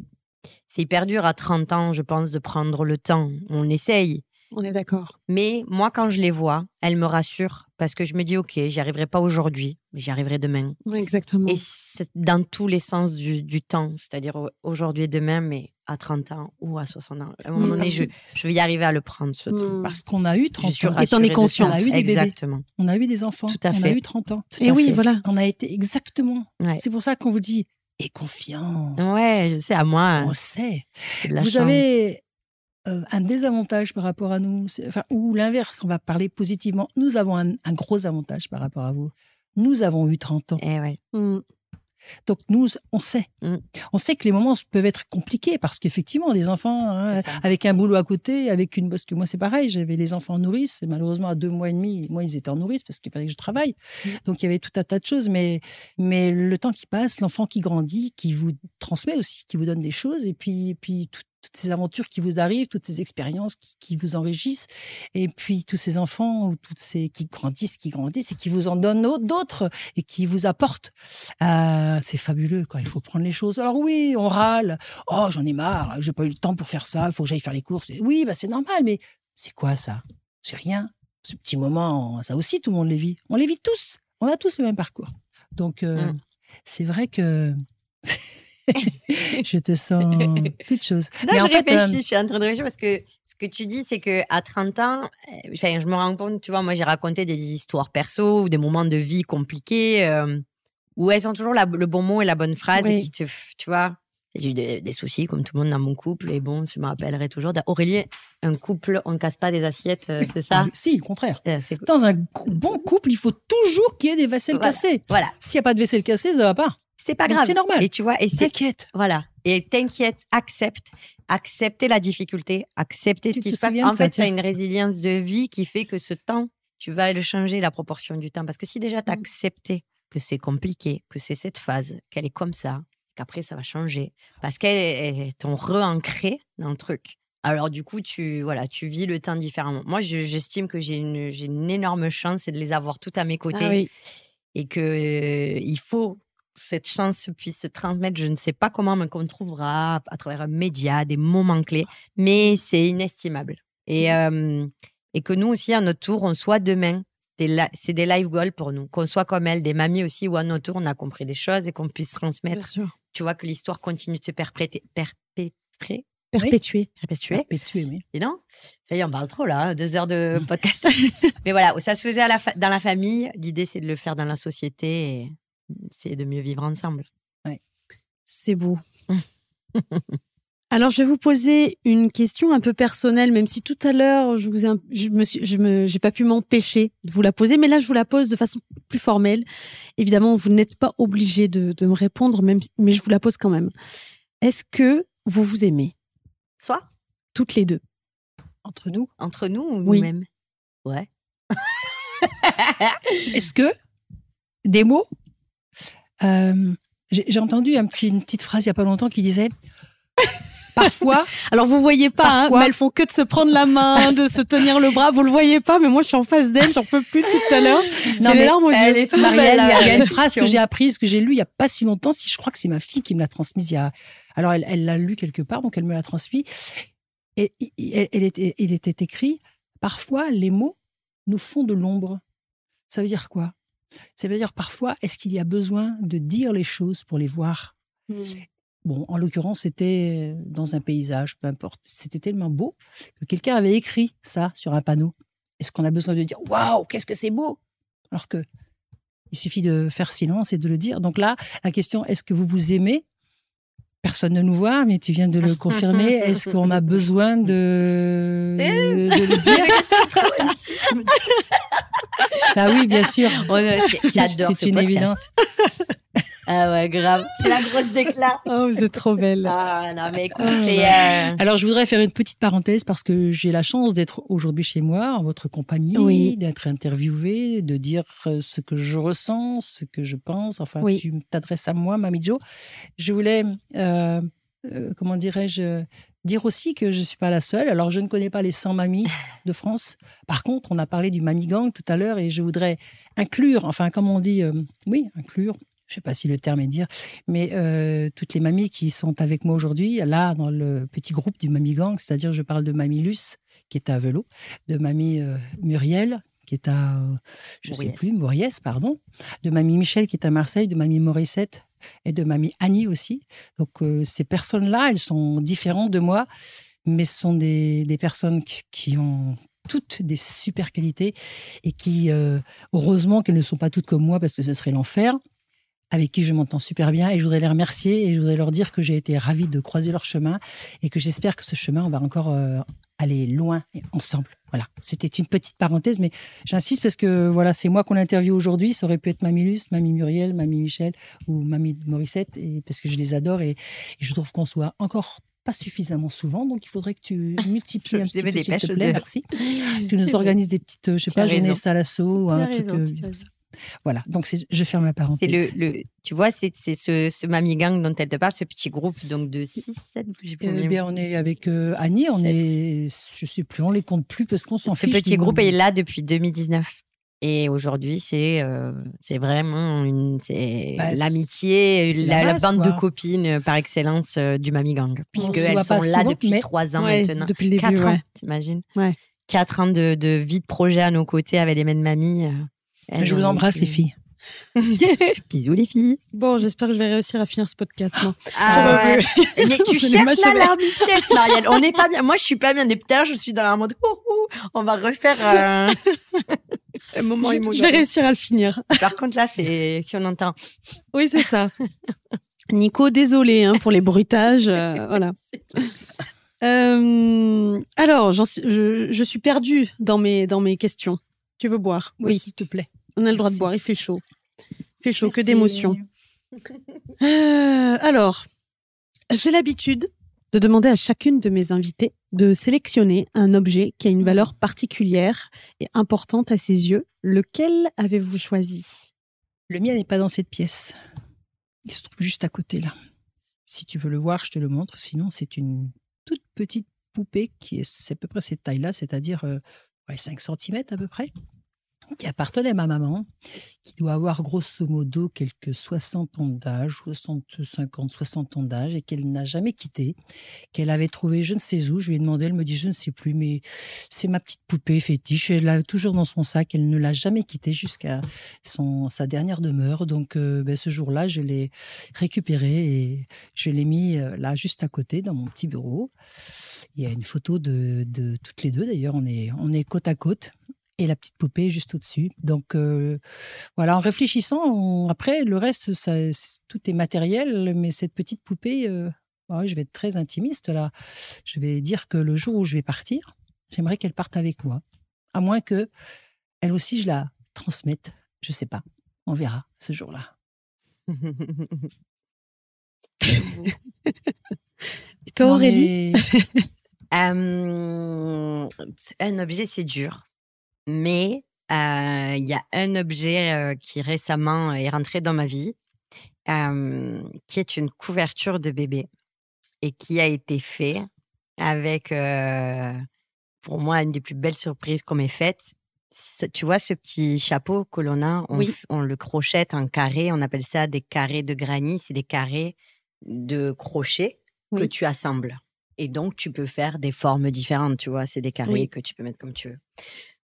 Speaker 3: c'est hyper dur à 30 ans, je pense, de prendre le temps. On essaye.
Speaker 1: On est d'accord.
Speaker 3: Mais moi, quand je les vois, elles me rassurent parce que je me dis, OK, j'y arriverai pas aujourd'hui, mais j'y arriverai demain.
Speaker 1: Oui, exactement.
Speaker 3: Et c'est dans tous les sens du, du temps, c'est-à-dire au- aujourd'hui et demain, mais à 30 ans ou à 60 ans. À un moment donné, je, vais y arriver à le prendre, ce temps.
Speaker 1: Mm.
Speaker 2: Parce qu'on a eu
Speaker 3: Je
Speaker 2: 30
Speaker 3: suis
Speaker 2: ans.
Speaker 1: Et t'en es
Speaker 3: ça.
Speaker 2: On a eu des bébés.
Speaker 3: Exactement.
Speaker 2: On a eu des enfants.
Speaker 3: Tout à
Speaker 2: On a
Speaker 3: fait.
Speaker 2: eu 30 ans.
Speaker 3: Tout
Speaker 1: Et
Speaker 3: à
Speaker 1: oui,
Speaker 3: fait.
Speaker 1: voilà.
Speaker 2: On a été exactement.
Speaker 3: Ouais.
Speaker 2: C'est pour ça qu'on vous dit, et confiant.
Speaker 3: Ouais, c'est à moi.
Speaker 2: On sait. vous
Speaker 3: chance.
Speaker 2: avez euh, un désavantage par rapport à nous, enfin, ou l'inverse, on va parler positivement. Nous avons un, un gros avantage par rapport à vous. Nous avons eu 30 ans.
Speaker 3: Eh ouais.
Speaker 1: Mm.
Speaker 2: Donc nous, on sait.
Speaker 3: Mm.
Speaker 2: On sait que les moments peuvent être compliqués parce qu'effectivement, des enfants hein, avec un boulot à côté, avec une bosse que moi c'est pareil, j'avais les enfants en nourrice, et malheureusement à deux mois et demi, moi ils étaient en nourrice parce qu'il fallait que je travaille.
Speaker 3: Mm.
Speaker 2: Donc il y avait tout un tas de choses, mais, mais le temps qui passe, l'enfant qui grandit, qui vous transmet aussi, qui vous donne des choses, et puis, puis tout- toutes ces aventures qui vous arrivent, toutes ces expériences qui, qui vous enrichissent, et puis tous ces enfants ou toutes ces qui grandissent, qui grandissent et qui vous en donnent au- d'autres et qui vous apportent. Euh, c'est fabuleux. Il faut prendre les choses. Alors oui, on râle. Oh, j'en ai marre. J'ai pas eu le temps pour faire ça. Il faut que j'aille faire les courses. Oui, bah c'est normal, mais c'est quoi ça? C'est rien. Ce petit moment, ça aussi, tout le monde les vit. On les vit tous. On a tous le même parcours. Donc, euh,
Speaker 3: Mm.
Speaker 2: c'est vrai que je te sens toute chose.
Speaker 3: Non,
Speaker 2: mais
Speaker 3: je
Speaker 2: en fait,
Speaker 3: réfléchis,
Speaker 2: euh,
Speaker 3: je suis en train de réfléchir parce que ce que tu dis, c'est que à 30 ans, euh, enfin, je me rends compte, tu vois, moi j'ai raconté des histoires perso ou des moments de vie compliqués euh, où elles ont toujours la- le bon mot et la bonne phrase et qui te, tu vois. J'ai eu des, des soucis comme tout le monde dans mon couple et bon, je me rappellerai toujours. Aurélie, un couple, on ne casse pas des assiettes, c'est ça?
Speaker 2: Ah, si, au contraire. Dans un bon couple, il faut toujours qu'il y ait des vaisselles
Speaker 3: Voilà.
Speaker 2: cassées.
Speaker 3: Voilà,
Speaker 2: S'il n'y a pas de vaisselle cassée, ça va pas.
Speaker 3: C'est pas grave.
Speaker 2: c'est normal.
Speaker 3: Et tu vois, et
Speaker 2: T'inquiète.
Speaker 3: Voilà. Et t'inquiète, accepte. Accepter la difficulté, accepter ce qui se passe. En fait, tu as une résilience de vie qui fait que ce temps, tu vas le changer, la proportion du temps. Parce que si déjà tu as accepté que c'est compliqué, que c'est cette phase, qu'elle est comme ça, qu'après ça va changer, parce qu'elles t'ont re-ancré dans le truc. Alors du coup, tu voilà, tu vis le temps différemment. Moi, je- j'estime que j'ai une, une énorme chance, c'est de les avoir toutes à mes côtés
Speaker 1: Ah oui.
Speaker 3: et que euh, il faut cette chance puisse se transmettre. Je ne sais pas comment, mais qu'on trouvera à travers un média, des moments clés, mais c'est inestimable. Et, euh, et que nous aussi, à notre tour, on soit demain. C'est des live goals pour nous, qu'on soit comme elles, des mamies aussi, où à notre tour, on a compris des choses et qu'on puisse transmettre. Tu vois que l'histoire continue de se perpétrer, perpétrer,
Speaker 1: Perpétuer.
Speaker 3: perpétuer.
Speaker 2: Perpétué, oui.
Speaker 3: Et non Ça y est, on parle trop là, hein, deux heures de podcast. Mais voilà, ça se faisait à la fa- dans la famille. L'idée, c'est de le faire dans la société et c'est de mieux vivre ensemble.
Speaker 1: C'est beau. Alors, je vais vous poser une question un peu personnelle, même si tout à l'heure, je vous ai, je me suis, je me, j'ai pas pu m'empêcher de vous la poser, mais là, je vous la pose de façon plus formelle. Évidemment, vous n'êtes pas obligé de, de me répondre, même, mais je vous la pose quand même. Est-ce que vous vous aimez?
Speaker 3: Soit
Speaker 1: toutes les deux
Speaker 2: Entre nous,
Speaker 3: entre nous ou
Speaker 1: Oui.
Speaker 3: nous-mêmes? Ouais.
Speaker 2: est-ce que des mots? Euh, J'ai entendu un petit, une petite phrase il y a pas longtemps qui disait parfois
Speaker 1: Alors, vous voyez pas, hein,
Speaker 2: Parfois-
Speaker 1: mais elles font que de se prendre la main, de se tenir le bras. Vous le voyez pas, mais moi, je suis en face d'elle, j'en peux plus tout à l'heure. J'ai les larmes aux yeux.
Speaker 3: est
Speaker 2: Marielle,
Speaker 3: belle,
Speaker 2: il y a- il une phrase que j'ai apprise, que j'ai lue il y a pas si longtemps. Si je crois que c'est ma fille qui me l'a transmise il y a. Alors elle l'a lu quelque part, donc elle me l'a transmis. Et elle était, il était écrit parfois les mots nous font de l'ombre. Ça veut dire quoi? Ça veut dire parfois est-ce qu'il y a besoin de dire les choses pour les voir? Bon, en l'occurrence, c'était dans un paysage, peu importe. C'était tellement beau que quelqu'un avait écrit ça sur un panneau. Est-ce qu'on a besoin de dire waouh, qu'est-ce que c'est beau Alors que il suffit de faire silence et de le dire. Donc là, la question est-ce que vous vous aimez? Personne ne nous voit, mais tu viens de le confirmer. Est-ce qu'on a besoin de, de le dire Ah oui, bien sûr.
Speaker 3: J'adore
Speaker 2: C'est
Speaker 3: ce
Speaker 2: une
Speaker 3: podcast.
Speaker 2: évidence.
Speaker 3: Ah ouais, grave. C'est la grosse déclat.
Speaker 1: Oh, vous êtes trop belle.
Speaker 3: Ah non, mais écoute, c'est. euh,
Speaker 2: Alors, je voudrais faire une petite parenthèse parce que j'ai la chance d'être aujourd'hui chez moi, en votre compagnie,
Speaker 1: Oui.
Speaker 2: d'être interviewée, de dire euh, ce que je ressens, ce que je pense. Enfin,
Speaker 1: Oui.
Speaker 2: tu t'adresses à moi, Mamie Jo. Je voulais, euh, euh, comment dirais-je, dire aussi que je ne suis pas la seule. Alors, je ne connais pas les 100 mamies de France. Par contre, on a parlé du Mamie Gang tout à l'heure et je voudrais inclure, enfin, comme on dit, euh, oui, inclure. Je ne sais pas si le terme est dire, mais euh, toutes les mamies qui sont avec moi aujourd'hui, là, dans le petit groupe du Mamie Gang, c'est-à-dire je parle de Mamie Luce, qui est à Velo, de Mamie euh, Muriel, qui est à, euh, je ne sais plus, Mauriès, pardon, de Mamie Michel, qui est à Marseille, de Mamie Morissette et de Mamie Annie aussi. Donc euh, ces personnes-là, elles sont différentes de moi, mais ce sont des, des personnes qui, qui ont toutes des super qualités et qui, euh, heureusement qu'elles ne sont pas toutes comme moi, parce que ce serait l'enfer avec qui je m'entends super bien et je voudrais les remercier et je voudrais leur dire que j'ai été ravie de croiser leur chemin et que j'espère que ce chemin, on va encore euh, aller loin ensemble. Voilà, c'était une petite parenthèse, mais j'insiste parce que voilà, c'est moi qu'on interviewe aujourd'hui. Ça aurait pu être Mamie Luce, Mamie Muriel, Mamie Michel ou Mamie Morissette, et parce que je les adore et, et je trouve qu'on soit encore pas suffisamment souvent, donc il faudrait que tu multiplies un petit peu, s'il te plaît,
Speaker 3: de-
Speaker 2: merci. Tu nous organises des petites, euh, je sais
Speaker 3: Tu as
Speaker 2: pas, journées salasso un truc
Speaker 1: raison,
Speaker 2: euh, Voilà, donc je ferme la parenthèse.
Speaker 3: le, le, tu vois, c'est ce, ce Mamie Gang dont elle te parle, ce petit groupe donc de 6, 7, je sais plus
Speaker 2: Eh
Speaker 3: combien.
Speaker 2: bien, on est avec euh, Annie, on est, je sais plus, on les compte plus parce qu'on s'en
Speaker 3: Ce
Speaker 2: fiche.
Speaker 3: petit
Speaker 2: nous.
Speaker 3: groupe est là depuis 2019. Et aujourd'hui, c'est euh, c'est vraiment une,
Speaker 2: Bah,
Speaker 3: l'amitié, la,
Speaker 2: la
Speaker 3: la
Speaker 2: base,
Speaker 3: bande
Speaker 2: quoi.
Speaker 3: de copines euh, par excellence euh, du Mamie Gang. Puisqu'elles sont là
Speaker 2: souvent,
Speaker 3: depuis trois ans
Speaker 1: Ouais,
Speaker 3: maintenant.
Speaker 1: depuis le début.
Speaker 3: Quatre
Speaker 1: ouais.
Speaker 3: ans, t'imagines?
Speaker 1: Ouais.
Speaker 3: Quatre ans de, de vie de projet à nos côtés avec les mêmes mamies.
Speaker 2: Je vous embrasse, les filles.
Speaker 3: Bisous les filles.
Speaker 1: Bon, j'espère que je vais réussir à finir ce podcast.
Speaker 3: Ah ouais. Mais tu cherches
Speaker 1: les
Speaker 3: la larmichette, Marielle. On n'est pas bien. Moi, je suis pas bien. Depuis tout je suis dans un mode. ouh, ouh, on va refaire euh, un moment
Speaker 1: Je vais réussir à le finir.
Speaker 3: Par contre, là, c'est si on entend.
Speaker 1: Oui, c'est ça. Nico, désolé hein, pour les bruitages. euh, voilà. Euh, alors, je suis perdue dans mes, dans mes questions. Tu veux boire?
Speaker 2: Oui, s'il te plaît.
Speaker 1: On a le droit de boire, il fait chaud. Il fait chaud, que d'émotions. Euh, alors, j'ai l'habitude de demander à chacune de mes invitées de sélectionner un objet qui a une valeur particulière et importante à ses yeux. Lequel avez-vous choisi?
Speaker 2: Le mien n'est pas dans cette pièce. Il se trouve juste à côté là. Si tu veux le voir, je te le montre. Sinon, c'est une toute petite poupée qui est, c'est à peu près cette taille-là, c'est-à-dire euh, ouais, 5 cm à peu près, qui appartenait à ma maman, qui doit avoir grosso modo quelques 60 ans d'âge, 60, 50, 60 ans d'âge, et qu'elle n'a jamais quitté, qu'elle avait trouvé je ne sais où. Je lui ai demandé, elle me dit je ne sais plus, mais c'est ma petite poupée fétiche. Elle l'a toujours dans son sac, elle ne l'a jamais quittée jusqu'à sa dernière demeure. Donc euh, ben, ce jour-là, je l'ai récupérée et je l'ai mis euh, là juste à côté dans mon petit bureau. Il y a une photo de, de toutes les deux d'ailleurs, on est, on est côte à côte et la petite poupée juste au-dessus. Donc euh, voilà, en réfléchissant, on- après le reste, ça- tout est matériel, mais cette petite poupée, euh, ouais, je vais être très intimiste là. Je vais dire que le jour où je vais partir, j'aimerais qu'elle parte avec moi, à moins que elle aussi je la transmette. Je sais pas, on verra ce jour-là.
Speaker 1: Et toi, Aurélie?
Speaker 2: mais-
Speaker 3: Euh, un objet, c'est dur. Mais euh, il y a un objet euh, qui récemment est rentré dans ma vie, euh, qui est une couverture de bébé et qui a été fait avec, euh, pour moi, une des plus belles surprises qu'on m'ait faites. Ce- Tu vois ce petit chapeau que l'on a, on,
Speaker 1: Oui.
Speaker 3: on le crochette en carré, on appelle ça des carrés de granit, c'est des carrés de crochet que tu assembles. Et donc, tu peux faire des formes différentes, tu vois. C'est des carrés
Speaker 1: Oui.
Speaker 3: que tu peux mettre comme tu veux.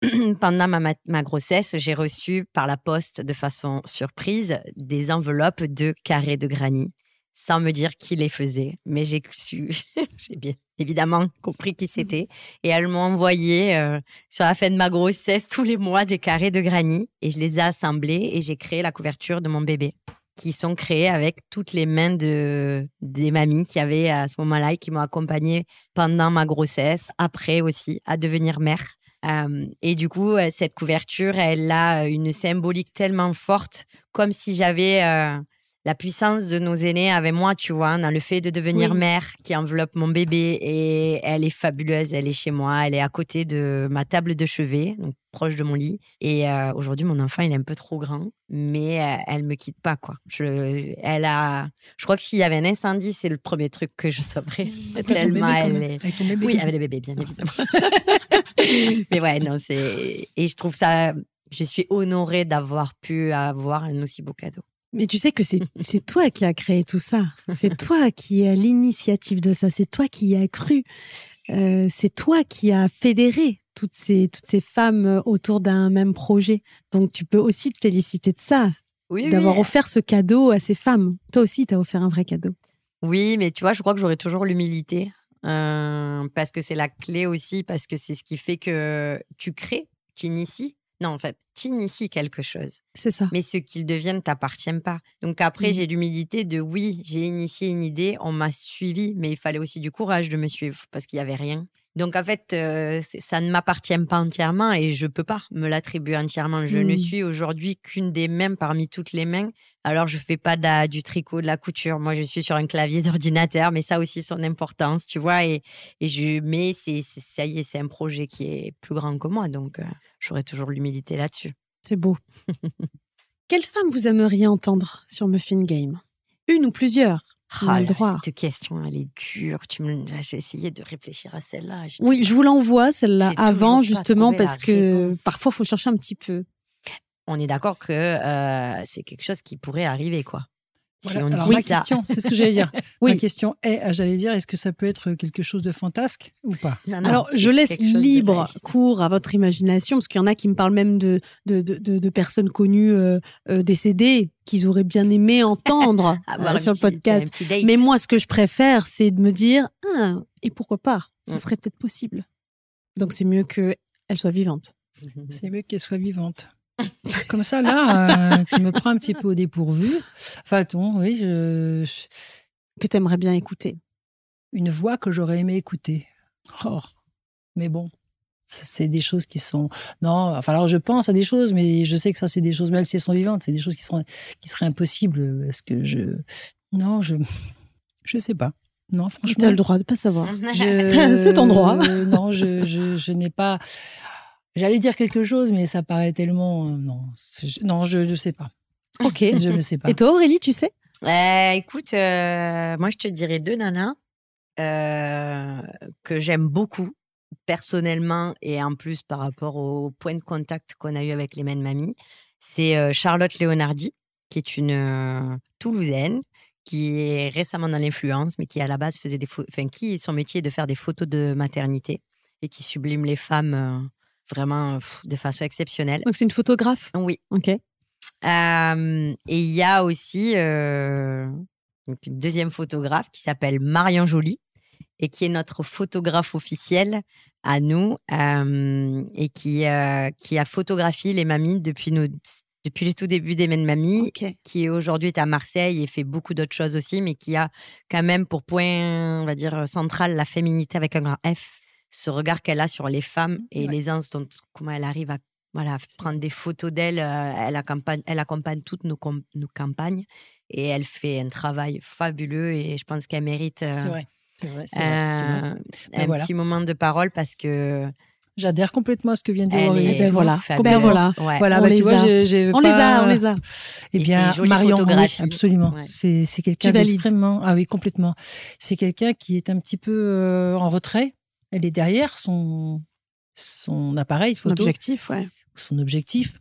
Speaker 3: Pendant ma, ma- ma grossesse, j'ai reçu par la poste, de façon surprise, des enveloppes de carrés de granit, sans me dire qui les faisait. Mais j'ai su, j'ai bien évidemment compris qui c'était. Et elles m'ont envoyé euh, sur la fin de ma grossesse tous les mois des carrés de granit. Et je les ai assemblés et j'ai créé la couverture de mon bébé qui sont créés avec toutes les mains de, des mamies qui avaient à ce moment-là et qui m'ont accompagnée pendant ma grossesse, après aussi, à devenir mère. Et du coup, euh, cette couverture, elle a une symbolique tellement forte, comme si j'avais euh, la puissance de nos aînés avec moi, tu vois, dans le fait de devenir
Speaker 1: Oui.
Speaker 3: mère qui enveloppe mon bébé. Et elle est fabuleuse, elle est chez moi, elle est à côté de ma table de chevet, donc proche de mon lit. Et euh, aujourd'hui, mon enfant, il est un peu trop grand, mais euh, elle me quitte pas, quoi. Je, elle a, je crois que s'il y avait un incendie, c'est le premier truc que je
Speaker 2: ton
Speaker 3: Tellement elle est.
Speaker 2: Avec ton bébé.
Speaker 3: Oui, avec le bébé, bien évidemment. Mais ouais, non, c'est. Et je trouve ça. Je suis honorée d'avoir pu avoir un aussi beau cadeau.
Speaker 1: Mais tu sais que c'est toi qui as créé tout ça. C'est toi qui es à l'initiative de ça. C'est toi qui y as cru. Euh, c'est toi qui as fédéré toutes ces, toutes ces femmes euh, autour d'un même projet. Donc tu peux aussi te féliciter de ça,
Speaker 3: Oui,
Speaker 1: d'avoir offert ce cadeau à ces femmes. Toi aussi, tu as offert un vrai cadeau.
Speaker 3: Oui, mais tu vois, je crois que j'aurai toujours l'humilité. euh, parce que c'est la clé aussi, parce que c'est ce qui fait que tu crées, tu inities. Non, en fait, tu inities quelque chose.
Speaker 1: C'est ça.
Speaker 3: mais ce qu'ils deviennent t'appartient pas. Donc après,
Speaker 1: Mhm.
Speaker 3: j'ai l'humilité de oui, j'ai initié une idée, on m'a suivi, mais il fallait aussi du courage de me suivre parce qu'il y avait rien. Donc en fait, euh, ça ne m'appartient pas entièrement et je peux pas me l'attribuer entièrement. Je ne
Speaker 1: Mhm.
Speaker 3: suis aujourd'hui qu'une des mains parmi toutes les mains. Alors je fais pas la- du tricot, de la couture. Moi, je suis sur un clavier d'ordinateur, mais ça aussi son importance, tu vois. Et, et je, mais c'est- ça y est, c'est un projet qui est plus grand que moi, donc euh, j'aurai toujours l'humilité là-dessus.
Speaker 1: C'est beau. Quelle femme vous aimeriez entendre sur Muffin Game? Une ou plusieurs? On a
Speaker 3: Ah
Speaker 1: le droit.
Speaker 3: Cette question, elle est dure. Tu me... J'ai essayé de réfléchir à celle-là.
Speaker 1: Oui, je vous l'envoie celle-là avant justement parce que
Speaker 3: réponse.
Speaker 1: parfois il faut chercher un petit peu.
Speaker 3: On est d'accord que euh, c'est quelque chose qui pourrait arriver, quoi.
Speaker 2: Voilà.
Speaker 3: Si on
Speaker 2: Alors,
Speaker 3: dit
Speaker 2: ma
Speaker 3: ça.
Speaker 2: question, c'est ce que j'allais dire.
Speaker 1: Oui.
Speaker 2: Ma question est, ah, j'allais dire, est-ce que ça peut être quelque chose de fantasque ou pas?
Speaker 3: Non, non,
Speaker 1: Alors, je laisse libre cours à votre imagination, parce qu'il y en a qui me parlent même de, de, de, de- de personnes connues euh, euh, décédées qu'ils auraient bien aimé entendre euh, sur le podcast. Mais moi, ce que je préfère, c'est de me dire ah, et pourquoi pas? Ça
Speaker 3: Mm.
Speaker 1: serait peut-être possible. Donc, c'est mieux qu'elle soit vivante.
Speaker 2: C'est mieux qu'elle soit vivante. Comme ça, là, euh, tu me prends un petit peu au dépourvu. Enfin, ton, oui, je- je-
Speaker 1: Que tu aimerais bien écouter.
Speaker 2: une voix que j'aurais aimé écouter. Oh. Mais bon, c'est des choses qui sont. Non, enfin, alors je pense à des choses, mais je sais que ça, c'est des choses, même si elles sont vivantes, c'est des choses qui, sont, qui seraient impossibles parce que je. Non, je. Je sais pas. Non,
Speaker 1: Tu as
Speaker 2: franchement.
Speaker 1: le droit de pas savoir.
Speaker 2: je-
Speaker 1: C'est ton droit.
Speaker 2: non, je, je, je n'ai pas. J'allais dire quelque chose, mais ça paraît tellement. euh, Non, je, non, je ne sais pas.
Speaker 1: Ok.
Speaker 2: Je ne sais pas.
Speaker 1: Et toi, Aurélie, tu sais?
Speaker 3: Euh, écoute, euh, moi je te dirais deux nanas euh, que j'aime beaucoup personnellement et en plus par rapport au point de contact qu'on a eu avec les mêmes mamies. C'est euh, Charlotte Leonardi, qui est une euh, Toulousaine qui est récemment dans l'influence, mais qui à la base faisait des enfin qui son métier est de faire des photos de maternité et qui sublime les femmes euh, vraiment pff, de façon exceptionnelle.
Speaker 1: Donc, c'est une photographe?
Speaker 3: Oui.
Speaker 1: Ok.
Speaker 3: Euh, et il y a aussi euh, une deuxième photographe qui s'appelle Marion Joly et qui est notre photographe officiel à nous euh, et qui, qui a photographié les mamies depuis, nos, depuis le tout début des Men Mamies, qui aujourd'hui est à Marseille et fait beaucoup d'autres choses aussi, mais qui a quand même pour point, on va dire, central la féminité avec un grand F, ce regard qu'elle a sur les femmes et
Speaker 2: Ouais.
Speaker 3: l'aisance dont comment elle arrive à voilà, prendre des photos d'elle. euh, elle, accompagne, elle accompagne toutes nos, com- nos campagnes et elle fait un travail fabuleux et je pense qu'elle mérite euh,
Speaker 2: C'est vrai. C'est vrai. c'est vrai,
Speaker 3: un,
Speaker 2: Ben
Speaker 3: un
Speaker 2: voilà.
Speaker 3: petit moment de parole parce que
Speaker 2: J'adhère complètement à ce que vient de dire Aurélie.
Speaker 1: ben voilà. Ben voilà.
Speaker 3: Ouais.
Speaker 2: Voilà,
Speaker 1: On
Speaker 2: bah,
Speaker 1: les
Speaker 2: tu vois,
Speaker 1: a.
Speaker 2: j'ai- j'ai
Speaker 1: On les
Speaker 2: pas-
Speaker 1: a, on les a.
Speaker 2: Eh
Speaker 3: Et
Speaker 2: bien, Marion, oui, absolument.
Speaker 3: Ouais.
Speaker 2: C'est c'est quelqu'un
Speaker 1: Tu valides.
Speaker 2: d'extrêmement. Ah oui, complètement. C'est quelqu'un qui est un petit peu euh, en retrait. Elle est derrière son son appareil
Speaker 1: Son
Speaker 2: photo,
Speaker 1: objectif, ouais.
Speaker 2: son objectif.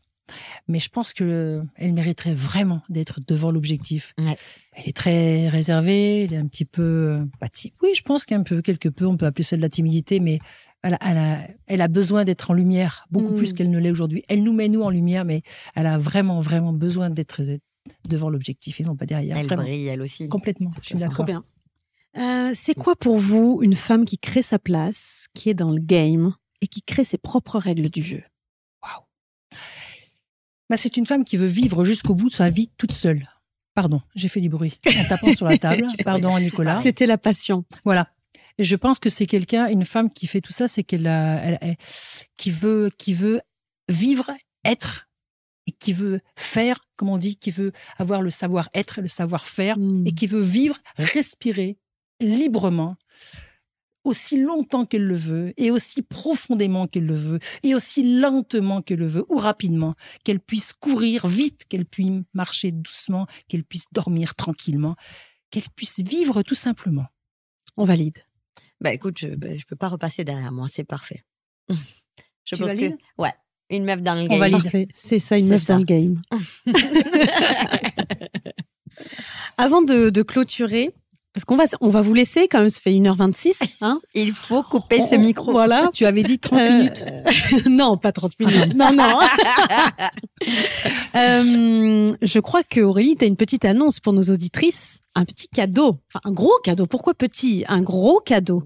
Speaker 2: Mais je pense que euh, elle mériterait vraiment d'être devant l'objectif.
Speaker 3: Ouais.
Speaker 2: Elle est très réservée, elle est un petit peu ti- Oui, je pense qu'un peu, quelque peu, on peut appeler ça de la timidité, mais elle a, elle a, elle a besoin d'être en lumière beaucoup
Speaker 1: Mm.
Speaker 2: plus qu'elle ne l'est aujourd'hui. Elle nous met nous en lumière, mais elle a vraiment, vraiment besoin d'être devant l'objectif et non pas derrière.
Speaker 3: Elle
Speaker 2: vraiment.
Speaker 3: brille, elle aussi.
Speaker 2: Complètement.
Speaker 3: C'est
Speaker 1: Trop bien. Euh, c'est quoi pour vous une femme qui crée sa place, qui est dans le game et qui crée ses propres règles du jeu?
Speaker 2: Bah, c'est une femme qui veut vivre jusqu'au bout de sa vie toute seule. Pardon, j'ai fait du bruit en tapant sur la table. Pardon, Nicolas.
Speaker 1: C'était la passion.
Speaker 2: Voilà. Et je pense que c'est quelqu'un, une femme qui fait tout ça, c'est qu'elle elle- elle- qui veut, qui veut vivre, être, et qui veut faire, comme on dit, qui veut avoir le savoir-être, le savoir-faire,
Speaker 1: Mm.
Speaker 2: et qui veut vivre, respirer librement, aussi longtemps qu'elle le veut, et aussi profondément qu'elle le veut, et aussi lentement qu'elle le veut, ou rapidement, qu'elle puisse courir vite, qu'elle puisse marcher doucement, qu'elle puisse dormir tranquillement, qu'elle puisse vivre tout simplement.
Speaker 1: On valide.
Speaker 3: Bah écoute, je, bah, je peux pas repasser derrière moi, c'est parfait. je
Speaker 2: Tu
Speaker 3: pense
Speaker 2: valides?
Speaker 3: Que ouais, une meuf dans le
Speaker 2: On
Speaker 3: game.
Speaker 2: valide.
Speaker 1: Parfait. C'est ça, une meuf
Speaker 3: ça.
Speaker 1: dans le game. Avant de, de clôturer, parce qu'on va, on va vous laisser quand même, ça fait 1h26. Hein
Speaker 3: Il faut couper ce micro.
Speaker 1: Voilà.
Speaker 2: Tu avais dit 30
Speaker 1: Euh,
Speaker 2: minutes.
Speaker 1: non, pas 30 minutes. non, non. Euh, je crois que Aurélie, tu as une petite annonce pour nos auditrices. Un petit cadeau. Enfin, un gros cadeau. Pourquoi petit? Un gros cadeau.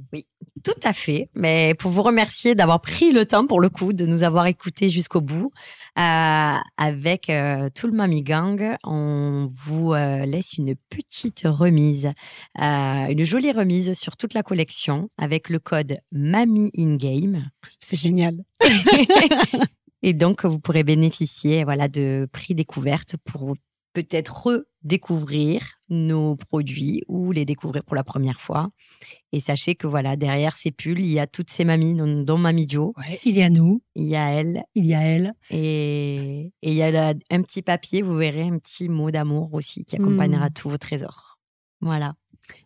Speaker 3: Tout à fait. Mais pour vous remercier d'avoir pris le temps, pour le coup, de nous avoir écoutés jusqu'au bout. Euh, avec euh, tout le Mami Gang, on vous euh, laisse une petite remise, une jolie remise sur toute la collection avec le code Mami in Game.
Speaker 1: C'est génial.
Speaker 3: Et donc, vous pourrez bénéficier voilà, de prix découvertes pour peut-être redécouvrir nos produits ou les découvrir pour la première fois. Et sachez que voilà, derrière ces pulls, il y a toutes ces mamies, dont, dont Mamie Jo,
Speaker 2: Ouais, il y a nous,
Speaker 3: il y a elle,
Speaker 2: il y a elle.
Speaker 3: et, et il y a là un petit papier, vous verrez un petit mot d'amour aussi qui accompagnera
Speaker 1: Mm.
Speaker 3: tous vos trésors. Voilà.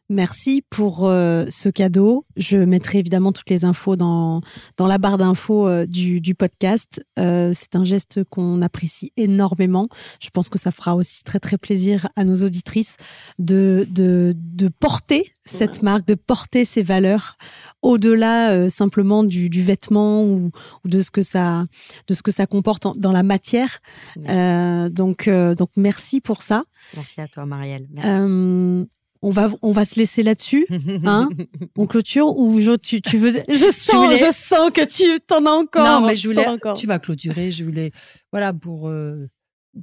Speaker 1: Merci pour euh, ce cadeau. Je mettrai évidemment toutes les infos dans, dans la barre d'infos euh, du, du podcast. Euh, c'est un geste qu'on apprécie énormément. Je pense que ça fera aussi très très plaisir à nos auditrices de, de, de porter cette marque, de porter ces valeurs au-delà simplement du, du vêtement ou, ou de, ce que ça, de ce que ça comporte en- dans la matière. Donc, donc merci pour ça.
Speaker 3: Merci à toi, Marielle. Merci.
Speaker 1: On, va, on va se laisser là-dessus. hein On clôture ou je, tu, tu veux Je sens, je sens que tu t'en as encore.
Speaker 2: non, mais je voulais. Tu vas clôturer. Je voulais, voilà, pour euh,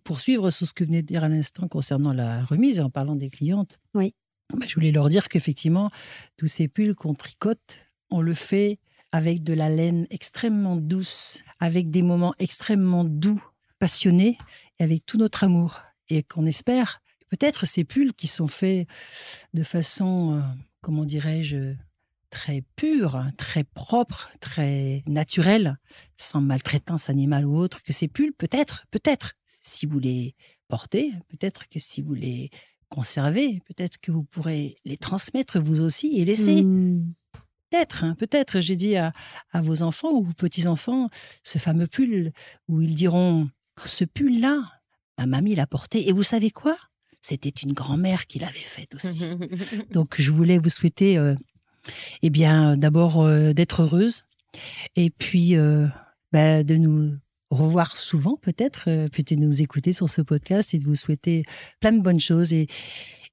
Speaker 2: poursuivre sur ce que venait de dire à l'instant concernant la remise en parlant des clientes.
Speaker 1: Oui.
Speaker 2: Bah, je voulais leur dire qu'effectivement, tous ces pulls qu'on tricote, on le fait avec de la laine extrêmement douce, avec des moments extrêmement doux, passionnés, et avec tout notre amour. Et qu'on espère, peut-être ces pulls qui sont faits de façon, euh, comment dirais-je, très pure, très propre, très naturelle, sans maltraitance animale ou autre, que ces pulls, peut-être, peut-être, si vous les portées, peut-être que si vous les conservez, peut-être que vous pourrez les transmettre vous aussi et laisser.
Speaker 1: Hmm.
Speaker 2: Peut-être, hein, peut-être, j'ai dit à, à vos enfants ou vos petits-enfants, ce fameux pull où ils diront Ce pull-là, ma mamie l'a porté. Et vous savez quoi? C'était une grand-mère qui l'avait faite aussi. Donc, je voulais vous souhaiter, euh, eh bien, d'abord euh, d'être heureuse et puis euh, bah, de nous revoir souvent, peut-être, euh, puis de nous écouter sur ce podcast et de vous souhaiter plein de bonnes choses et,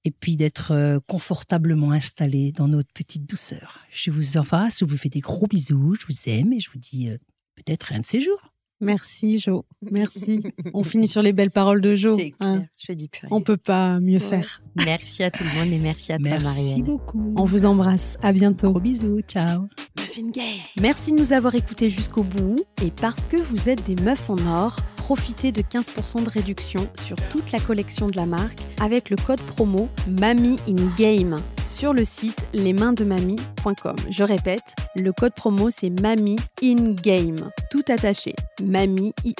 Speaker 2: et puis d'être euh, confortablement installé dans notre petite douceur. Je vous embrasse, je vous fais des gros bisous, je vous aime et je vous dis euh, peut-être un de ces jours.
Speaker 1: Merci Jo, merci. On finit sur les belles paroles de Jo.
Speaker 3: C'est
Speaker 1: hein.
Speaker 3: clair, je dis plus rien.
Speaker 1: On peut pas mieux
Speaker 3: Ouais.
Speaker 1: faire.
Speaker 3: Merci à tout le monde et merci à toi,
Speaker 2: Merci
Speaker 3: Marianne.
Speaker 2: beaucoup.
Speaker 1: On vous embrasse. À bientôt.
Speaker 2: Gros bisous, ciao.
Speaker 1: Merci de nous avoir écoutés jusqu'au bout. Et parce que vous êtes des meufs en or, profitez de 15% de réduction sur toute la collection de la marque avec le code promo MAMI in Game sur le site lesmainsdemamie.com. Je répète, le code promo c'est MAMI in Game, tout attaché. MAMI IE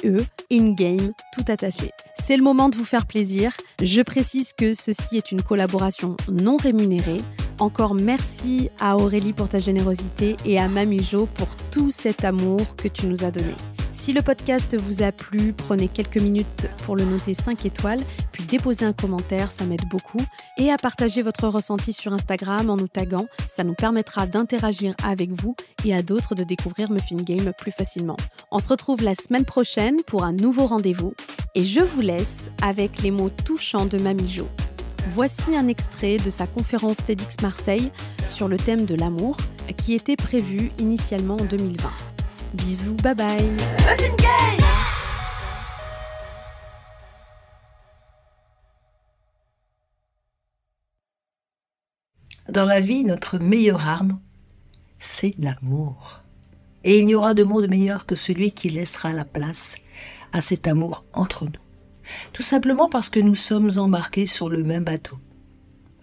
Speaker 1: in Game, tout attaché. C'est le moment de vous faire plaisir. Je précise que ceci est une collaboration non rémunérée. Encore merci à Aurélie pour ta générosité et à Mamie Jo pour tout cet amour que tu nous as donné. Si le podcast vous a plu, prenez quelques minutes pour le noter 5 étoiles, puis déposez un commentaire, ça m'aide beaucoup, et à partager votre ressenti sur Instagram en nous taguant, ça nous permettra d'interagir avec vous et à d'autres de découvrir Muffin Game plus facilement. On se retrouve la semaine prochaine pour un nouveau rendez-vous, et je vous laisse avec les mots touchants de Mamie Jo. Voici un extrait de sa conférence TEDx Marseille sur le thème de l'amour qui était prévue initialement en 2020. Bisous, bye bye
Speaker 4: Dans la vie, notre meilleure arme, c'est l'amour. Et il n'y aura de monde meilleur que celui qui laissera la place à cet amour entre nous. Tout simplement parce que nous sommes embarqués sur le même bateau.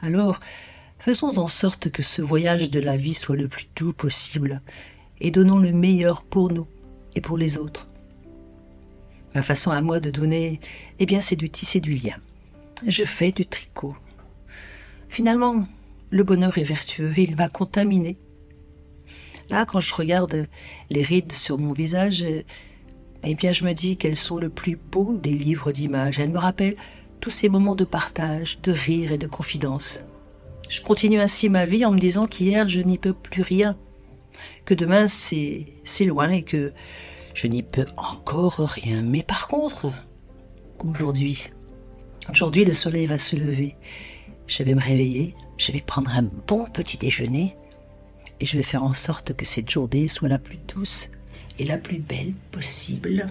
Speaker 4: Alors, faisons en sorte que ce voyage de la vie soit le plus doux possible et donnons le meilleur pour nous et pour les autres. Ma façon à moi de donner, eh bien, c'est de tisser du lien. Je fais du tricot. Finalement, le bonheur est vertueux il m'a contaminé. Là, quand je regarde les rides sur mon visage, eh bien, je me dis qu'elles sont le plus beau des livres d'images. Elles me rappellent tous ces moments de partage, de rire et de confidence. Je continue ainsi ma vie en me disant qu'hier, je n'y peux plus rien, que demain, c'est loin et que je n'y peux encore rien. Mais par contre, aujourd'hui, aujourd'hui, le soleil va se lever. Je vais me réveiller, je vais prendre un bon petit déjeuner et je vais faire en sorte que cette journée soit la plus douce et la plus belle possible.